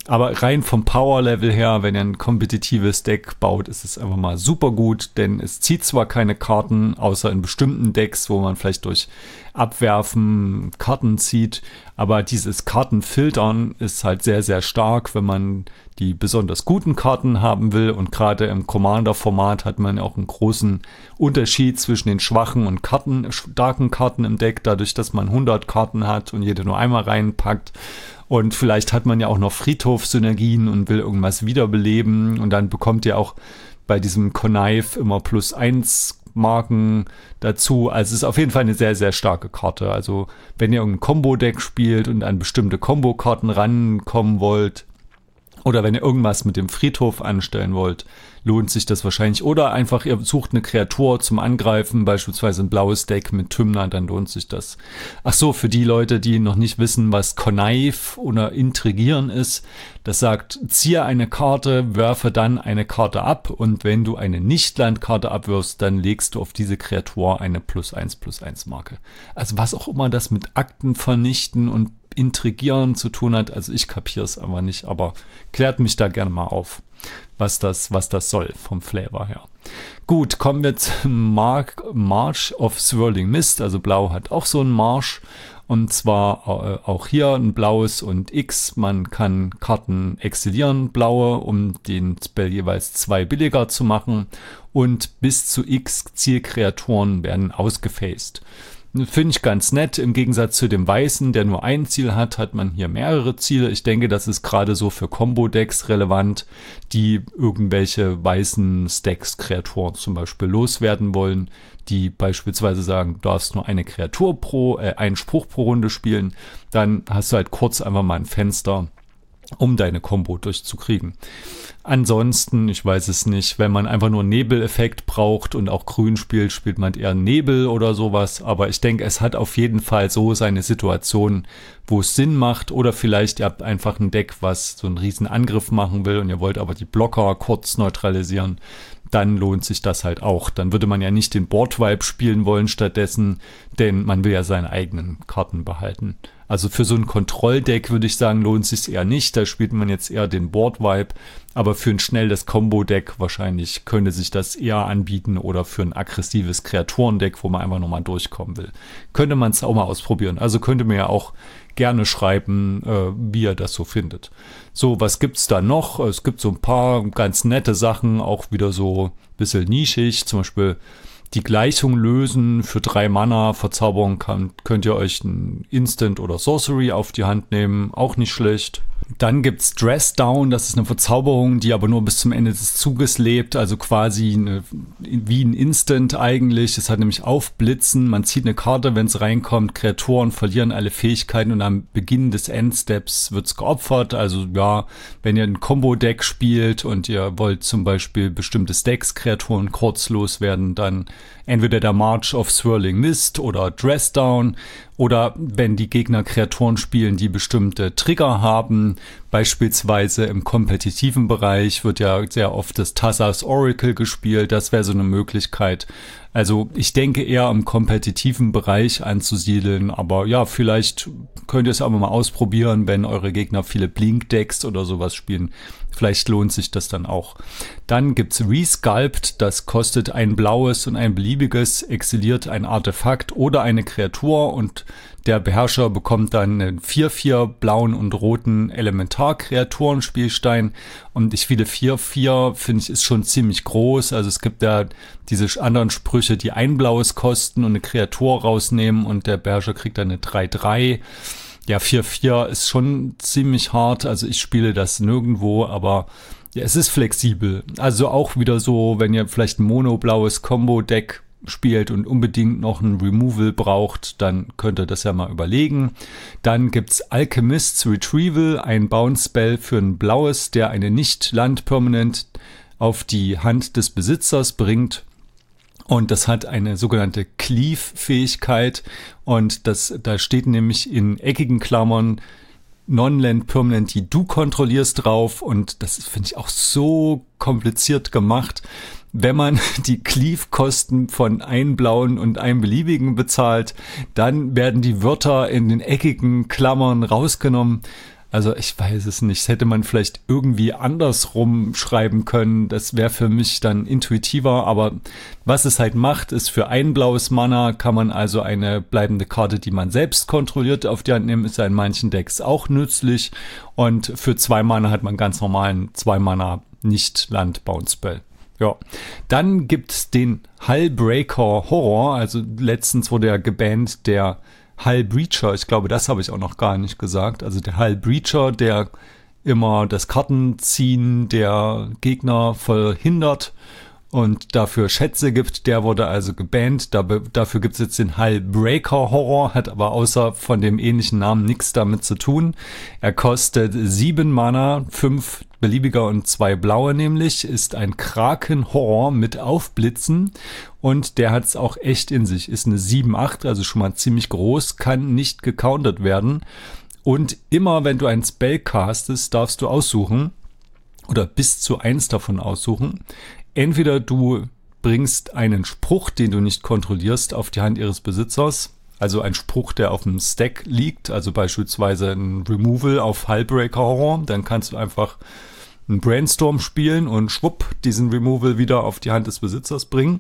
Speaker 2: Aber rein vom Power-Level her, wenn ihr ein kompetitives Deck baut, ist es einfach mal super gut, denn es zieht zwar keine Karten, außer in bestimmten Decks, wo man vielleicht durch Abwerfen Karten zieht, aber dieses Kartenfiltern ist halt sehr, sehr stark, wenn man die besonders guten Karten haben will. Und gerade im Commander-Format hat man auch einen großen Unterschied zwischen den schwachen und Karten, starken Karten im Deck, dadurch, dass man 100 Karten hat und jede nur einmal reinpackt. Und vielleicht hat man ja auch noch Friedhofsynergien und will irgendwas wiederbeleben. Und dann bekommt ihr auch bei diesem Connive immer plus eins Marken dazu. Also es ist auf jeden Fall eine sehr, sehr starke Karte. Also wenn ihr irgendein Combo-Deck spielt und an bestimmte Combo-Karten rankommen wollt Oder wenn ihr irgendwas mit dem Friedhof anstellen wollt, lohnt sich das wahrscheinlich. Oder einfach ihr sucht eine Kreatur zum Angreifen, beispielsweise ein blaues Deck mit Tymna, dann lohnt sich das. Ach so, für die Leute, die noch nicht wissen, was Connive oder Intrigieren ist, das sagt, ziehe eine Karte, werfe dann eine Karte ab und wenn du eine Nicht-Landkarte abwirfst, dann legst du auf diese Kreatur eine plus eins plus eins Marke. Also was auch immer das mit Akten vernichten und Intrigieren zu tun hat. Also ich kapiere es aber nicht, aber klärt mich da gerne mal auf was das, was das soll vom Flavor her. Gut, kommen wir zum Mark, March of Swirling Mist. Also Blau hat auch so einen Marsch. Und zwar äh, auch hier ein blaues und X. Man kann Karten exilieren, blaue, um den Spell jeweils zwei billiger zu machen. Und bis zu X Zielkreaturen werden ausgefaced. Finde ich ganz nett. Im Gegensatz zu dem Weißen, der nur ein Ziel hat, hat man hier mehrere Ziele. Ich denke, das ist gerade so für Combo-Decks relevant, die irgendwelche weißen Stacks-Kreaturen zum Beispiel loswerden wollen, die beispielsweise sagen, du darfst nur eine Kreatur pro, äh, einen Spruch pro Runde spielen. Dann hast du halt kurz einfach mal ein Fenster, um deine Combo durchzukriegen. Ansonsten, ich weiß es nicht, wenn man einfach nur Nebeleffekt braucht und auch grün spielt, spielt man eher Nebel oder sowas. Aber ich denke, es hat auf jeden Fall so seine Situation, wo es Sinn macht. Oder vielleicht ihr habt einfach ein Deck, was so einen riesen Angriff machen will und ihr wollt aber die Blocker kurz neutralisieren. Dann lohnt sich das halt auch. Dann würde man ja nicht den Board-Vibe spielen wollen stattdessen, denn man will ja seine eigenen Karten behalten. Also für so ein Kontrolldeck würde ich sagen, lohnt sich eher nicht. Da spielt man jetzt eher den Board-Vibe. Aber für ein schnelles Combo-Deck wahrscheinlich könnte sich das eher anbieten oder für ein aggressives Kreaturendeck, wo man einfach nochmal durchkommen will. Könnte man es auch mal ausprobieren. Also könnte mir ja auch gerne schreiben, äh, wie ihr das so findet. So, was gibt's da noch? Es gibt so ein paar ganz nette Sachen, auch wieder so ein bisschen nischig. Zum Beispiel die Gleichung lösen für drei Mana verzaubern kann, könnt ihr euch ein Instant oder Sorcery auf die Hand nehmen. Auch nicht schlecht. Dann gibt's Dress Down, das ist eine Verzauberung, die aber nur bis zum Ende des Zuges lebt, also quasi eine, wie ein Instant eigentlich. Es hat nämlich Aufblitzen, man zieht eine Karte, wenn es reinkommt, Kreaturen verlieren alle Fähigkeiten und am Beginn des Endsteps wird's geopfert. Also ja, wenn ihr ein Combo-Deck spielt und ihr wollt zum Beispiel bestimmte Stacks-Kreaturen kurz loswerden, dann entweder der March of Swirling Mist oder Dress Down oder wenn die Gegner Kreaturen spielen, die bestimmte Trigger haben, beispielsweise im kompetitiven Bereich wird ja sehr oft das Tassas Oracle gespielt, das wäre so eine Möglichkeit. Also ich denke eher im kompetitiven Bereich anzusiedeln, aber ja, vielleicht könnt ihr es aber mal ausprobieren, wenn eure Gegner viele Blink-Decks oder sowas spielen. Vielleicht lohnt sich das dann auch. Dann gibt's Resculpt, das kostet ein blaues und ein beliebiges, exiliert ein Artefakt oder eine Kreatur und der Beherrscher bekommt dann einen 4-4 blauen und roten Elementarkreaturen-Spielstein. Und ich finde 4-4, finde ich, ist schon ziemlich groß. Also es gibt ja diese anderen Sprüche, die ein blaues kosten und eine Kreatur rausnehmen und der Beherrscher kriegt dann eine 3-3. Ja, 4-4 ist schon ziemlich hart. Also ich spiele das nirgendwo, aber ja, es ist flexibel. Also auch wieder so, wenn ihr vielleicht ein mono-blaues Combo-Deck spielt und unbedingt noch ein Removal braucht, dann könnt ihr das ja mal überlegen. Dann gibt's Alchemist's Retrieval, ein Bounce-Spell für ein blaues, der eine Nicht-Land-Permanent auf die Hand des Besitzers bringt. Und das hat eine sogenannte Cleave-Fähigkeit. Und das, da steht nämlich in eckigen Klammern Non-Land Permanent, die du kontrollierst drauf. Und das finde ich auch so kompliziert gemacht wenn man die Cleave-Kosten von einem blauen und einem beliebigen bezahlt, dann werden die Wörter in den eckigen Klammern rausgenommen. Also ich weiß es nicht. Das hätte man vielleicht irgendwie andersrum schreiben können. Das wäre für mich dann intuitiver. Aber was es halt macht, ist für ein blaues Mana kann man also eine bleibende Karte, die man selbst kontrolliert, auf die Hand nehmen. Ist ja in manchen Decks auch nützlich. Und für zwei Mana hat man ganz normalen zwei Mana nicht Land Bounce Spell. Ja, dann gibt's den Hullbreaker Horror. Also letztens wurde ja gebannt der Hull Breacher. Ich glaube, das habe ich auch noch gar nicht gesagt. Also der Hull Breacher, der immer das Kartenziehen der Gegner verhindert und dafür Schätze gibt. Der wurde also gebannt. dafür gibt es jetzt den Hullbreaker Horror, hat aber außer von dem ähnlichen Namen nichts damit zu tun. Er kostet sieben Mana, fünf beliebiger und zwei blaue nämlich, ist ein Kraken-Horror mit Aufblitzen und der hat es auch echt in sich. Ist eine 7-8, also schon mal ziemlich groß, kann nicht gecountert werden. Und immer wenn du ein Spell castest, darfst du aussuchen, oder bis zu eins davon aussuchen. Entweder du bringst einen Spruch, den du nicht kontrollierst, auf die Hand ihres Besitzers, also ein Spruch, der auf dem Stack liegt, also beispielsweise ein Removal auf Hullbreaker Horror, dann kannst du einfach einen Brainstorm spielen und schwupp diesen Removal wieder auf die Hand des Besitzers bringen.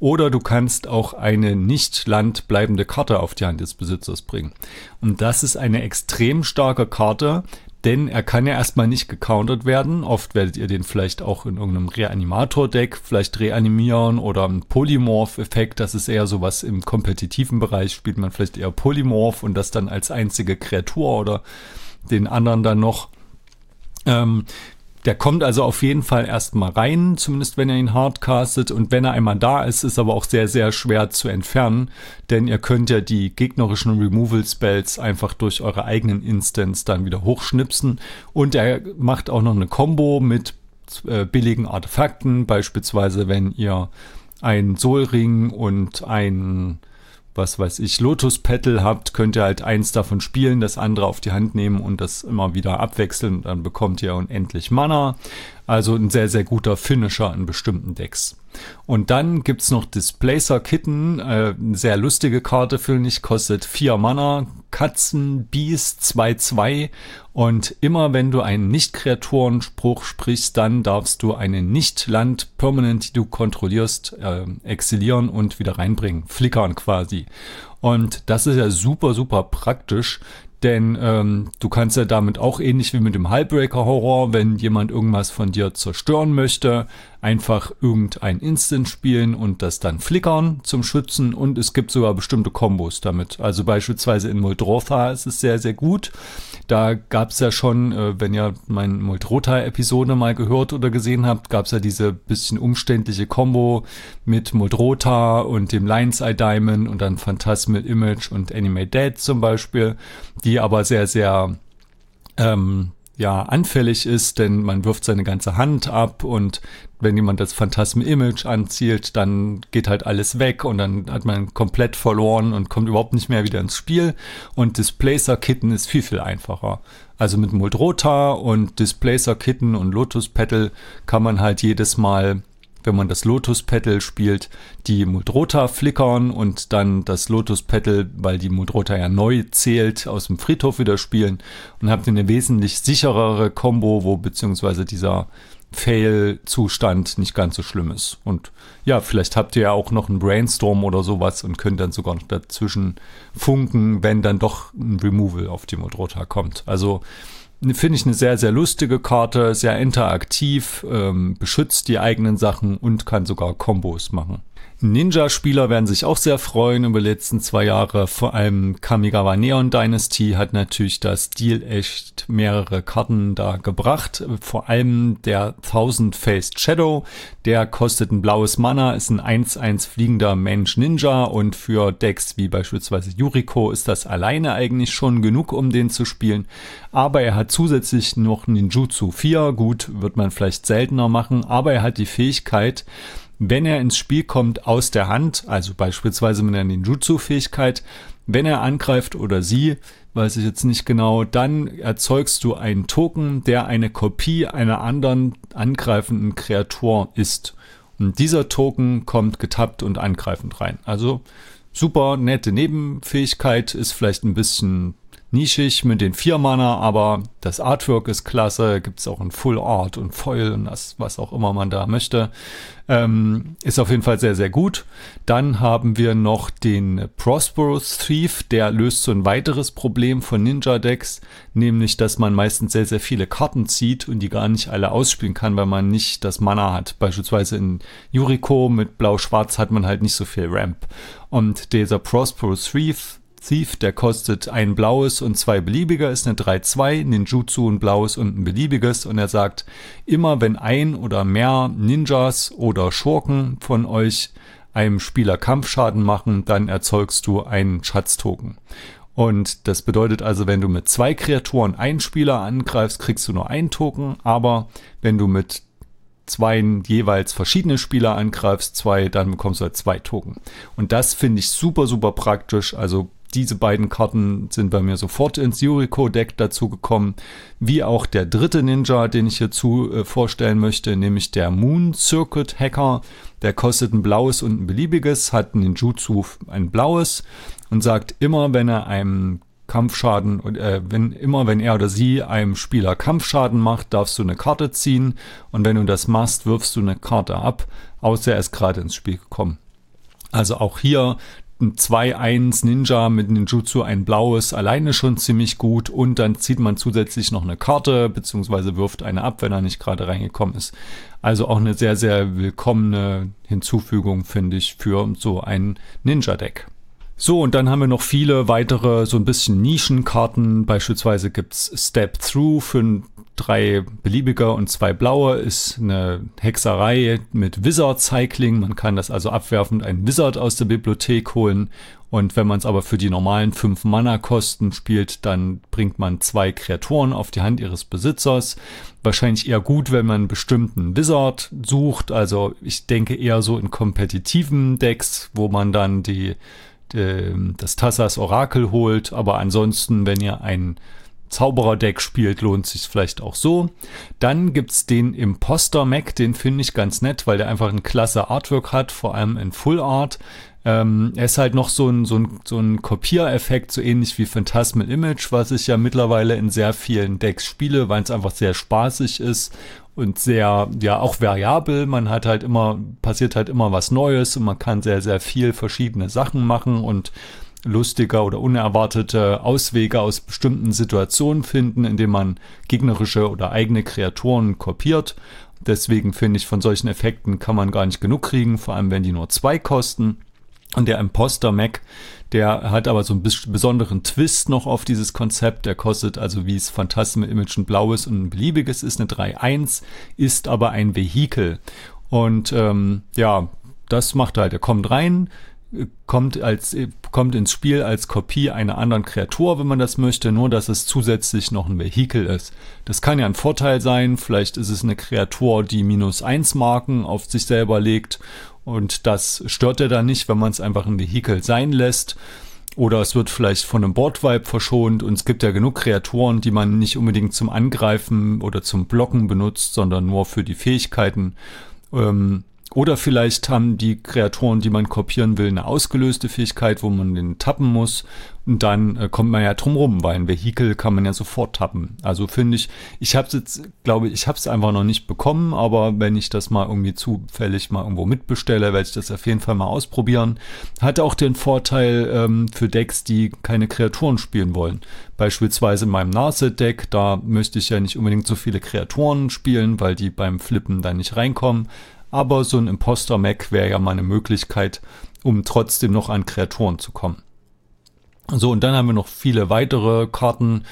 Speaker 2: Oder du kannst auch eine nicht landbleibende Karte auf die Hand des Besitzers bringen. Und das ist eine extrem starke Karte, denn er kann ja erstmal nicht gecountert werden. Oft werdet ihr den vielleicht auch in irgendeinem Reanimator-Deck vielleicht reanimieren oder ein Polymorph-Effekt. Das ist eher sowas im kompetitiven Bereich, spielt man vielleicht eher Polymorph und das dann als einzige Kreatur oder den anderen dann noch. Ähm, der kommt also auf jeden Fall erstmal rein, zumindest wenn er ihn hardcastet. Und wenn er einmal da ist, ist aber auch sehr, sehr schwer zu entfernen. Denn ihr könnt ja die gegnerischen Removal Spells einfach durch eure eigenen Instants dann wieder hochschnipsen. Und er macht auch noch eine Combo mit äh, billigen Artefakten. Beispielsweise, wenn ihr ein Soulring und ein was weiß ich, Lotus Petal habt, könnt ihr halt eins davon spielen, das andere auf die Hand nehmen und das immer wieder abwechseln. Dann bekommt ihr unendlich Mana. Also ein sehr, sehr guter Finisher in bestimmten Decks. Und dann gibt's noch Displacer Kitten, äh, sehr lustige Karte, finde ich, kostet 4 Mana, Katzen, Beast 2-2 und immer wenn du einen Nicht-Kreaturenspruch sprichst, dann darfst du eine Nicht-Land-Permanent, die du kontrollierst, äh, exilieren und wieder reinbringen, flickern quasi. Und das ist ja super, super praktisch, denn ähm, du kannst ja damit auch ähnlich wie mit dem Hullbreaker Horror, wenn jemand irgendwas von dir zerstören möchte, einfach irgendein Instant spielen und das dann flickern zum Schützen und es gibt sogar bestimmte Kombos damit. Also beispielsweise in Muldrotha ist es sehr, sehr gut. Da gab es ja schon, äh, wenn ihr meine Muldrotha-Episode mal gehört oder gesehen habt, gab es ja diese bisschen umständliche Combo mit Muldrotha und dem Lion's Eye Diamond und dann Phantasmal Image und Anime Dead zum Beispiel, die aber sehr, sehr ähm, ja anfällig ist, denn man wirft seine ganze Hand ab und wenn jemand das Phantasm-Image anzielt, dann geht halt alles weg und dann hat man komplett verloren und kommt überhaupt nicht mehr wieder ins Spiel. Und Displacer-Kitten ist viel, viel einfacher. Also mit Muldrota und Displacer-Kitten und Lotus Petal kann man halt jedes Mal wenn man das Lotus Petal spielt, die Muldrota flickern und dann das Lotus Petal, weil die Muldrota ja neu zählt, aus dem Friedhof wieder spielen und habt eine wesentlich sicherere Combo, wo beziehungsweise dieser Fail-Zustand nicht ganz so schlimm ist. Und ja, vielleicht habt ihr ja auch noch einen Brainstorm oder sowas und könnt dann sogar noch dazwischen funken, wenn dann doch ein Removal auf die Muldrota kommt. Also finde ich eine sehr, sehr lustige Karte, sehr interaktiv, ähm, beschützt die eigenen Sachen und kann sogar Kombos machen. Ninja-Spieler werden sich auch sehr freuen über die letzten zwei Jahre. Vor allem Kamigawa Neon Dynasty hat natürlich das Deal echt mehrere Karten da gebracht. Vor allem der Thousand Faced Shadow, der kostet ein blaues Mana, ist ein 1-1 fliegender Mensch Ninja und für Decks wie beispielsweise Yuriko ist das alleine eigentlich schon genug, um den zu spielen. Aber er hat zusätzlich noch Ninjutsu 4. Gut, wird man vielleicht seltener machen, aber er hat die Fähigkeit, wenn er ins Spiel kommt aus der Hand, also beispielsweise mit einer Ninjutsu-Fähigkeit, wenn er angreift oder sie, weiß ich jetzt nicht genau, dann erzeugst du einen Token, der eine Kopie einer anderen angreifenden Kreatur ist. Und dieser Token kommt getappt und angreifend rein. Also super nette Nebenfähigkeit, ist vielleicht ein bisschen nischig mit den vier Mana, aber das Artwork ist klasse. Gibt es auch in Full Art und Foil und das, was auch immer man da möchte. Ähm, ist auf jeden Fall sehr, sehr gut. Dann haben wir noch den Prosperous Thief. Der löst so ein weiteres Problem von Ninja-Decks, nämlich, dass man meistens sehr, sehr viele Karten zieht und die gar nicht alle ausspielen kann, weil man nicht das Mana hat. Beispielsweise in Yuriko mit Blau-Schwarz hat man halt nicht so viel Ramp. Und dieser Prosperous Thief Thief, der kostet ein blaues und zwei beliebige, ist eine 3-2, Ninjutsu ein blaues und ein beliebiges und er sagt, immer wenn ein oder mehr Ninjas oder Schurken von euch einem Spieler Kampfschaden machen, dann erzeugst du einen Schatztoken. Und das bedeutet also, wenn du mit zwei Kreaturen einen Spieler angreifst, kriegst du nur einen Token, aber wenn du mit zwei jeweils verschiedene Spieler angreifst, zwei, dann bekommst du halt zwei Token. Und das finde ich super, super praktisch. Also diese beiden Karten sind bei mir sofort ins Yuriko-Deck dazu gekommen, wie auch der dritte Ninja, den ich hierzu äh, vorstellen möchte, nämlich der Moon Circuit Hacker. Der kostet ein blaues und ein beliebiges, hat ein Ninjutsu ein blaues und sagt immer, wenn er einem Kampfschaden, äh, wenn immer wenn er oder sie einem Spieler Kampfschaden macht, darfst du eine Karte ziehen und wenn du das machst, wirfst du eine Karte ab, außer er ist gerade ins Spiel gekommen. Also auch hier ein 2-1 Ninja mit Ninjutsu ein blaues alleine schon ziemlich gut und dann zieht man zusätzlich noch eine Karte beziehungsweise wirft eine ab, wenn er nicht gerade reingekommen ist. Also auch eine sehr, sehr willkommene Hinzufügung, finde ich, für so ein Ninja-Deck. So, und dann haben wir noch viele weitere, so ein bisschen Nischenkarten. Beispielsweise gibt's Step Through für drei beliebige und zwei blaue. Ist eine Hexerei mit Wizard Cycling. Man kann das also abwerfend einen Wizard aus der Bibliothek holen. Und wenn man es aber für die normalen fünf Mana-Kosten spielt, dann bringt man zwei Kreaturen auf die Hand ihres Besitzers. Wahrscheinlich eher gut, wenn man einen bestimmten Wizard sucht. Also ich denke eher so in kompetitiven Decks, wo man dann die ähm, das Tassas Orakel holt, aber ansonsten, wenn ihr ein Zauberer-Deck spielt, lohnt sich vielleicht auch so. Dann gibt's den Imposter Mac, den finde ich ganz nett, weil der einfach ein klasse Artwork hat, vor allem in Full Art. Ähm, er ist halt noch so ein, so ein, so ein Kopiereffekt, so ähnlich wie Phantasmal Image, was ich ja mittlerweile in sehr vielen Decks spiele, weil es einfach sehr spaßig ist und sehr, ja, auch variabel. Man hat halt immer, passiert halt immer was Neues und man kann sehr, sehr viel verschiedene Sachen machen und lustiger oder unerwartete Auswege aus bestimmten Situationen finden, indem man gegnerische oder eigene Kreaturen kopiert. Deswegen finde ich, von solchen Effekten kann man gar nicht genug kriegen, vor allem wenn die nur zwei kosten. Und der Imposter Mac, der hat aber so einen besonderen Twist noch auf dieses Konzept. Der kostet also, wie es Phantasm Image ein blaues und ein beliebiges ist, eine 3.1, ist aber ein Vehikel. Und ähm, ja, das macht er halt. Er kommt rein, kommt als kommt ins Spiel als Kopie einer anderen Kreatur, wenn man das möchte, nur dass es zusätzlich noch ein Vehikel ist. Das kann ja ein Vorteil sein, vielleicht ist es eine Kreatur, die minus eins Marken auf sich selber legt und das stört er dann nicht, wenn man es einfach ein Vehikel sein lässt. Oder es wird vielleicht von einem Boardvibe verschont und es gibt ja genug Kreaturen, die man nicht unbedingt zum Angreifen oder zum Blocken benutzt, sondern nur für die Fähigkeiten. Ähm, oder vielleicht haben die Kreaturen, die man kopieren will, eine ausgelöste Fähigkeit, wo man den tappen muss. Und dann äh, kommt man ja drum rum, weil ein Vehikel kann man ja sofort tappen. Also finde ich, ich habe es jetzt, glaube ich, ich habe es einfach noch nicht bekommen, aber wenn ich das mal irgendwie zufällig mal irgendwo mitbestelle, werde ich das auf jeden Fall mal ausprobieren. Hat auch den Vorteil ähm, für Decks, die keine Kreaturen spielen wollen. Beispielsweise in meinem Narset-Deck, da möchte ich ja nicht unbedingt so viele Kreaturen spielen, weil die beim Flippen dann nicht reinkommen aber so ein Imposter-Mac wäre ja mal eine Möglichkeit, um trotzdem noch an Kreaturen zu kommen. So, und dann haben wir noch viele weitere Karten.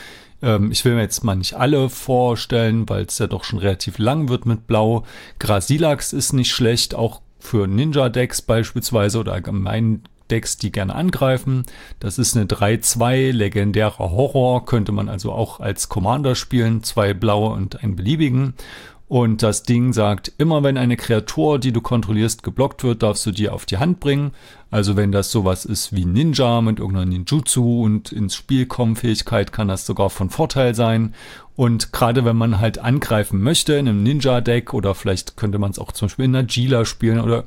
Speaker 2: Ähm, ich will mir jetzt mal nicht alle vorstellen, weil es ja doch schon relativ lang wird mit Blau. Grasilax ist nicht schlecht, auch für Ninja-Decks beispielsweise oder allgemein Decks, die gerne angreifen. Das ist eine 3-2 legendärer Horror, könnte man also auch als Commander spielen, zwei blaue und einen beliebigen. Und das Ding sagt, immer wenn eine Kreatur, die du kontrollierst, geblockt wird, darfst du die auf die Hand bringen. Also wenn das sowas ist wie Ninja mit irgendeiner Ninjutsu und ins Spiel kommen Fähigkeit, kann das sogar von Vorteil sein. Und gerade wenn man halt angreifen möchte in einem Ninja-Deck oder vielleicht könnte man es auch zum Beispiel in einer Gila spielen oder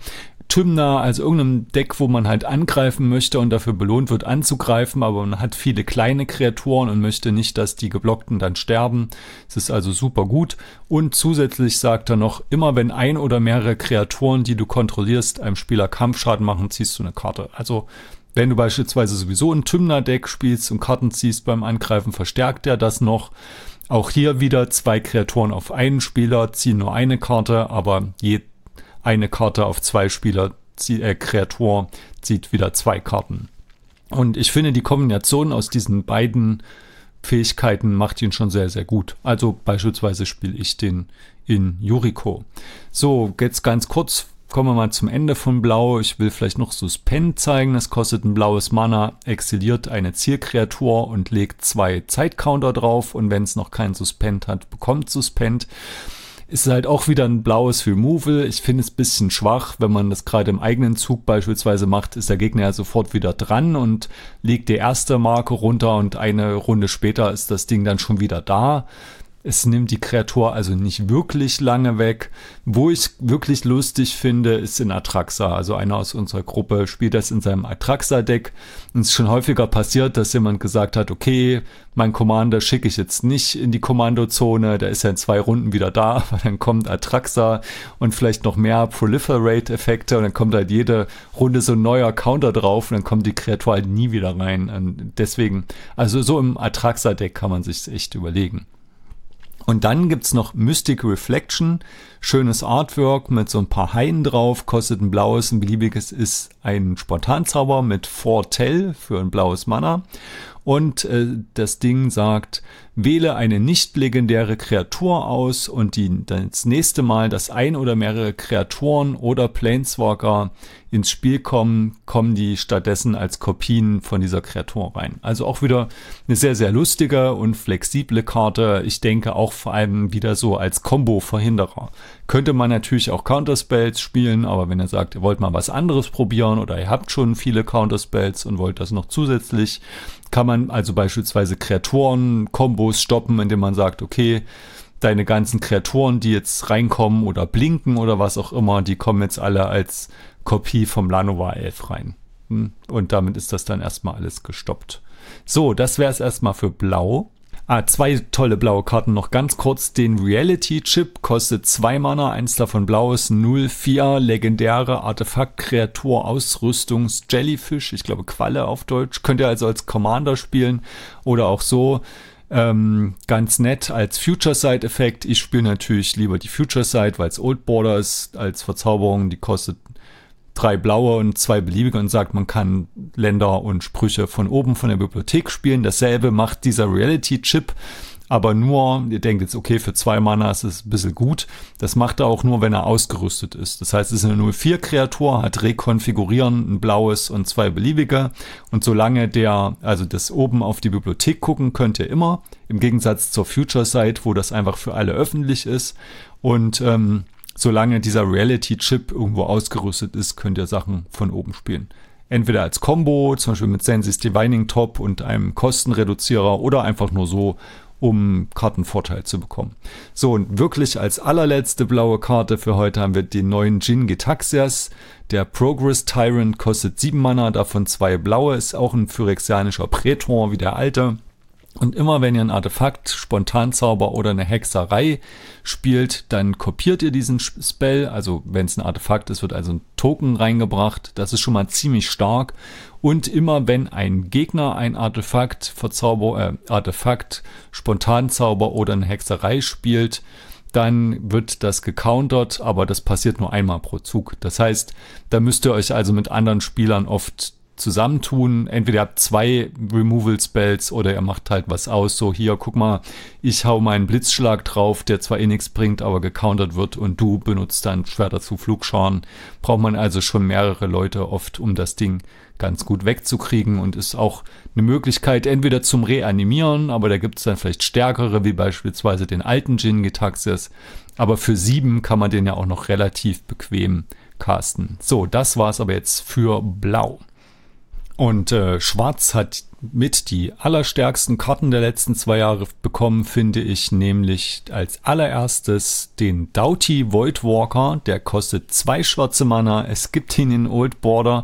Speaker 2: Tymna, also irgendeinem Deck, wo man halt angreifen möchte und dafür belohnt wird anzugreifen, aber man hat viele kleine Kreaturen und möchte nicht, dass die Geblockten dann sterben. Es ist also super gut. Und zusätzlich sagt er noch, immer wenn ein oder mehrere Kreaturen, die du kontrollierst, einem Spieler Kampfschaden machen, ziehst du eine Karte. Also wenn du beispielsweise sowieso ein Tymna-Deck spielst und Karten ziehst beim Angreifen, verstärkt er das noch. Auch hier wieder zwei Kreaturen auf einen Spieler, ziehen nur eine Karte, aber je eine Karte auf zwei Spieler, äh, Kreatur zieht wieder zwei Karten. Und ich finde, die Kombination aus diesen beiden Fähigkeiten macht ihn schon sehr, sehr gut. Also beispielsweise spiele ich den in Yuriko. So, jetzt ganz kurz kommen wir mal zum Ende von Blau. Ich will vielleicht noch Suspend zeigen. Das kostet ein blaues Mana, exiliert eine Zielkreatur und legt zwei Zeitcounter drauf. Und wenn es noch kein Suspend hat, bekommt Suspend. Ist halt auch wieder ein blaues Removal. Ich finde es ein bisschen schwach, wenn man das gerade im eigenen Zug beispielsweise macht, ist der Gegner ja sofort wieder dran und legt die erste Marke runter und eine Runde später ist das Ding dann schon wieder da. Es nimmt die Kreatur also nicht wirklich lange weg. Wo ich wirklich lustig finde, ist in Atraxa. Also einer aus unserer Gruppe spielt das in seinem Atraxa-Deck. Und es ist schon häufiger passiert, dass jemand gesagt hat, okay, mein Commander schicke ich jetzt nicht in die Kommandozone, der ist ja in zwei Runden wieder da, aber dann kommt Atraxa und vielleicht noch mehr Proliferate-Effekte und dann kommt halt jede Runde so ein neuer Counter drauf und dann kommt die Kreatur halt nie wieder rein. Und deswegen, also so im Atraxa-Deck kann man sich echt überlegen. Und dann gibt's noch Mystic Reflection, schönes Artwork mit so ein paar Haien drauf, kostet ein blaues, ein beliebiges ist ein Spontanzauber mit Foretell für ein blaues Mana. Und äh, das Ding sagt, wähle eine nicht legendäre Kreatur aus und die das nächste Mal, dass ein oder mehrere Kreaturen oder Planeswalker ins Spiel kommen, kommen die stattdessen als Kopien von dieser Kreatur rein. Also auch wieder eine sehr, sehr lustige und flexible Karte. Ich denke auch vor allem wieder so als Combo-Verhinderer. Könnte man natürlich auch Counterspells spielen, aber wenn ihr sagt, ihr wollt mal was anderes probieren oder ihr habt schon viele Counterspells und wollt das noch zusätzlich, kann man also beispielsweise Kreaturen-Kombos stoppen, indem man sagt, okay, deine ganzen Kreaturen, die jetzt reinkommen oder blinken oder was auch immer, die kommen jetzt alle als Kopie vom Lanoa 11 rein. Hm? Und damit ist das dann erstmal alles gestoppt. So, das wäre es erstmal für Blau. Ah, zwei tolle blaue Karten noch ganz kurz. Den Reality Chip kostet zwei Mana, eins davon blau ist 04, legendäre Artefakt-Kreatur, Ausrüstungs Jellyfish, ich glaube Qualle auf Deutsch. Könnt ihr also als Commander spielen oder auch so. Ähm, ganz nett als Future Side Effekt. Ich spiele natürlich lieber die Future Side, weil es Old Border ist als Verzauberung. Die kostet drei blaue und zwei beliebige und sagt, man kann Länder und Sprüche von oben von der Bibliothek spielen. Dasselbe macht dieser Reality-Chip, aber nur, ihr denkt jetzt, okay, für zwei Mana ist es ein bisschen gut. Das macht er auch nur, wenn er ausgerüstet ist. Das heißt, es ist eine 04-Kreatur, hat Rekonfigurieren, ein blaues und zwei beliebige. Und solange der, also das oben auf die Bibliothek gucken, könnt ihr immer. Im Gegensatz zur Future-Site, wo das einfach für alle öffentlich ist. Und ähm, solange dieser Reality-Chip irgendwo ausgerüstet ist, könnt ihr Sachen von oben spielen. Entweder als Combo, zum Beispiel mit Sensis Divining Top und einem Kostenreduzierer oder einfach nur so, um Kartenvorteil zu bekommen. So, und wirklich als allerletzte blaue Karte für heute haben wir den neuen Jin Gitaxias. Der Progress Tyrant kostet 7 Mana, davon zwei blaue, ist auch ein phyrexianischer Prätor wie der alte. Und immer wenn ihr ein Artefakt, Spontanzauber oder eine Hexerei spielt, dann kopiert ihr diesen Spell. Also wenn es ein Artefakt ist, wird also ein Token reingebracht. Das ist schon mal ziemlich stark. Und immer wenn ein Gegner ein Artefakt, Verzauber, äh, Artefakt, Spontanzauber oder eine Hexerei spielt, dann wird das gecountert, aber das passiert nur einmal pro Zug. Das heißt, da müsst ihr euch also mit anderen Spielern oft zusammentun. Entweder ihr habt zwei Removal Spells oder ihr macht halt was aus. So, hier, guck mal, ich hau meinen Blitzschlag drauf, der zwar eh nichts bringt, aber gecountert wird und du benutzt dann Schwerter zu Flugscharen. Braucht man also schon mehrere Leute oft, um das Ding ganz gut wegzukriegen und ist auch eine Möglichkeit entweder zum Reanimieren, aber da gibt es dann vielleicht stärkere, wie beispielsweise den alten Jin Gitaxias. Aber für sieben kann man den ja auch noch relativ bequem casten. So, das war's aber jetzt für Blau. Und äh, Schwarz hat mit die allerstärksten Karten der letzten zwei Jahre bekommen, finde ich, nämlich als allererstes den Doughty Voidwalker. Der kostet zwei schwarze Mana. Es gibt ihn in Old Border.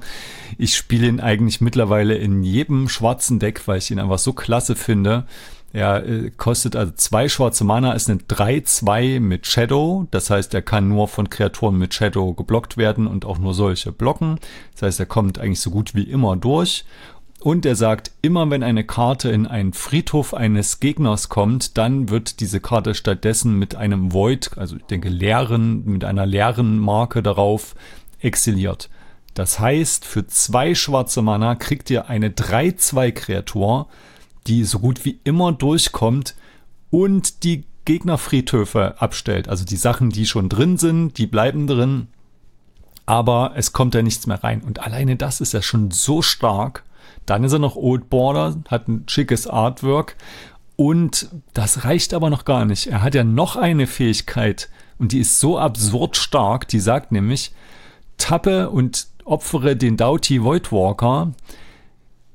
Speaker 2: Ich spiele ihn eigentlich mittlerweile in jedem schwarzen Deck, weil ich ihn einfach so klasse finde. Er äh, kostet also zwei schwarze Mana, ist eine 3-2 mit Shadow. Das heißt, er kann nur von Kreaturen mit Shadow geblockt werden und auch nur solche blocken. Das heißt, er kommt eigentlich so gut wie immer durch. Und er sagt, immer wenn eine Karte in einen Friedhof eines Gegners kommt, dann wird diese Karte stattdessen mit einem Void, also ich denke leeren, mit einer leeren Marke darauf exiliert. Das heißt, für zwei schwarze Mana kriegt ihr eine 3-2-Kreatur, die so gut wie immer durchkommt und die Gegnerfriedhöfe abstellt. Also die Sachen, die schon drin sind, die bleiben drin, aber es kommt da nichts mehr rein. Und alleine das ist ja schon so stark. Dann ist er noch Old Border, hat ein schickes Artwork und das reicht aber noch gar nicht. Er hat ja noch eine Fähigkeit und die ist so absurd stark, die sagt nämlich, tappe und opfere den Doughty Voidwalker,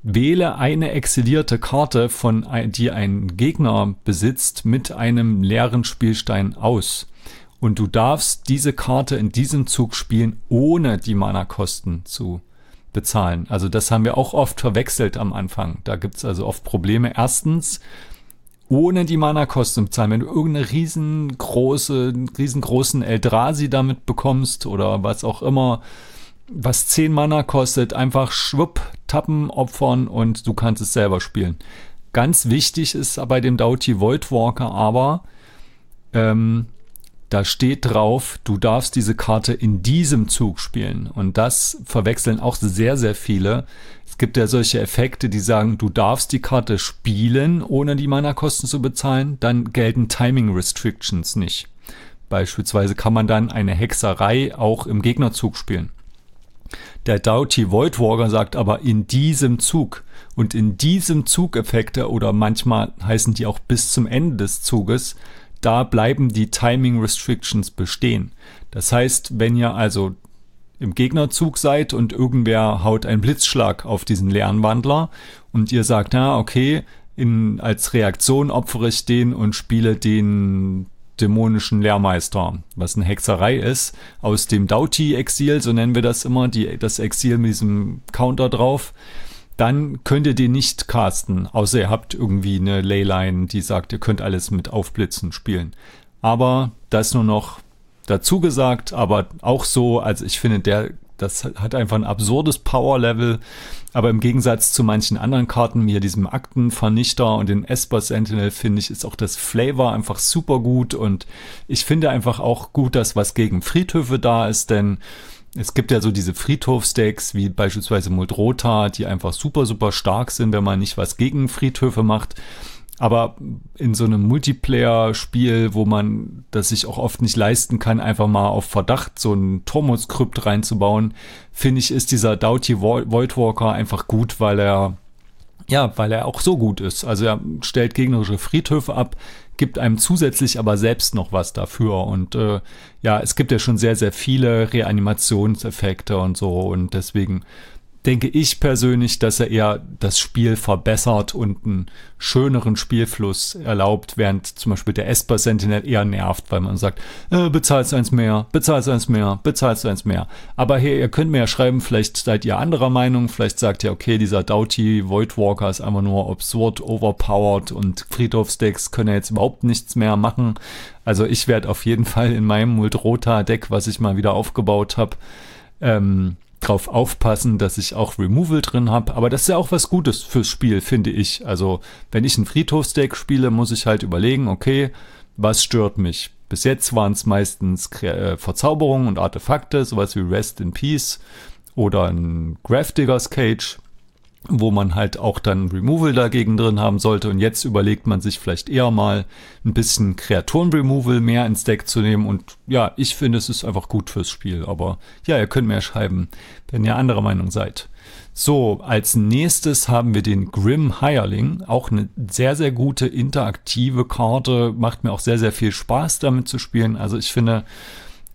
Speaker 2: wähle eine exilierte Karte, von, die ein Gegner besitzt, mit einem leeren Spielstein aus. Und du darfst diese Karte in diesem Zug spielen, ohne die Mana-Kosten zu bezahlen. Also das haben wir auch oft verwechselt am Anfang. Da gibt es also oft Probleme. Erstens, ohne die Mana-Kosten zu bezahlen. Wenn du irgendeine riesengroße, riesengroßen Eldrazi damit bekommst oder was auch immer, was 10 Mana kostet, einfach schwupp, tappen, opfern und du kannst es selber spielen. Ganz wichtig ist bei dem Doughty Voidwalker aber, ähm, da steht drauf, du darfst diese Karte in diesem Zug spielen. Und das verwechseln auch sehr, sehr viele. Es gibt ja solche Effekte, die sagen, du darfst die Karte spielen, ohne die Mana-Kosten zu bezahlen. Dann gelten Timing Restrictions nicht. Beispielsweise kann man dann eine Hexerei auch im Gegnerzug spielen. Der Doughty Voidwalker sagt aber in diesem Zug. Und in diesem Zugeffekte oder manchmal heißen die auch bis zum Ende des Zuges, da bleiben die Timing Restrictions bestehen. Das heißt, wenn ihr also im Gegnerzug seid und irgendwer haut einen Blitzschlag auf diesen leeren Wandler und ihr sagt, ja, okay, in, als Reaktion opfere ich den und spiele den dämonischen Lehrmeister, was eine Hexerei ist, aus dem Doughty-Exil, so nennen wir das immer, die, das Exil mit diesem Counter drauf, dann könnt ihr den nicht casten, außer ihr habt irgendwie eine Leyline, die sagt, ihr könnt alles mit Aufblitzen spielen. Aber das nur noch dazu gesagt, aber auch so, also ich finde, der das hat einfach ein absurdes Power-Level. Aber im Gegensatz zu manchen anderen Karten, wie hier diesem Aktenvernichter und den Esper Sentinel, finde ich, ist auch das Flavor einfach super gut. Und ich finde einfach auch gut, dass was gegen Friedhöfe da ist, denn es gibt ja so diese Friedhofsdecks, wie beispielsweise Muldrota, die einfach super, super stark sind, wenn man nicht was gegen Friedhöfe macht. Aber in so einem Multiplayer-Spiel, wo man das sich auch oft nicht leisten kann, einfach mal auf Verdacht so ein Tormus-Krypt reinzubauen, finde ich, ist dieser Doughty Voidwalker einfach gut, weil er, ja, weil er auch so gut ist. Also er stellt gegnerische Friedhöfe ab, gibt einem zusätzlich aber selbst noch was dafür. Und äh, ja, es gibt ja schon sehr, sehr viele Reanimationseffekte und so. Und deswegen denke ich persönlich, dass er eher das Spiel verbessert und einen schöneren Spielfluss erlaubt, während zum Beispiel der Esper Sentinel eher nervt, weil man sagt, äh, bezahlst eins mehr, bezahlst eins mehr, bezahlst eins mehr. Aber hey, ihr könnt mir ja schreiben, vielleicht seid ihr anderer Meinung, vielleicht sagt ihr, okay, dieser Doughty Voidwalker ist einfach nur absurd overpowered und Friedhofsdecks können ja jetzt überhaupt nichts mehr machen. Also ich werde auf jeden Fall in meinem Muldrota-Deck, was ich mal wieder aufgebaut habe, ähm, drauf aufpassen, dass ich auch Removal drin habe. Aber das ist ja auch was Gutes fürs Spiel, finde ich. Also, wenn ich ein Friedhofsdeck spiele, muss ich halt überlegen, okay, was stört mich? Bis jetzt waren es meistens äh, Verzauberungen und Artefakte, sowas wie Rest in Peace oder ein Grafdiggers Cage wo man halt auch dann Removal dagegen drin haben sollte. Und jetzt überlegt man sich vielleicht eher mal ein bisschen Kreaturen-Removal mehr ins Deck zu nehmen. Und ja, ich finde, es ist einfach gut fürs Spiel. Aber ja, ihr könnt mir schreiben, wenn ihr anderer Meinung seid. So, als nächstes haben wir den Grim Hireling. Auch eine sehr, sehr gute interaktive Karte. Macht mir auch sehr, sehr viel Spaß damit zu spielen. Also ich finde,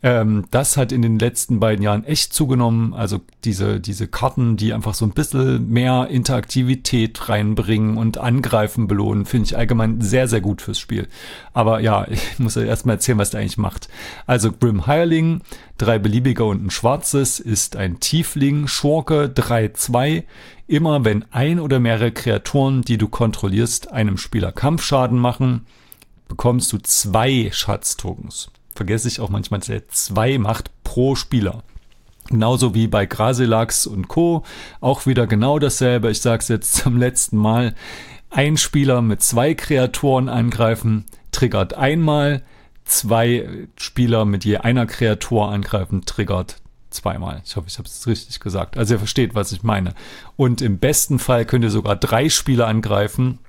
Speaker 2: ähm, das hat in den letzten beiden Jahren echt zugenommen. Also diese, diese Karten, die einfach so ein bisschen mehr Interaktivität reinbringen und Angreifen belohnen, finde ich allgemein sehr, sehr gut fürs Spiel. Aber ja, ich muss ja erstmal erzählen, was der eigentlich macht. Also Grim Hireling, drei beliebige und ein schwarzes, ist ein Tiefling, Schurke, 3-2. Immer wenn ein oder mehrere Kreaturen, die du kontrollierst, einem Spieler Kampfschaden machen, bekommst du zwei Schatztokens vergesse ich auch manchmal, dass er zwei macht pro Spieler. Genauso wie bei Grasilax und Co. Auch wieder genau dasselbe. Ich sage es jetzt zum letzten Mal. Ein Spieler mit zwei Kreaturen angreifen, triggert einmal. Zwei Spieler mit je einer Kreatur angreifen, triggert zweimal. Ich hoffe, ich habe es richtig gesagt. Also ihr versteht, was ich meine. Und im besten Fall könnt ihr sogar drei Spieler angreifen.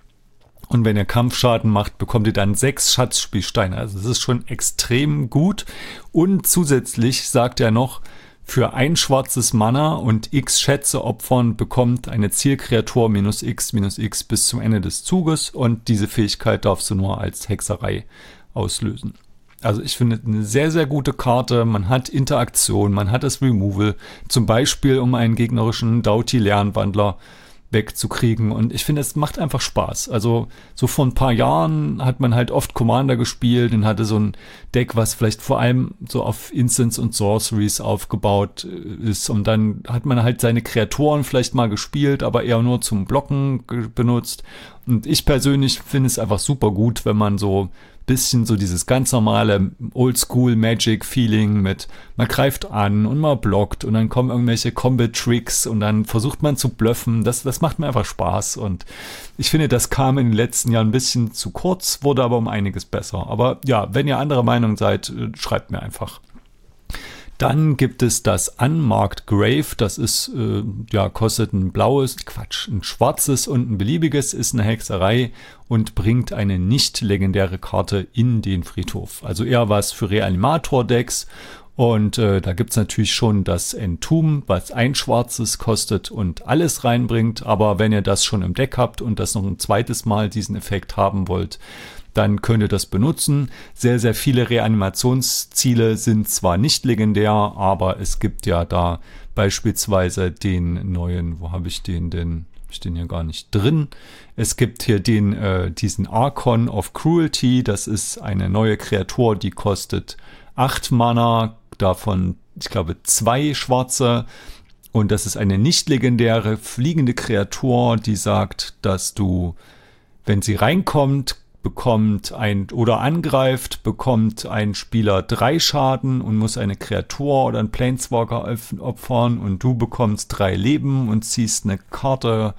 Speaker 2: Und wenn ihr Kampfschaden macht, bekommt ihr dann sechs Schatzspielsteine. Also es ist schon extrem gut. Und zusätzlich sagt er noch, für ein schwarzes Mana und x Schätze opfern bekommt eine Zielkreatur minus x minus x bis zum Ende des Zuges und diese Fähigkeit darfst du nur als Hexerei auslösen. Also ich finde eine sehr, sehr gute Karte. Man hat Interaktion, man hat das Removal, zum Beispiel um einen gegnerischen Doughty-Lernwandler wegzukriegen. Und ich finde, es macht einfach Spaß. Also so vor ein paar Jahren hat man halt oft Commander gespielt und hatte so ein Deck, was vielleicht vor allem so auf Instants und Sorceries aufgebaut äh, ist. Und dann hat man halt seine Kreaturen vielleicht mal gespielt, aber eher nur zum Blocken benutzt. Und ich persönlich finde es einfach super gut, wenn man so bisschen so dieses ganz normale Oldschool Magic Feeling mit man greift an und man blockt und dann kommen irgendwelche Combat Tricks und dann versucht man zu bluffen. Das, das macht mir einfach Spaß und ich finde, das kam in den letzten Jahren ein bisschen zu kurz, wurde aber um einiges besser. Aber ja, wenn ihr anderer Meinung seid, äh, schreibt mir einfach. Dann gibt es das Unmarked Grave. Das ist, äh, ja, kostet ein blaues, Quatsch, ein schwarzes und ein beliebiges, ist eine Hexerei und bringt eine nicht legendäre Karte in den Friedhof. Also eher was für Reanimator-Decks. Und äh, da es natürlich schon das Entomb, was ein schwarzes kostet und alles reinbringt. Aber wenn ihr das schon im Deck habt und das noch ein zweites Mal diesen Effekt haben wollt, dann könnt ihr das benutzen. Sehr, sehr viele Reanimationsziele sind zwar nicht legendär, aber es gibt ja da beispielsweise den neuen, wo habe ich den denn? ich den hier gar nicht drin. Es gibt hier den, äh, diesen Archon of Cruelty. Das ist eine neue Kreatur, die kostet 8 Mana, davon, ich glaube, zwei schwarze. Und das ist eine nicht legendäre fliegende Kreatur, die sagt, dass du, wenn sie reinkommt, bekommt ein oder angreift, bekommt ein Spieler drei Schaden und muss eine Kreatur oder einen Planeswalker opfern und du bekommst drei Leben und ziehst eine Karte.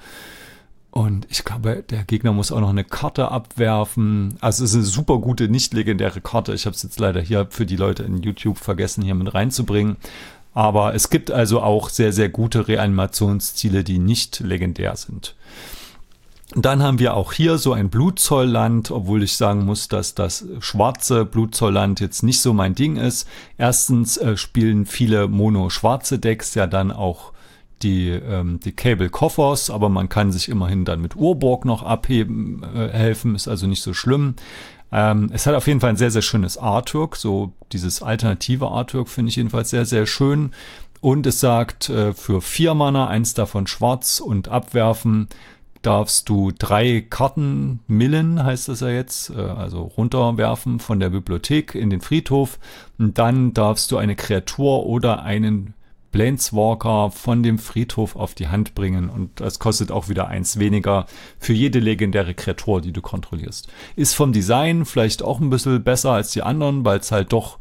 Speaker 2: Und ich glaube, der Gegner muss auch noch eine Karte abwerfen. Also es ist eine super gute, nicht legendäre Karte. Ich habe es jetzt leider hier für die Leute in YouTube vergessen, hier mit reinzubringen. Aber es gibt also auch sehr, sehr gute Reanimationsziele, die nicht legendär sind. Dann haben wir auch hier so ein Blutzollland, obwohl ich sagen muss, dass das schwarze Blutzollland jetzt nicht so mein Ding ist. Erstens äh, spielen viele mono-schwarze Decks ja dann auch die, ähm, die Cable Coffers, aber man kann sich immerhin dann mit Urborg noch abheben, äh, helfen, ist also nicht so schlimm. Ähm, es hat auf jeden Fall ein sehr, sehr schönes Artwork, so dieses alternative Artwork finde ich jedenfalls sehr, sehr schön. Und es sagt äh, für vier Mana, eins davon schwarz und abwerfen, darfst du drei Karten millen, heißt das ja jetzt, äh, also runterwerfen von der Bibliothek in den Friedhof. Und dann darfst du eine Kreatur oder einen Planeswalker von dem Friedhof auf die Hand bringen und das kostet auch wieder eins weniger für jede legendäre Kreatur, die du kontrollierst. Ist vom Design vielleicht auch ein bisschen besser als die anderen, weil es halt doch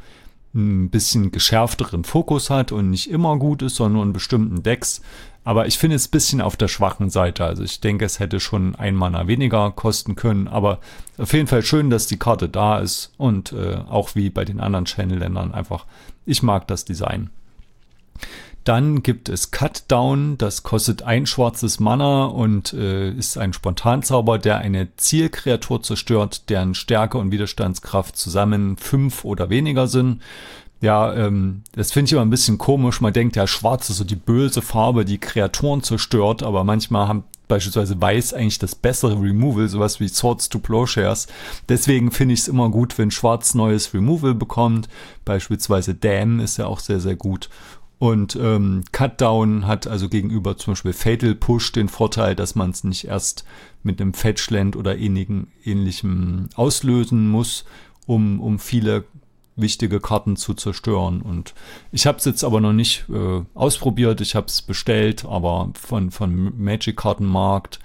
Speaker 2: ein bisschen geschärfteren Fokus hat und nicht immer gut ist, sondern nur in bestimmten Decks. Aber ich finde es ein bisschen auf der schwachen Seite. Also ich denke, es hätte schon ein Mana weniger kosten können. Aber auf jeden Fall schön, dass die Karte da ist. Und äh, auch wie bei den anderen Channel-Ländern einfach, ich mag das Design. Dann gibt es Cut Down, das kostet ein schwarzes Mana und äh, ist ein Spontanzauber, der eine Zielkreatur zerstört, deren Stärke und Widerstandskraft zusammen fünf oder weniger sind. Ja, ähm, das finde ich immer ein bisschen komisch. Man denkt ja, schwarz ist so die böse Farbe, die Kreaturen zerstört, aber manchmal haben beispielsweise weiß eigentlich das bessere Removal, sowas wie Swords to Plowshares. Deswegen finde ich es immer gut, wenn schwarz neues Removal bekommt. Beispielsweise Dam ist ja auch sehr, sehr gut. Und ähm, Cutdown hat also gegenüber zum Beispiel Fatal Push den Vorteil, dass man es nicht erst mit einem Fetchland oder ähnlichem auslösen muss, um, um viele wichtige Karten zu zerstören. Und ich habe es jetzt aber noch nicht äh, ausprobiert. Ich habe es bestellt, aber von, von Magic Kartenmarkt.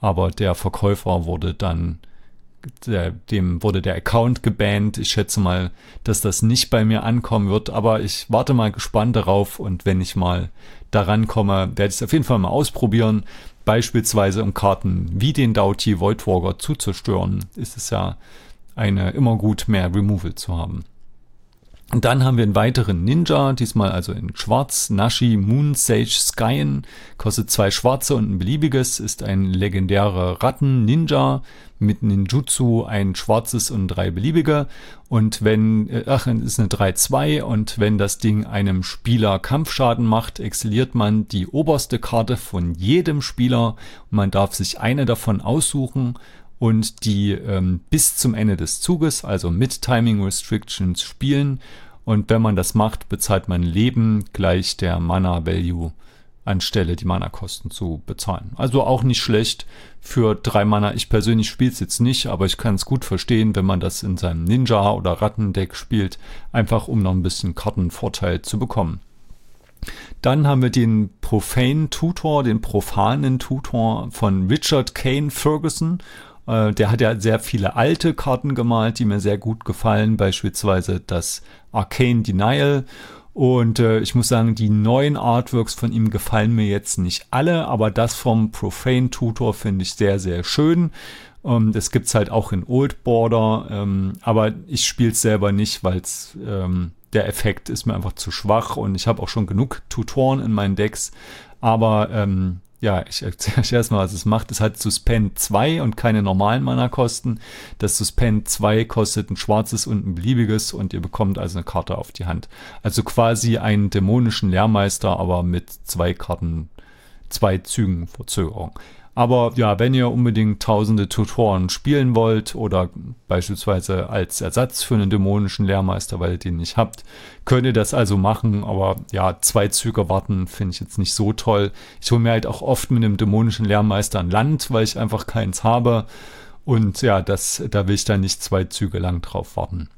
Speaker 2: Aber der Verkäufer wurde dann, der, dem wurde der Account gebannt. Ich schätze mal, dass das nicht bei mir ankommen wird. Aber ich warte mal gespannt darauf. Und wenn ich mal daran komme, werde ich es auf jeden Fall mal ausprobieren. Beispielsweise um Karten wie den Doughty Voidwalker zu zerstören, ist es ja eine immer gut mehr Removal zu haben. Und dann haben wir einen weiteren Ninja, diesmal also in Schwarz, Nashi Moon Sage Skyen, kostet zwei schwarze und ein beliebiges, ist ein legendärer Ratten-Ninja mit Ninjutsu, ein schwarzes und drei beliebige. Und wenn, äh, ach, ist eine 3-2 und wenn das Ding einem Spieler Kampfschaden macht, exiliert man die oberste Karte von jedem Spieler. Man darf sich eine davon aussuchen und die ähm, bis zum Ende des Zuges, also mit Timing Restrictions, spielen. Und wenn man das macht, bezahlt man Leben gleich der Mana Value anstelle die Mana-Kosten zu bezahlen. Also auch nicht schlecht für drei Mana. Ich persönlich spiele es jetzt nicht, aber ich kann es gut verstehen, wenn man das in seinem Ninja- oder Rattendeck spielt, einfach um noch ein bisschen Kartenvorteil zu bekommen. Dann haben wir den Profane Tutor, den profanen Tutor von Richard Kane Ferguson. Äh, der hat ja sehr viele alte Karten gemalt, die mir sehr gut gefallen, beispielsweise das Arcane Denial. Und äh, ich muss sagen, die neuen Artworks von ihm gefallen mir jetzt nicht alle, aber das vom Profane Tutor finde ich sehr, sehr schön. Ähm, das gibt's halt auch in Old Border, ähm, aber ich spiele es selber nicht, weil ähm, der Effekt ist mir einfach zu schwach und ich habe auch schon genug Tutoren in meinen Decks. Aber ähm, ja, ich erzähle euch erstmal, was es macht. Es hat Suspend 2 und keine normalen Mana-Kosten. Das Suspend 2 kostet ein schwarzes und ein beliebiges und ihr bekommt also eine Karte auf die Hand. Also quasi einen dämonischen Lehrmeister, aber mit zwei Karten, zwei Zügen Verzögerung. Aber ja, wenn ihr unbedingt tausende Tutoren spielen wollt oder beispielsweise als Ersatz für einen dämonischen Lehrmeister, weil ihr den nicht habt, könnt ihr das also machen. Aber ja, zwei Züge warten finde ich jetzt nicht so toll. Ich hole mir halt auch oft mit einem dämonischen Lehrmeister ein Land, weil ich einfach keins habe. Und ja, das, da will ich dann nicht zwei Züge lang drauf warten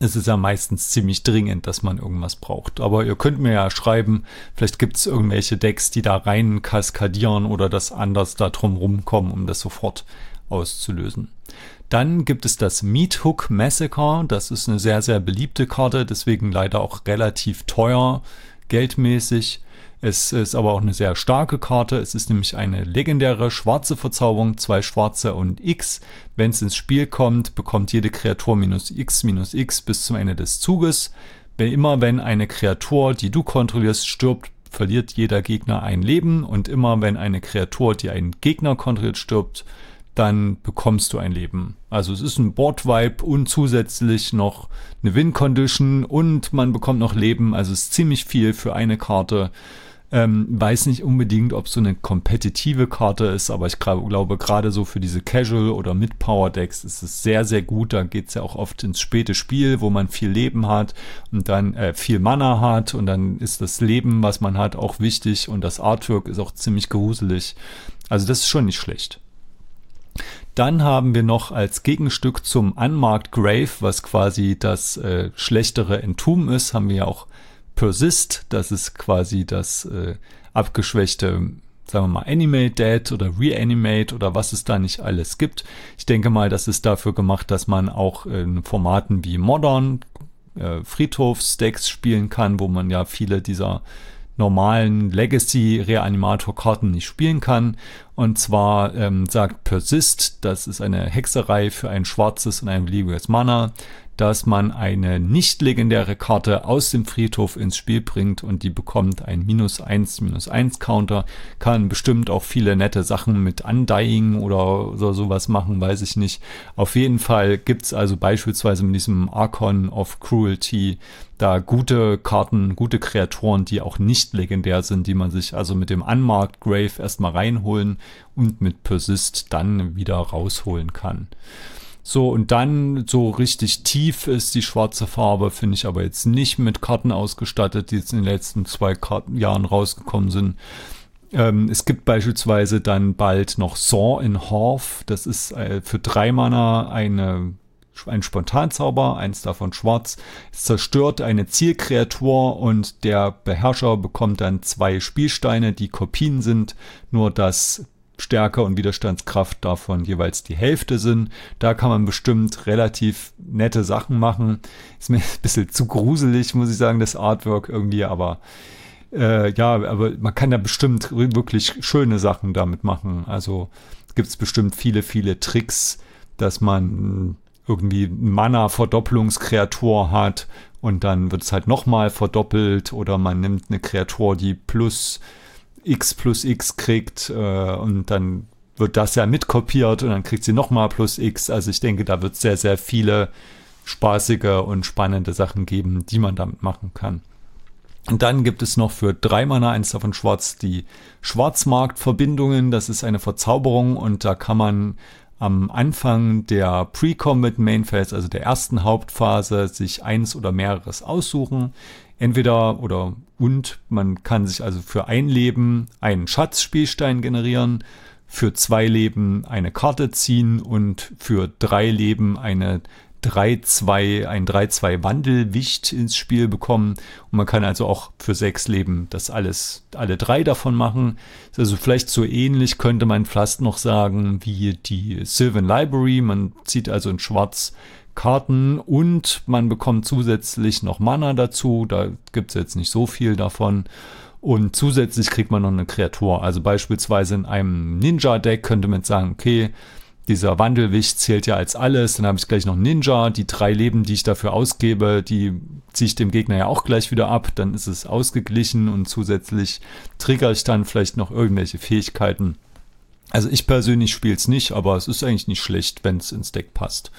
Speaker 2: es ist ja meistens ziemlich dringend, dass man irgendwas braucht. Aber ihr könnt mir ja schreiben, vielleicht gibt es irgendwelche Decks, die da rein kaskadieren oder das anders da drum rumkommen, um das sofort auszulösen. Dann gibt es das Meat Hook Massacre. Das ist eine sehr, sehr beliebte Karte, deswegen leider auch relativ teuer geldmäßig. Es ist aber auch eine sehr starke Karte. Es ist nämlich eine legendäre schwarze Verzauberung, zwei schwarze und X. Wenn es ins Spiel kommt, bekommt jede Kreatur minus X minus X bis zum Ende des Zuges. Wenn immer wenn eine Kreatur, die du kontrollierst, stirbt, verliert jeder Gegner ein Leben und immer wenn eine Kreatur, die einen Gegner kontrolliert, stirbt, dann bekommst du ein Leben. Also es ist ein Board-Vibe und zusätzlich noch eine Win-Condition und man bekommt noch Leben. Also es ist ziemlich viel für eine Karte. Ähm, weiß nicht unbedingt, ob so eine kompetitive Karte ist, aber ich glaube, gerade so für diese Casual- oder Mid-Power-Decks ist es sehr, sehr gut. Da geht es ja auch oft ins späte Spiel, wo man viel Leben hat und dann äh, viel Mana hat und dann ist das Leben, was man hat, auch wichtig und das Artwork ist auch ziemlich gruselig. Also das ist schon nicht schlecht. Dann haben wir noch als Gegenstück zum Unmarked Grave, was quasi das äh, schlechtere Entum ist, haben wir ja auch Persist, das ist quasi das äh, abgeschwächte, sagen wir mal, Animate Dead oder Reanimate oder was es da nicht alles gibt. Ich denke mal, das ist dafür gemacht, dass man auch in Formaten wie Modern äh, Friedhofsdecks spielen kann, wo man ja viele dieser normalen Legacy-Reanimator-Karten nicht spielen kann. Und zwar ähm, sagt Persist, das ist eine Hexerei für ein schwarzes und ein beliebiges Mana, dass man eine nicht legendäre Karte aus dem Friedhof ins Spiel bringt und die bekommt ein minus eins minus eins Counter, kann bestimmt auch viele nette Sachen mit Undying oder so sowas machen, weiß ich nicht. Auf jeden Fall gibt's also beispielsweise mit diesem Archon of Cruelty da gute Karten, gute Kreaturen, die auch nicht legendär sind, die man sich also mit dem Unmarked Grave erstmal reinholen und mit Persist dann wieder rausholen kann. So, und dann so richtig tief ist die schwarze Farbe, finde ich aber jetzt nicht mit Karten ausgestattet, die jetzt in den letzten zwei Karten Jahren rausgekommen sind. Ähm, es gibt beispielsweise dann bald noch Saw in Horf. Das ist äh, für drei Mana eine, ein Spontanzauber, eins davon schwarz. Es zerstört eine Zielkreatur und der Beherrscher bekommt dann zwei Spielsteine, die Kopien sind. Nur das Stärke und Widerstandskraft davon jeweils die Hälfte sind. Da kann man bestimmt relativ nette Sachen machen. Ist mir ein bisschen zu gruselig, muss ich sagen, das Artwork irgendwie, aber äh, ja, aber man kann da bestimmt wirklich schöne Sachen damit machen. Also gibt es bestimmt viele, viele Tricks, dass man irgendwie Mana-Verdopplungskreatur hat und dann wird es halt nochmal verdoppelt oder man nimmt eine Kreatur, die plus x plus x kriegt äh, und dann wird das ja mitkopiert und dann kriegt sie nochmal plus x. Also ich denke, da wird es sehr, sehr viele spaßige und spannende Sachen geben, die man damit machen kann. Und dann gibt es noch für drei Mana, eins davon schwarz, die Schwarzmarktverbindungen. Das ist eine Verzauberung und da kann man am Anfang der Pre-Combat Main Phase, also der ersten Hauptphase, sich eins oder mehreres aussuchen. Entweder oder und man kann sich also für ein Leben einen Schatzspielstein generieren, für zwei Leben eine Karte ziehen und für drei Leben eine 3-2, ein 3-2 Wandelwicht ins Spiel bekommen. Und man kann also auch für sechs Leben das alles, alle drei davon machen. Also vielleicht so ähnlich, könnte man fast noch sagen, wie die Sylvan Library. Man zieht also in Schwarz Karten und man bekommt zusätzlich noch Mana dazu. Da gibt es jetzt nicht so viel davon. Und zusätzlich kriegt man noch eine Kreatur. Also beispielsweise in einem Ninja-Deck könnte man sagen, okay, dieser Wandelwicht zählt ja als alles. Dann habe ich gleich noch Ninja. Die drei Leben, die ich dafür ausgebe, die ziehe ich dem Gegner ja auch gleich wieder ab. Dann ist es ausgeglichen und zusätzlich trigger ich dann vielleicht noch irgendwelche Fähigkeiten. Also ich persönlich spiele es nicht, aber es ist eigentlich nicht schlecht, wenn es ins Deck passt.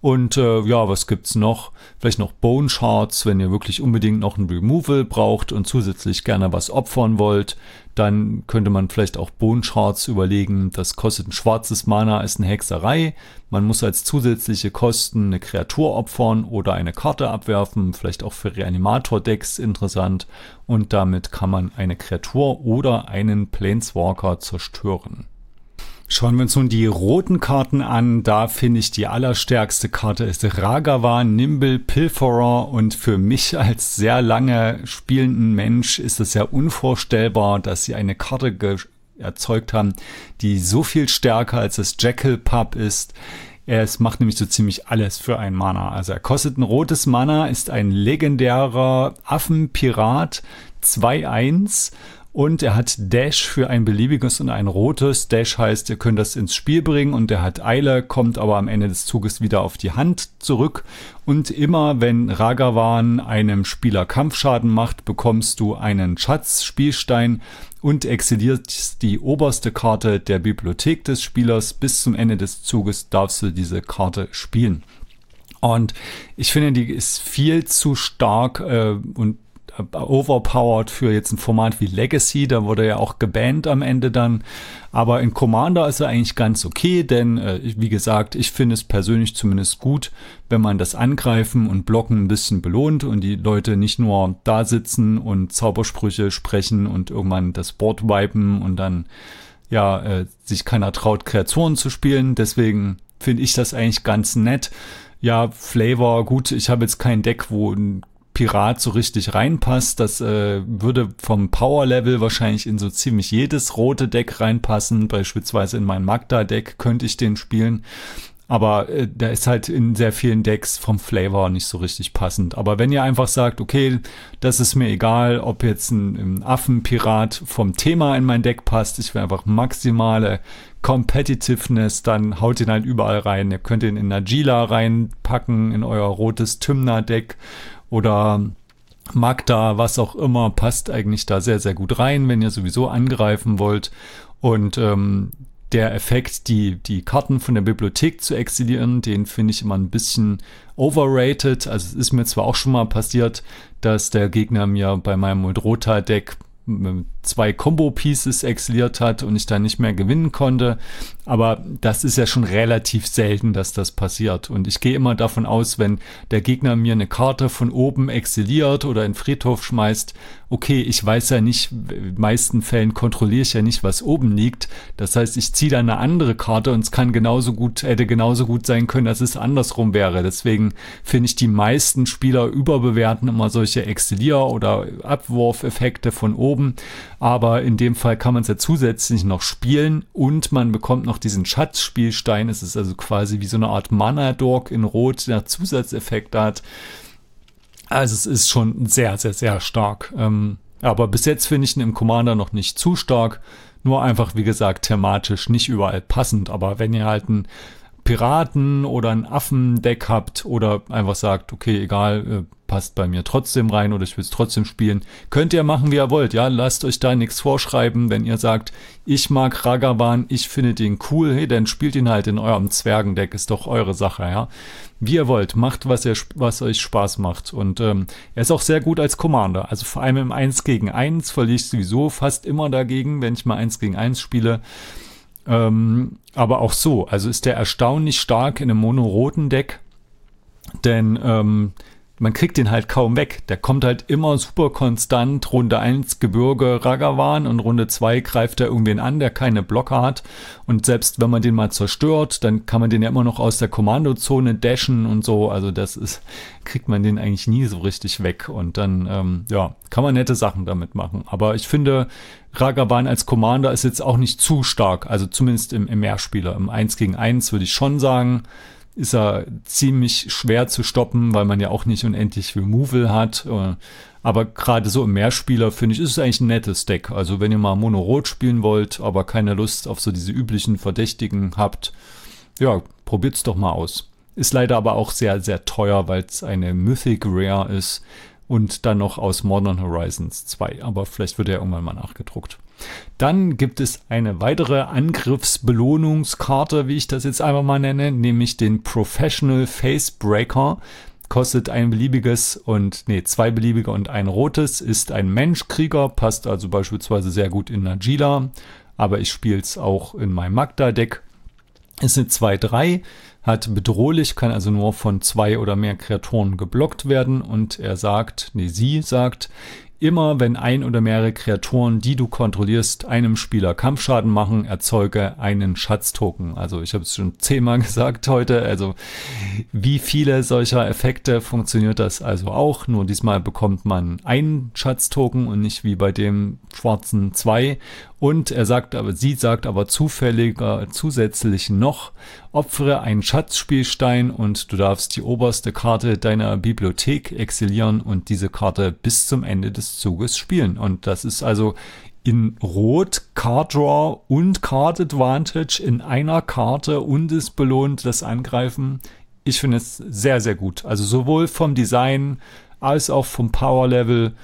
Speaker 2: Und äh, ja, was gibt's noch? Vielleicht noch Bone Shards, wenn ihr wirklich unbedingt noch ein Removal braucht und zusätzlich gerne was opfern wollt, dann könnte man vielleicht auch Bone Shards überlegen. Das kostet ein schwarzes Mana, ist eine Hexerei. Man muss als zusätzliche Kosten eine Kreatur opfern oder eine Karte abwerfen, vielleicht auch für Reanimator-Decks interessant. Und damit kann man eine Kreatur oder einen Planeswalker zerstören. Schauen wir uns nun die roten Karten an. Da finde ich die allerstärkste Karte ist Ragawa Nimble Pilferer und für mich als sehr lange spielenden Mensch ist es ja unvorstellbar, dass sie eine Karte erzeugt haben, die so viel stärker als das Jackal Pub ist. Es macht nämlich so ziemlich alles für ein Mana. Also er kostet ein rotes Mana, ist ein legendärer Affenpirat 2-1 und er hat Dash für ein beliebiges und ein rotes. Dash heißt, ihr könnt das ins Spiel bringen und er hat Eile, kommt aber am Ende des Zuges wieder auf die Hand zurück. Und immer wenn Ragavan einem Spieler Kampfschaden macht, bekommst du einen Schatzspielstein und exilierst die oberste Karte der Bibliothek des Spielers. Bis zum Ende des Zuges darfst du diese Karte spielen. Und ich finde, die ist viel zu stark äh, und overpowered für jetzt ein Format wie Legacy. Da wurde er ja auch gebannt am Ende dann. Aber in Commander ist er eigentlich ganz okay, denn äh, wie gesagt, ich finde es persönlich zumindest gut, wenn man das Angreifen und Blocken ein bisschen belohnt und die Leute nicht nur da sitzen und Zaubersprüche sprechen und irgendwann das Board wipen und dann ja äh, sich keiner traut, Kreaturen zu spielen. Deswegen finde ich das eigentlich ganz nett. Ja, Flavor, gut, ich habe jetzt kein Deck, wo ein Pirat so richtig reinpasst. Das äh, würde vom Power-Level wahrscheinlich in so ziemlich jedes rote Deck reinpassen. Beispielsweise in mein Magda-Deck könnte ich den spielen. Aber äh, der ist halt in sehr vielen Decks vom Flavor nicht so richtig passend. Aber wenn ihr einfach sagt, okay, das ist mir egal, ob jetzt ein, ein Affenpirat vom Thema in mein Deck passt, ich will einfach maximale Competitiveness, dann haut ihn halt überall rein. Ihr könnt ihn in Nagila reinpacken, in euer rotes Tymna-Deck oder Magda, was auch immer, passt eigentlich da sehr, sehr gut rein, wenn ihr sowieso angreifen wollt. Und ähm, der Effekt, die, die Karten von der Bibliothek zu exilieren, den finde ich immer ein bisschen overrated. Also es ist mir zwar auch schon mal passiert, dass der Gegner mir bei meinem Muldrota-Deck zwei Combo-Pieces exiliert hat und ich dann nicht mehr gewinnen konnte. Aber das ist ja schon relativ selten, dass das passiert. Und ich gehe immer davon aus, wenn der Gegner mir eine Karte von oben exiliert oder in Friedhof schmeißt, okay, ich weiß ja nicht, in meisten Fällen kontrolliere ich ja nicht, was oben liegt. Das heißt, ich ziehe dann eine andere Karte und es kann genauso gut, hätte genauso gut sein können, dass es andersrum wäre. Deswegen finde ich die meisten Spieler überbewerten immer solche Exilier- oder Abwurfeffekte von oben. Aber in dem Fall kann man es ja zusätzlich noch spielen und man bekommt noch diesen Schatzspielstein. Es ist also quasi wie so eine Art Mana-Dork in Rot, der Zusatzeffekt hat. Also es ist schon sehr, sehr, sehr stark. Ähm, aber bis jetzt finde ich ihn im Commander noch nicht zu stark. Nur einfach, wie gesagt, thematisch nicht überall passend. Aber wenn ihr halt ein Piraten oder ein Affendeck habt oder einfach sagt, okay, egal, äh, passt bei mir trotzdem rein oder ich will es trotzdem spielen. Könnt ihr machen, wie ihr wollt, ja, lasst euch da nichts vorschreiben, wenn ihr sagt, ich mag Ragavan, ich finde den cool, hey, dann spielt ihn halt in eurem Zwergendeck, ist doch eure Sache, ja. Wie ihr wollt, macht, was, ihr, was euch Spaß macht. Und ähm, er ist auch sehr gut als Commander. Also vor allem im 1 gegen 1 verliere ich sowieso fast immer dagegen, wenn ich mal 1 gegen 1 spiele. Ähm, aber auch so, also ist der erstaunlich stark in einem monoroten Deck. Denn ähm, man kriegt den halt kaum weg. Der kommt halt immer super konstant. Runde 1 Gebirge Ragavan und Runde 2 greift er irgendwen an, der keine Blocker hat. Und selbst wenn man den mal zerstört, dann kann man den ja immer noch aus der Kommandozone dashen und so. Also das ist, kriegt man den eigentlich nie so richtig weg. Und dann, ähm, ja, kann man nette Sachen damit machen. Aber ich finde, Ragavan als Commander ist jetzt auch nicht zu stark. Also zumindest im, im Mehrspieler. Im 1 gegen 1 würde ich schon sagen ist er ziemlich schwer zu stoppen, weil man ja auch nicht unendlich Removal hat. Äh, aber gerade so im Mehrspieler finde ich, ist es eigentlich ein nettes Deck. Also wenn ihr mal Mono-Rot spielen wollt, aber keine Lust auf so diese üblichen Verdächtigen habt, ja, probiert's doch mal aus. Ist leider aber auch sehr, sehr teuer, weil es eine Mythic Rare ist und dann noch aus Modern Horizons 2. Aber vielleicht wird er irgendwann mal nachgedruckt. Dann gibt es eine weitere Angriffsbelohnungskarte, wie ich das jetzt einfach mal nenne, nämlich den Professional Facebreaker. Kostet ein beliebiges und, nee, zwei beliebige und ein rotes, ist ein Menschkrieger, passt also beispielsweise sehr gut in Najila, aber ich spiele es auch in meinem Magda-Deck. Ist eine 2-3, hat bedrohlich, kann also nur von zwei oder mehr Kreaturen geblockt werden und er sagt, nee, sie sagt, Immer wenn ein oder mehrere Kreaturen, die du kontrollierst, einem Spieler Kampfschaden machen, erzeuge einen Schatztoken. Also ich habe es schon zehnmal gesagt heute. Also wie viele solcher Effekte funktioniert das also auch? Nur diesmal bekommt man einen Schatztoken und nicht wie bei dem schwarzen zwei. Und er sagt aber, sie sagt aber zufälliger zusätzlich noch, opfere einen Schatzspielstein und du darfst die oberste Karte deiner Bibliothek exilieren und diese Karte bis zum Ende des Zuges spielen. Und das ist also in Rot Card Draw und Card Advantage in einer Karte und es belohnt das Angreifen. Ich finde es sehr, sehr gut. Also sowohl vom Design als auch vom Power Level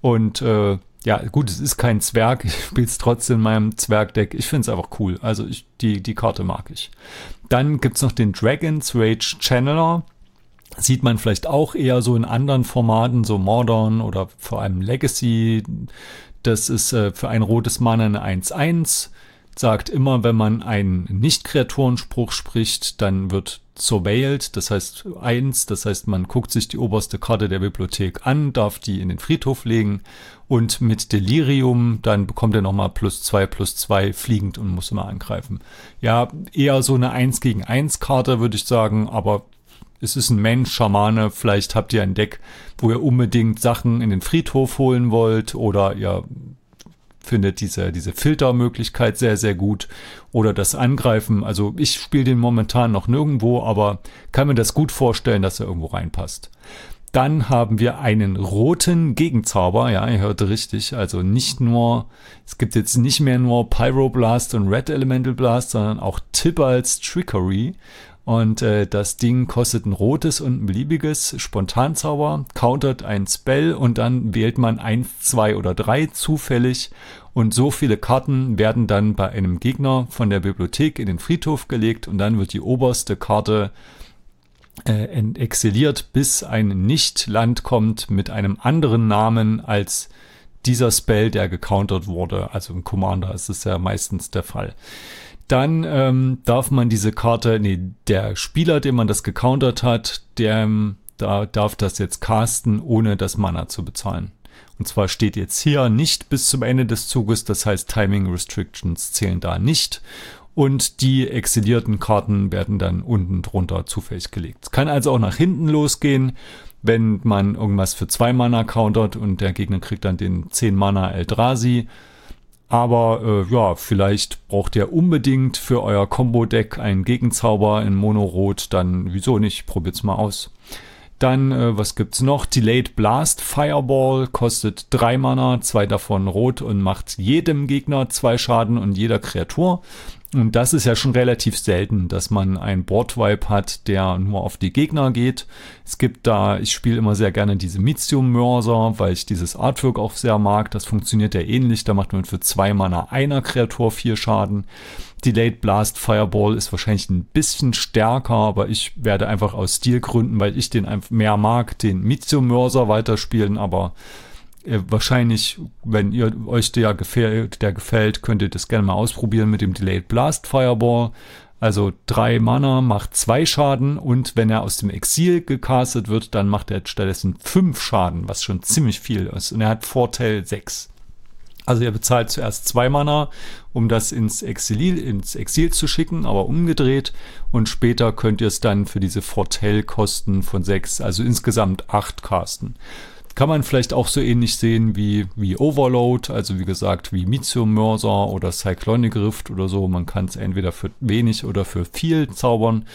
Speaker 2: und äh, ja, gut, es ist kein Zwerg. Ich spiele es trotzdem in meinem Zwergdeck. Ich finde es einfach cool. Also ich, die, die Karte mag ich. Dann gibt es noch den Dragon's Rage Channeler. Sieht man vielleicht auch eher so in anderen Formaten, so Modern oder vor allem Legacy. Das ist äh, für ein rotes Mana eine 1-1 sagt immer, wenn man einen Nicht-Kreaturenspruch spricht, dann wird surveilled, das heißt eins, das heißt man guckt sich die oberste Karte der Bibliothek an, darf die in den Friedhof legen und mit Delirium, dann bekommt er nochmal plus zwei plus zwei fliegend und muss immer angreifen. Ja, eher so eine 1 gegen 1 Karte, würde ich sagen, aber es ist ein Mensch, Schamane, vielleicht habt ihr ein Deck, wo ihr unbedingt Sachen in den Friedhof holen wollt oder ihr findet diese, diese Filtermöglichkeit sehr, sehr gut. Oder das Angreifen. Also ich spiele den momentan noch nirgendwo, aber kann mir das gut vorstellen, dass er irgendwo reinpasst. Dann haben wir einen roten Gegenzauber. Ja, ihr hört richtig. Also nicht nur, es gibt jetzt nicht mehr nur Pyroblast und Red Elemental Blast, sondern auch Tibalt's Trickery. Und äh, das Ding kostet ein rotes und ein beliebiges Spontanzauber, countert ein Spell und dann wählt man eins, zwei oder drei zufällig. Und so viele Karten werden dann bei einem Gegner von der Bibliothek in den Friedhof gelegt und dann wird die oberste Karte äh, exiliert, bis ein Nicht-Land kommt mit einem anderen Namen als dieser Spell, der gecountert wurde. Also im Commander ist es ja meistens der Fall dann ähm, darf man diese Karte, nee, der Spieler, dem man das gecountert hat, der da darf das jetzt casten, ohne das Mana zu bezahlen. Und zwar steht jetzt hier nicht bis zum Ende des Zuges, das heißt Timing Restrictions zählen da nicht. Und die exilierten Karten werden dann unten drunter zufällig gelegt. Es kann also auch nach hinten losgehen, wenn man irgendwas für zwei Mana countert und der Gegner kriegt dann den 10 Mana Eldrazi aber äh, ja, vielleicht braucht ihr unbedingt für euer Combo-Deck einen Gegenzauber in Mono-Rot, dann wieso nicht? Probiert's mal aus. Dann, äh, was gibt's noch? Delayed Blast Fireball kostet drei Mana, zwei davon rot und macht jedem Gegner zwei Schaden und jeder Kreatur. Und das ist ja schon relativ selten, dass man einen Board-Vibe hat, der nur auf die Gegner geht. Es gibt da, ich spiele immer sehr gerne diese Mystium-Mörser, weil ich dieses Artwork auch sehr mag. Das funktioniert ja ähnlich. Da macht man für zwei Mana einer Kreatur vier Schaden. Delayed Blast Fireball ist wahrscheinlich ein bisschen stärker, aber ich werde einfach aus Stilgründen, weil ich den einfach mehr mag, den Mystium-Mörser weiterspielen, aber wahrscheinlich, wenn ihr euch der gefällt, der gefällt, könnt ihr das gerne mal ausprobieren mit dem Delayed Blast Fireball. Also drei Mana macht zwei Schaden und wenn er aus dem Exil gecastet wird, dann macht er stattdessen fünf Schaden, was schon ziemlich viel ist. Und er hat Vorteil sechs. Also ihr bezahlt zuerst zwei Mana, um das ins Exil, ins Exil zu schicken, aber umgedreht. Und später könnt ihr es dann für diese Vorteilkosten von sechs, also insgesamt acht casten. Kann man vielleicht auch so ähnlich sehen wie, wie Overload, also wie gesagt, wie Mitsu Mörser oder Cyclonic Rift oder so. Man kann es entweder für wenig oder für viel zaubern.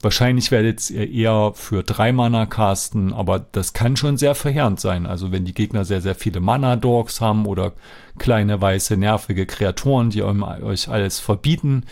Speaker 2: Wahrscheinlich werdet ihr eher für drei Mana casten, aber das kann schon sehr verheerend sein. Also wenn die Gegner sehr, sehr viele Mana-Dorks haben oder kleine weiße nervige Kreaturen, die euch alles verbieten,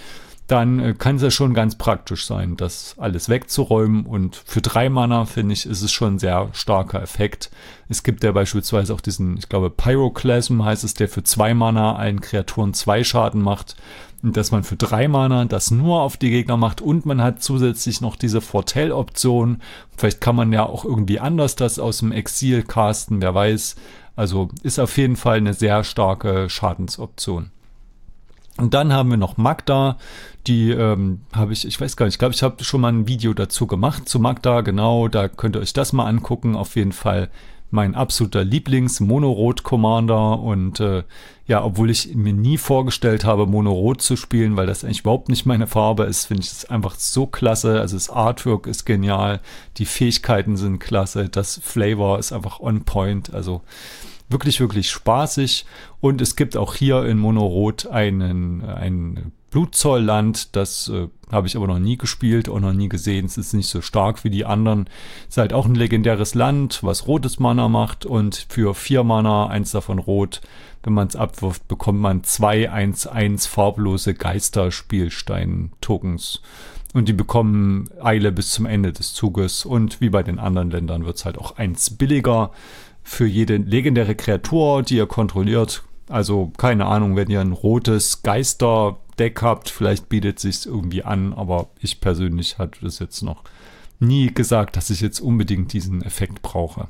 Speaker 2: dann äh, kann es ja schon ganz praktisch sein, das alles wegzuräumen. Und für drei Mana, finde ich, ist es schon ein sehr starker Effekt. Es gibt ja beispielsweise auch diesen, ich glaube, Pyroclasm heißt es, der für zwei Mana allen Kreaturen zwei Schaden macht. Und dass man für drei Mana das nur auf die Gegner macht und man hat zusätzlich noch diese Fortell-Option. Vielleicht kann man ja auch irgendwie anders das aus dem Exil casten, wer weiß. Also ist auf jeden Fall eine sehr starke Schadensoption. Und dann haben wir noch Magda, die ähm, habe ich, ich weiß gar nicht, ich glaube, ich habe schon mal ein Video dazu gemacht zu Magda, genau, da könnt ihr euch das mal angucken. Auf jeden Fall mein absoluter Lieblings-Monorot-Commander und äh, ja, obwohl ich mir nie vorgestellt habe, Monorot zu spielen, weil das eigentlich überhaupt nicht meine Farbe ist, finde ich es einfach so klasse. Also das Artwork ist genial, die Fähigkeiten sind klasse, das Flavor ist einfach on point. Also wirklich, wirklich spaßig. Und es gibt auch hier in Monorot einen, ein Blutzollland, das äh, habe ich aber noch nie gespielt und noch nie gesehen. Es ist nicht so stark wie die anderen. Es ist halt auch ein legendäres Land, was rotes Mana macht und für vier Mana, eins davon rot, wenn man es abwirft, bekommt man zwei 1-1 farblose Geisterspielstein-Tokens. Und die bekommen Eile bis zum Ende des Zuges. Und wie bei den anderen Ländern wird es halt auch eins billiger für jede legendäre Kreatur, die ihr kontrolliert. Also keine Ahnung, wenn ihr ein rotes Geisterdeck habt, vielleicht bietet sich irgendwie an, aber ich persönlich hatte das jetzt noch nie gesagt, dass ich jetzt unbedingt diesen Effekt brauche.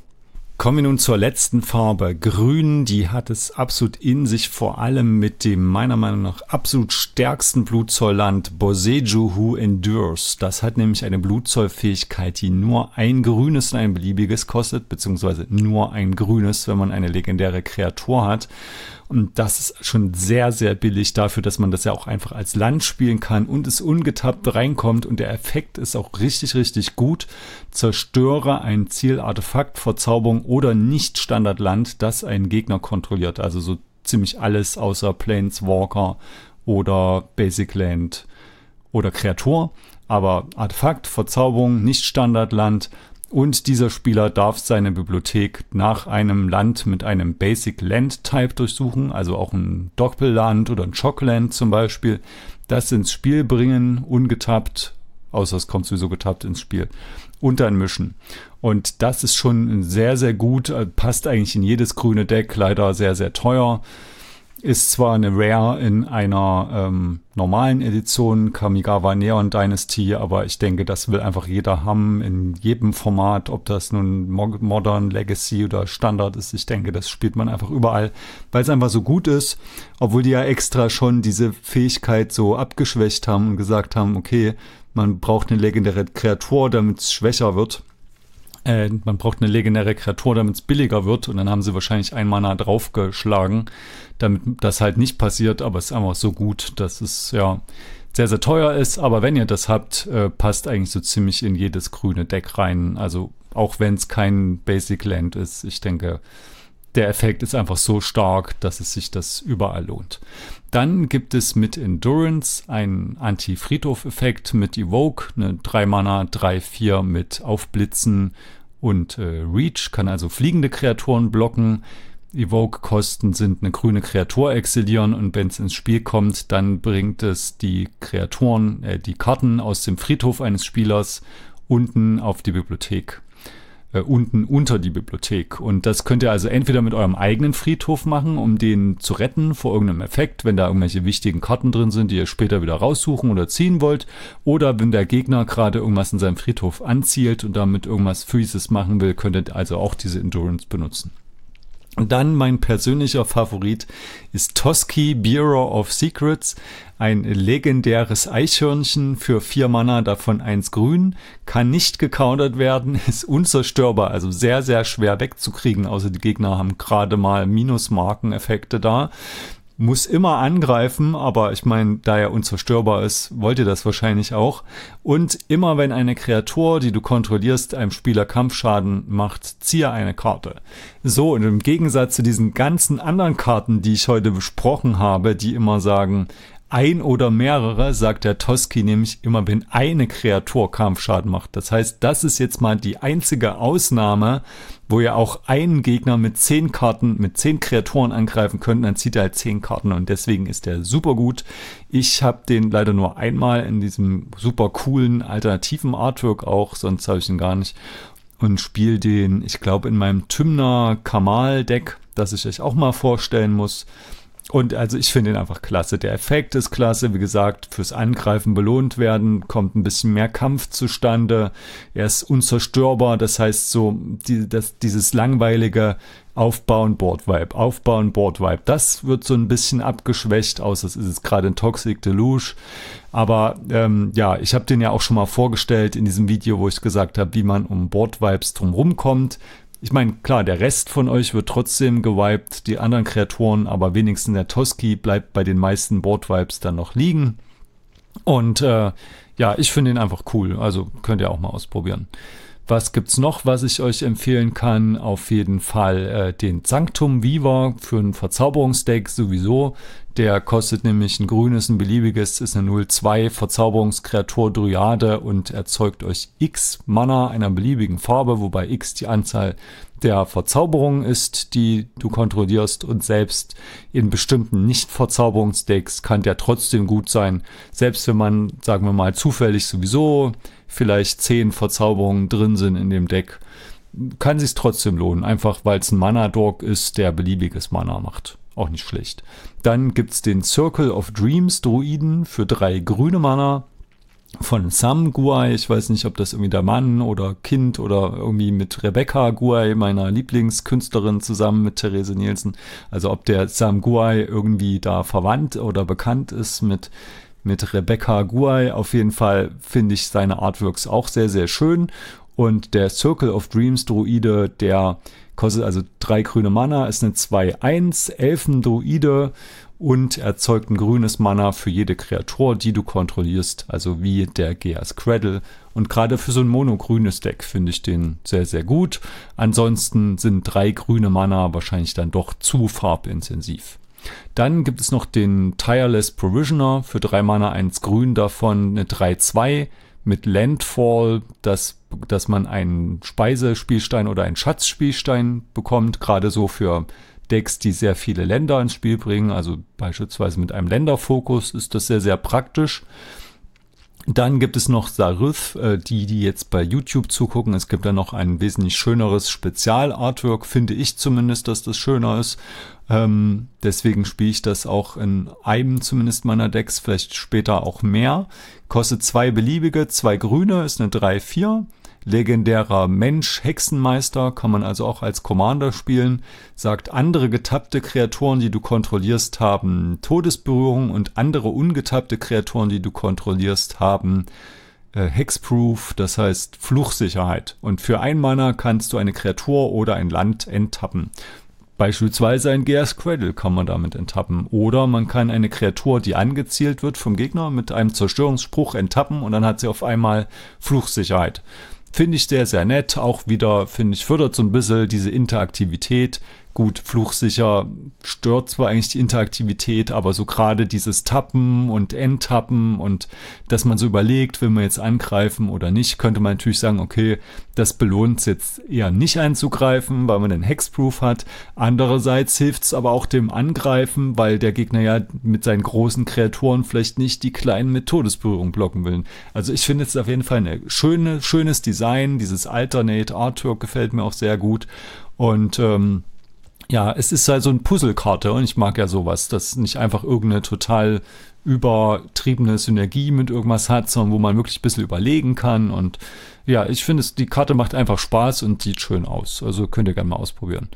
Speaker 2: Kommen wir nun zur letzten Farbe. Grün, die hat es absolut in sich, vor allem mit dem meiner Meinung nach absolut stärksten Blutzollland Boseju Who Endures. Das hat nämlich eine Blutzollfähigkeit, die nur ein grünes und ein beliebiges kostet, beziehungsweise nur ein grünes, wenn man eine legendäre Kreatur hat. Und das ist schon sehr, sehr billig dafür, dass man das ja auch einfach als Land spielen kann und es ungetappt reinkommt. Und der Effekt ist auch richtig, richtig gut. Zerstöre ein Zielartefakt, Verzauberung oder Nicht-Standardland, das einen Gegner kontrolliert. Also so ziemlich alles außer Planeswalker oder Basic Land oder Kreatur. Aber Artefakt, Verzauberung, Nicht-Standardland und dieser Spieler darf seine Bibliothek nach einem Land mit einem Basic Land Type durchsuchen, also auch ein Doppelland oder ein Chockland zum Beispiel, das ins Spiel bringen, ungetappt, außer es kommt sowieso getappt ins Spiel, und dann mischen. Und das ist schon sehr, sehr gut, äh, passt eigentlich in jedes grüne Deck, leider sehr, sehr teuer. Ist zwar eine Rare in einer ähm, normalen Edition, Kamigawa Neon Dynasty, aber ich denke, das will einfach jeder haben in jedem Format, ob das nun Modern, Legacy oder Standard ist. Ich denke, das spielt man einfach überall, weil es einfach so gut ist, obwohl die ja extra schon diese Fähigkeit so abgeschwächt haben und gesagt haben, okay, man braucht eine legendäre Kreatur, damit es schwächer wird äh, man braucht eine legendäre Kreatur, damit es billiger wird. Und dann haben sie wahrscheinlich ein Mana draufgeschlagen, damit das halt nicht passiert. Aber es ist einfach so gut, dass es ja sehr, sehr teuer ist. Aber wenn ihr das habt, äh, passt eigentlich so ziemlich in jedes grüne Deck rein. Also auch wenn es kein Basic Land ist. Ich denke, der Effekt ist einfach so stark, dass es sich das überall lohnt. Dann gibt es mit Endurance einen Anti-Friedhof-Effekt mit Evoke, eine 3 Mana, 3-4 mit Aufblitzen und äh, Reach, kann also fliegende Kreaturen blocken. Evoke-Kosten sind eine grüne Kreatur exilieren und wenn es ins Spiel kommt, dann bringt es die Kreaturen, äh, die Karten aus dem Friedhof eines Spielers unten auf die Bibliothek. Äh, unten unter die Bibliothek. Und das könnt ihr also entweder mit eurem eigenen Friedhof machen, um den zu retten vor irgendeinem Effekt, wenn da irgendwelche wichtigen Karten drin sind, die ihr später wieder raussuchen oder ziehen wollt. Oder wenn der Gegner gerade irgendwas in seinem Friedhof anzielt und damit irgendwas Freezes machen will, könnt ihr also auch diese Endurance benutzen. Und dann mein persönlicher Favorit ist Toski Bureau of Secrets, ein legendäres Eichhörnchen für vier Mana, davon eins grün, kann nicht gecountert werden, ist unzerstörbar, also sehr, sehr schwer wegzukriegen, außer die Gegner haben gerade mal Minusmarkeneffekte da muss immer angreifen, aber ich meine, da er unzerstörbar ist, wollt ihr das wahrscheinlich auch. Und immer wenn eine Kreatur, die du kontrollierst, einem Spieler Kampfschaden macht, ziehe eine Karte. So, und im Gegensatz zu diesen ganzen anderen Karten, die ich heute besprochen habe, die immer sagen, ein oder mehrere, sagt der Toski nämlich immer, wenn eine Kreatur Kampfschaden macht. Das heißt, das ist jetzt mal die einzige Ausnahme, wo ihr auch einen Gegner mit zehn Karten, mit zehn Kreaturen angreifen könnt, dann zieht er halt zehn Karten und deswegen ist der super gut. Ich habe den leider nur einmal in diesem super coolen alternativen Artwork auch, sonst habe ich ihn gar nicht. Und spiele den, ich glaube, in meinem Tymner Kamal Deck, das ich euch auch mal vorstellen muss. Und also ich finde ihn einfach klasse. Der Effekt ist klasse. Wie gesagt, fürs Angreifen belohnt werden, kommt ein bisschen mehr Kampf zustande. Er ist unzerstörbar. Das heißt so, die, das, dieses langweilige Aufbauen, Board-Vibe, Aufbauen, Board-Vibe. Das wird so ein bisschen abgeschwächt, außer es ist gerade ein Toxic Deluge. Aber ähm, ja, ich habe den ja auch schon mal vorgestellt in diesem Video, wo ich gesagt habe, wie man um Board-Vibes drumherum kommt. Ich meine, klar, der Rest von euch wird trotzdem gewiped, die anderen Kreaturen, aber wenigstens der Toski bleibt bei den meisten Board-Vibes dann noch liegen. Und äh, ja, ich finde ihn einfach cool, also könnt ihr auch mal ausprobieren. Was gibt's noch, was ich euch empfehlen kann? Auf jeden Fall äh, den Sanctum Viva für ein Verzauberungsdeck sowieso. Der kostet nämlich ein grünes, ein beliebiges, ist eine 0-2 Verzauberungskreatur Dryade und erzeugt euch X Mana einer beliebigen Farbe, wobei X die Anzahl der Verzauberungen ist, die du kontrollierst und selbst in bestimmten Nicht-Verzauberungsdecks kann der trotzdem gut sein. Selbst wenn man, sagen wir mal, zufällig sowieso vielleicht zehn Verzauberungen drin sind in dem Deck, kann sich trotzdem lohnen. Einfach weil es ein Mana-Dog ist, der beliebiges Mana macht. Auch nicht schlecht. Dann gibt es den Circle of Dreams Druiden für drei grüne Mana von Sam Guai. Ich weiß nicht, ob das irgendwie der Mann oder Kind oder irgendwie mit Rebecca Guai, meiner Lieblingskünstlerin, zusammen mit Therese Nielsen. Also ob der Sam Guai irgendwie da verwandt oder bekannt ist mit mit Rebecca Guay. Auf jeden Fall finde ich seine Artworks auch sehr, sehr schön. Und der Circle of Dreams Druide, der kostet also drei grüne Mana, ist eine 2-1 Elfen-Druide und erzeugt ein grünes Mana für jede Kreatur, die du kontrollierst, also wie der Geas Cradle. Und gerade für so ein monogrünes Deck finde ich den sehr, sehr gut. Ansonsten sind drei grüne Mana wahrscheinlich dann doch zu farbintensiv. Dann gibt es noch den Tireless Provisioner für 3 Mana 1 Grün, davon eine 3-2 mit Landfall, dass, dass man einen Speisespielstein oder einen Schatzspielstein bekommt, gerade so für Decks, die sehr viele Länder ins Spiel bringen. Also beispielsweise mit einem Länderfokus ist das sehr, sehr praktisch. Dann gibt es noch Sarith, äh, die, die jetzt bei YouTube zugucken. Es gibt da noch ein wesentlich schöneres Spezial-Artwork, finde ich zumindest, dass das schöner ist. Ähm, deswegen spiele ich das auch in einem zumindest meiner Decks, vielleicht später auch mehr. Kostet zwei beliebige, zwei grüne, ist eine 3-4 legendärer Mensch, Hexenmeister, kann man also auch als Commander spielen, sagt, andere getappte Kreaturen, die du kontrollierst, haben Todesberührung und andere ungetappte Kreaturen, die du kontrollierst, haben äh, Hexproof, das heißt Fluchsicherheit. Und für ein Mana kannst du eine Kreatur oder ein Land enttappen. Beispielsweise ein Gears Cradle kann man damit enttappen. Oder man kann eine Kreatur, die angezielt wird vom Gegner, mit einem Zerstörungsspruch enttappen und dann hat sie auf einmal Fluchsicherheit. Finde ich sehr, sehr nett. Auch wieder, finde ich, fördert so ein bisschen diese Interaktivität. Gut, fluchsicher stört zwar eigentlich die Interaktivität, aber so gerade dieses Tappen und Endtappen und dass man so überlegt, will man jetzt angreifen oder nicht, könnte man natürlich sagen, okay, das belohnt es jetzt eher nicht einzugreifen, weil man den Hexproof hat. Andererseits hilft es aber auch dem Angreifen, weil der Gegner ja mit seinen großen Kreaturen vielleicht nicht die kleinen mit Todesberührung blocken will. Also ich finde es auf jeden Fall ein schöne, schönes Design. Dieses Alternate Artwork gefällt mir auch sehr gut. Und ähm, ja, es ist halt so ein Puzzlekarte und ich mag ja sowas, dass nicht einfach irgendeine total übertriebene Synergie mit irgendwas hat, sondern wo man wirklich ein bisschen überlegen kann und ja, ich finde, die Karte macht einfach Spaß und sieht schön aus. Also könnt ihr gerne mal ausprobieren.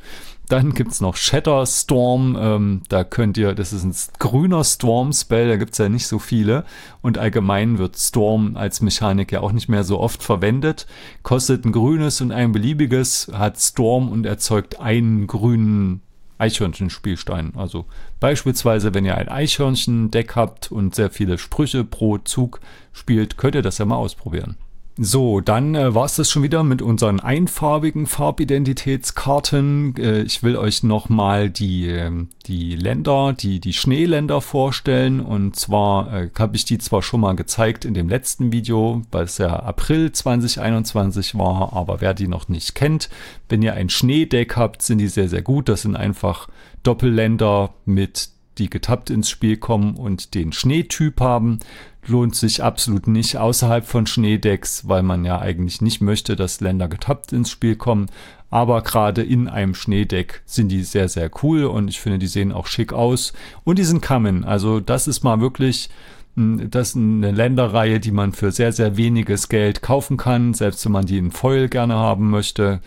Speaker 2: Dann gibt's noch Shatter Storm. Ähm, da könnt ihr, das ist ein grüner Storm-Spell, da gibt's ja nicht so viele. Und allgemein wird Storm als Mechanik ja auch nicht mehr so oft verwendet. Kostet ein grünes und ein beliebiges, hat Storm und erzeugt einen grünen Eichhörnchen-Spielstein. Also beispielsweise, wenn ihr ein Eichhörnchen-Deck habt und sehr viele Sprüche pro Zug spielt, könnt ihr das ja mal ausprobieren. So, dann äh, war es das schon wieder mit unseren einfarbigen Farbidentitätskarten. Äh, ich will euch nochmal die, äh, die Länder, die, die Schneeländer vorstellen. Und zwar äh, habe ich die zwar schon mal gezeigt in dem letzten Video, weil es ja April 2021 war, aber wer die noch nicht kennt, wenn ihr ein Schneedeck habt, sind die sehr, sehr gut. Das sind einfach Doppelländer mit die getappt ins Spiel kommen und den Schneetyp haben lohnt sich absolut nicht außerhalb von Schneedecks, weil man ja eigentlich nicht möchte, dass Länder getappt ins Spiel kommen. Aber gerade in einem Schneedeck sind die sehr, sehr cool und ich finde, die sehen auch schick aus. Und die sind Common. Also das ist mal wirklich hm, das ist eine Länderreihe, die man für sehr, sehr weniges Geld kaufen kann, selbst wenn man die in Foil gerne haben möchte.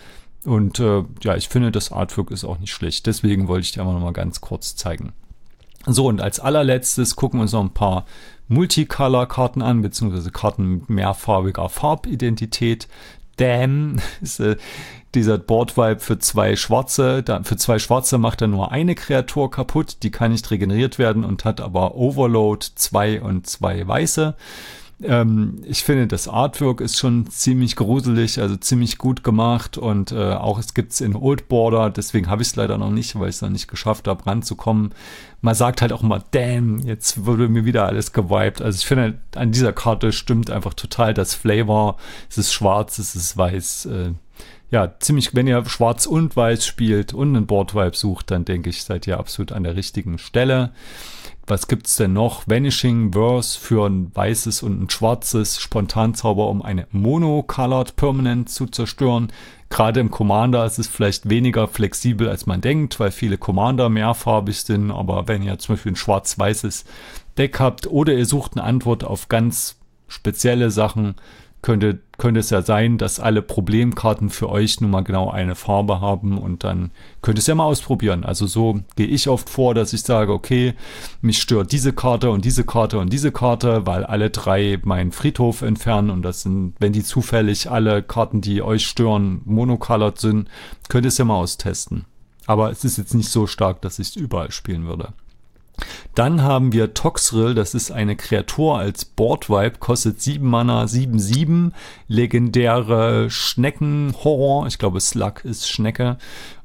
Speaker 2: Und äh, ja, ich finde, das Artwork ist auch nicht schlecht. Deswegen wollte ich die einfach nochmal ganz kurz zeigen. So, und als allerletztes gucken wir uns noch ein paar Multicolor-Karten an, beziehungsweise Karten mit mehrfarbiger Farbidentität. Damn ist äh, dieser Board-Vibe für zwei Schwarze. Da, für zwei Schwarze macht er nur eine Kreatur kaputt, die kann nicht regeneriert werden und hat aber Overload zwei und zwei Weiße. Ähm, ich finde, das Artwork ist schon ziemlich gruselig, also ziemlich gut gemacht und äh, auch es gibt es in Old Border, deswegen habe ich es leider noch nicht, weil ich es noch nicht geschafft habe, ranzukommen. Man sagt halt auch immer, damn, jetzt wurde mir wieder alles gewiped. Also ich finde, an dieser Karte stimmt einfach total das Flavor. Es ist schwarz, es ist weiß. Äh, ja, ziemlich, wenn ihr schwarz und weiß spielt und einen Board-Vibe sucht, dann denke ich, seid ihr absolut an der richtigen Stelle. Was gibt's denn noch? Vanishing Verse für ein weißes und ein schwarzes Spontanzauber, um eine Monocolored Permanent zu zerstören. Gerade im Commander ist es vielleicht weniger flexibel, als man denkt, weil viele Commander mehrfarbig sind. Aber wenn ihr zum Beispiel ein schwarz-weißes Deck habt oder ihr sucht eine Antwort auf ganz spezielle Sachen, könnte, könnte es ja sein, dass alle Problemkarten für euch nun mal genau eine Farbe haben und dann könnt ihr es ja mal ausprobieren. Also so gehe ich oft vor, dass ich sage, okay, mich stört diese Karte und diese Karte und diese Karte, weil alle drei meinen Friedhof entfernen und das sind, wenn die zufällig alle Karten, die euch stören, monocolored sind, könnt ihr es ja mal austesten. Aber es ist jetzt nicht so stark, dass ich es überall spielen würde. Dann haben wir Toxrill, das ist eine Kreatur als Board-Vibe, kostet 7 Mana, 7-7, legendäre Schnecken-Horror, ich glaube Slug ist Schnecke.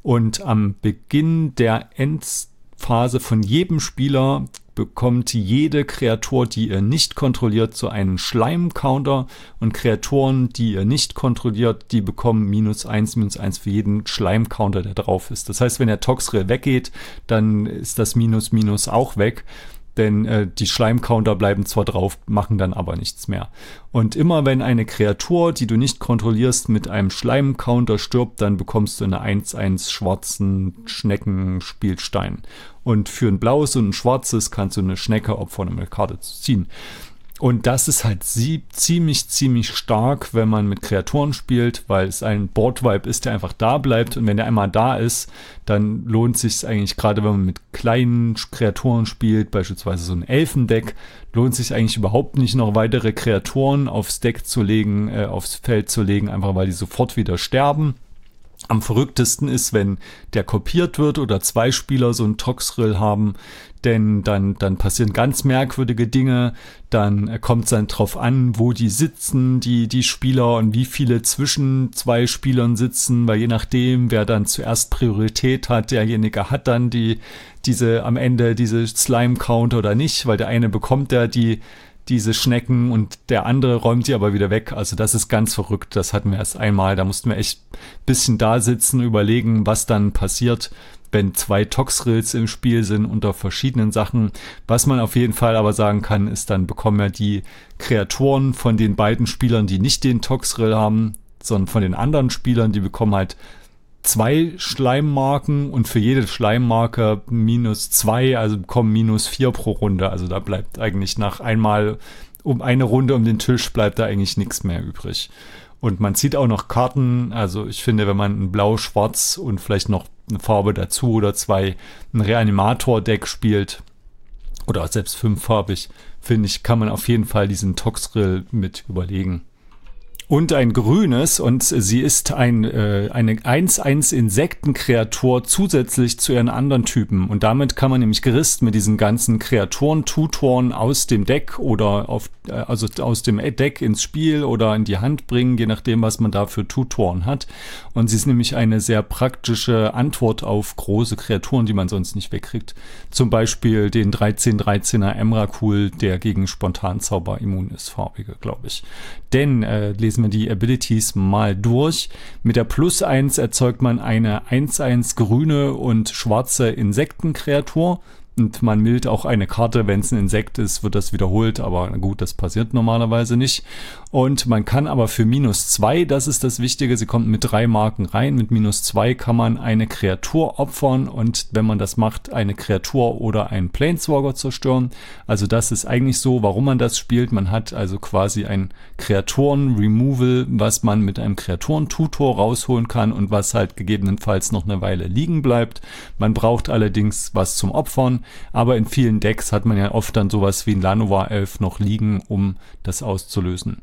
Speaker 2: Und am Beginn der Endphase von jedem Spieler bekommt jede Kreatur, die ihr nicht kontrolliert, so einen Schleim-Counter und Kreaturen, die ihr nicht kontrolliert, die bekommen minus eins, minus eins für jeden Schleim-Counter, der drauf ist. Das heißt, wenn der Toxrill weggeht, dann ist das minus minus auch weg denn äh, die Schleimcounter bleiben zwar drauf, machen dann aber nichts mehr. Und immer wenn eine Kreatur, die du nicht kontrollierst, mit einem Schleimcounter stirbt, dann bekommst du eine 1-1 schwarzen Schneckenspielstein. Und für ein blaues und ein schwarzes kannst du eine Schnecke opfern, um eine Karte zu ziehen. Und das ist halt sie ziemlich, ziemlich stark, wenn man mit Kreaturen spielt, weil es ein Board-Vibe ist, der einfach da bleibt. Und wenn der einmal da ist, dann lohnt sich eigentlich gerade, wenn man mit kleinen Kreaturen spielt, beispielsweise so ein Elfendeck, lohnt sich eigentlich überhaupt nicht noch weitere Kreaturen aufs Deck zu legen, äh, aufs Feld zu legen, einfach weil die sofort wieder sterben. Am verrücktesten ist, wenn der kopiert wird oder zwei Spieler so einen Toxrill haben, denn dann, dann passieren ganz merkwürdige Dinge. Dann kommt es dann drauf an, wo die sitzen, die, die Spieler und wie viele zwischen zwei Spielern sitzen, weil je nachdem, wer dann zuerst Priorität hat, derjenige hat dann die, diese, am Ende diese Slime-Counter oder nicht, weil der eine bekommt ja die, diese Schnecken und der andere räumt die aber wieder weg. Also das ist ganz verrückt. Das hatten wir erst einmal. Da mussten wir echt bisschen da sitzen, überlegen, was dann passiert, wenn zwei Toxrills im Spiel sind unter verschiedenen Sachen. Was man auf jeden Fall aber sagen kann, ist dann bekommen ja die Kreaturen von den beiden Spielern, die nicht den Toxrill haben, sondern von den anderen Spielern, die bekommen halt zwei Schleimmarken und für jede Schleimmarke minus zwei, also bekommen minus vier pro Runde. Also da bleibt eigentlich nach einmal um eine Runde um den Tisch bleibt da eigentlich nichts mehr übrig. Und man zieht auch noch Karten. Also ich finde, wenn man ein Blau, Schwarz und vielleicht noch eine Farbe dazu oder zwei ein Reanimator-Deck spielt oder selbst fünffarbig, finde ich, kann man auf jeden Fall diesen Toxrill mit überlegen und ein grünes und sie ist ein, äh, eine 1-1 Insektenkreatur zusätzlich zu ihren anderen Typen und damit kann man nämlich gerist mit diesen ganzen Kreaturen, Tutoren aus dem Deck oder auf, äh, also aus dem Deck ins Spiel oder in die Hand bringen, je nachdem, was man da für Tutoren hat. Und sie ist nämlich eine sehr praktische Antwort auf große Kreaturen, die man sonst nicht wegkriegt. Zum Beispiel den 13-13er Emrakul, der gegen Spontanzauber immun ist, farbige, glaube ich. Denn äh, lesen wir die Abilities mal durch. Mit der Plus 1 erzeugt man eine 1-1 grüne und schwarze Insektenkreatur und man wählt auch eine Karte, wenn es ein Insekt ist, wird das wiederholt, aber gut, das passiert normalerweise nicht. Und man kann aber für minus zwei, das ist das Wichtige, sie kommt mit drei Marken rein, mit minus zwei kann man eine Kreatur opfern und wenn man das macht, eine Kreatur oder einen Planeswalker zerstören. Also das ist eigentlich so, warum man das spielt. Man hat also quasi ein Kreaturen-Removal, was man mit einem Kreaturen-Tutor rausholen kann und was halt gegebenenfalls noch eine Weile liegen bleibt. Man braucht allerdings was zum Opfern aber in vielen Decks hat man ja oft dann sowas wie ein Lanovar 11 noch liegen, um das auszulösen.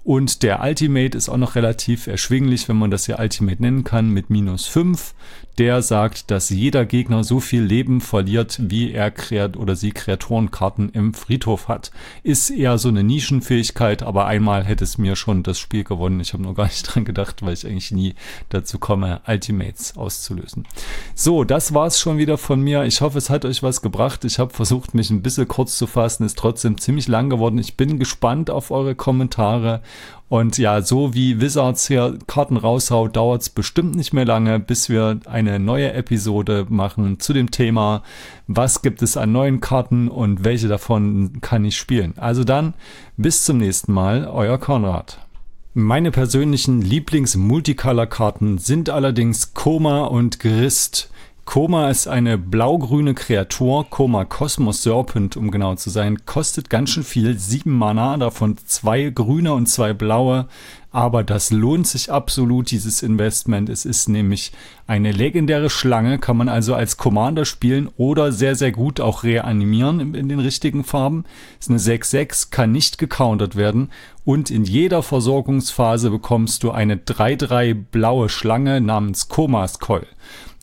Speaker 2: Und der Ultimate ist auch noch relativ erschwinglich, wenn man das ja Ultimate nennen kann, mit minus 5. Der sagt, dass jeder Gegner so viel Leben verliert, wie er kreat oder sie Kreaturenkarten im Friedhof hat. Ist eher so eine Nischenfähigkeit, aber einmal hätte es mir schon das Spiel gewonnen. Ich habe nur gar nicht dran gedacht, weil ich eigentlich nie dazu komme, Ultimates auszulösen. So, das war's schon wieder von mir. Ich hoffe, es hat euch was gebracht. Ich habe versucht, mich ein bisschen kurz zu fassen. Ist trotzdem ziemlich lang geworden. Ich bin gespannt auf eure Kommentare. Und ja, so wie Wizards hier Karten raushaut, dauert es bestimmt nicht mehr lange, bis wir eine neue Episode machen zu dem Thema, was gibt es an neuen Karten und welche davon kann ich spielen. Also dann, bis zum nächsten Mal, euer Konrad. Meine persönlichen Lieblings-Multicolor-Karten sind allerdings Koma und Grist. Koma ist eine blau-grüne Kreatur, Koma Cosmos Serpent, um genau zu sein, kostet ganz schön viel, sieben Mana, davon zwei grüne und zwei blaue, aber das lohnt sich absolut, dieses Investment. Es ist nämlich eine legendäre Schlange, kann man also als Commander spielen oder sehr, sehr gut auch reanimieren in, den richtigen Farben. Ist eine 6-6, kann nicht gecountert werden und in jeder Versorgungsphase bekommst du eine 3-3 blaue Schlange namens Komas Coil.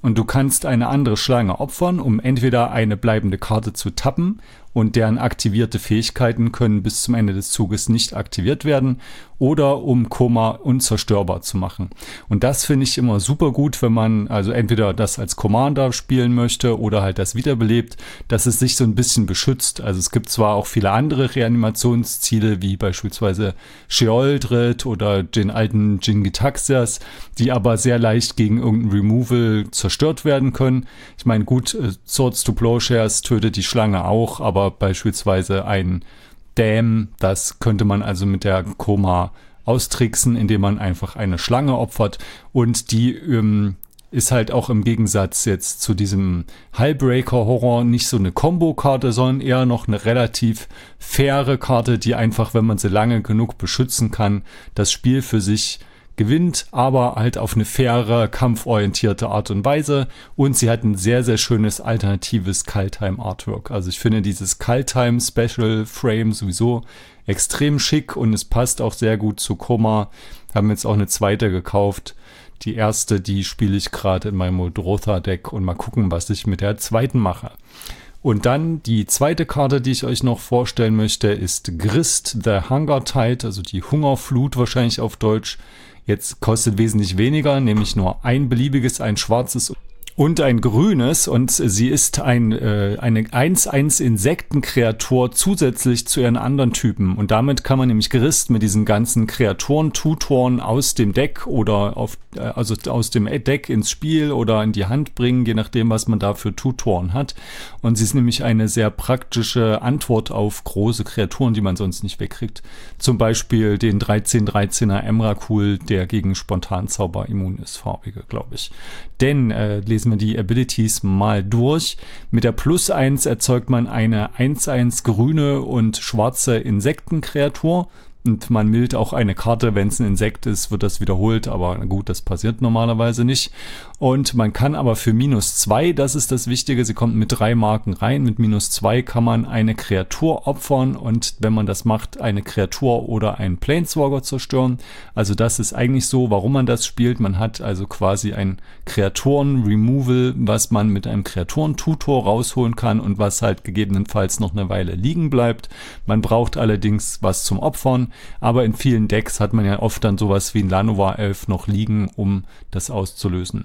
Speaker 2: Und du kannst eine andere Schlange opfern, um entweder eine bleibende Karte zu tappen und deren aktivierte Fähigkeiten können bis zum Ende des Zuges nicht aktiviert werden oder um Koma unzerstörbar zu machen. Und das finde ich immer super gut, wenn man also entweder das als Commander spielen möchte oder halt das wiederbelebt, dass es sich so ein bisschen beschützt. Also es gibt zwar auch viele andere Reanimationsziele, wie beispielsweise Sheoldred oder den alten Jingitaxias, die aber sehr leicht gegen irgendein Removal zerstört werden können. Ich meine, gut, äh, Swords to Plowshares tötet die Schlange auch, aber beispielsweise ein Dam, das könnte man also mit der Koma austricksen, indem man einfach eine Schlange opfert. Und die ähm, ist halt auch im Gegensatz jetzt zu diesem Hallbreaker-Horror nicht so eine Combo-Karte, sondern eher noch eine relativ faire Karte, die einfach, wenn man sie lange genug beschützen kann, das Spiel für sich gewinnt, aber halt auf eine faire, kampforientierte Art und Weise. Und sie hat ein sehr, sehr schönes alternatives Kaltheim-Artwork. Also ich finde dieses Kaltheim Special Frame sowieso extrem schick und es passt auch sehr gut zu Koma. Haben jetzt auch eine zweite gekauft. Die erste, die spiele ich gerade in meinem Modrotha-Deck und mal gucken, was ich mit der zweiten mache. Und dann die zweite Karte, die ich euch noch vorstellen möchte, ist Grist the Hunger Tide, also die Hungerflut wahrscheinlich auf Deutsch. Jetzt kostet wesentlich weniger, nämlich nur ein beliebiges, ein schwarzes und ein grünes und sie ist ein, äh, eine 1-1 Insektenkreatur zusätzlich zu ihren anderen Typen und damit kann man nämlich Gerist mit diesen ganzen Kreaturen, Tutoren aus dem Deck oder auf, äh, also aus dem Deck ins Spiel oder in die Hand bringen, je nachdem, was man da für Tutoren hat. Und sie ist nämlich eine sehr praktische Antwort auf große Kreaturen, die man sonst nicht wegkriegt. Zum Beispiel den 13-13er Emrakul, der gegen Spontanzauber immun ist, farbige, glaube ich. Denn äh, lesen wir die Abilities mal durch. Mit der Plus 1 erzeugt man eine 1-1 grüne und schwarze Insektenkreatur. Und man mild auch eine Karte, wenn es ein Insekt ist, wird das wiederholt, aber gut, das passiert normalerweise nicht. Und man kann aber für minus zwei, das ist das Wichtige, sie kommt mit drei Marken rein. Mit minus zwei kann man eine Kreatur opfern und wenn man das macht, eine Kreatur oder einen Planeswalker zerstören. Also das ist eigentlich so, warum man das spielt. Man hat also quasi ein Kreaturen-Removal, was man mit einem Kreaturen-Tutor rausholen kann und was halt gegebenenfalls noch eine Weile liegen bleibt. Man braucht allerdings was zum Opfern, aber in vielen Decks hat man ja oft dann sowas wie ein Lanovar 11 noch liegen, um das auszulösen.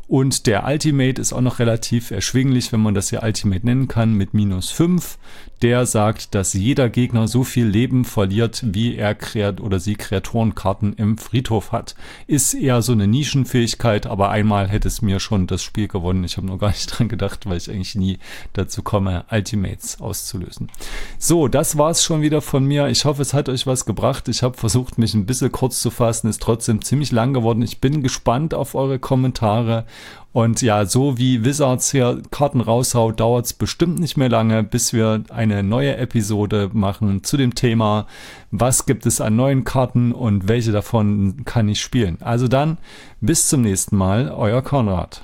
Speaker 2: Und der Ultimate ist auch noch relativ erschwinglich, wenn man das hier Ultimate nennen kann, mit minus 5. Der sagt, dass jeder Gegner so viel Leben verliert, wie er kreat oder sie Kreaturenkarten im Friedhof hat. Ist eher so eine Nischenfähigkeit, aber einmal hätte es mir schon das Spiel gewonnen. Ich habe nur gar nicht dran gedacht, weil ich eigentlich nie dazu komme, Ultimates auszulösen. So, das war's schon wieder von mir. Ich hoffe, es hat euch was gebracht. Ich habe versucht, mich ein bisschen kurz zu fassen. Ist trotzdem ziemlich lang geworden. Ich bin gespannt auf eure Kommentare. Und ja, so wie Wizards hier Karten raushaut, dauert es bestimmt nicht mehr lange, bis wir eine neue Episode machen zu dem Thema, was gibt es an neuen Karten und welche davon kann ich spielen. Also dann, bis zum nächsten Mal, euer Konrad.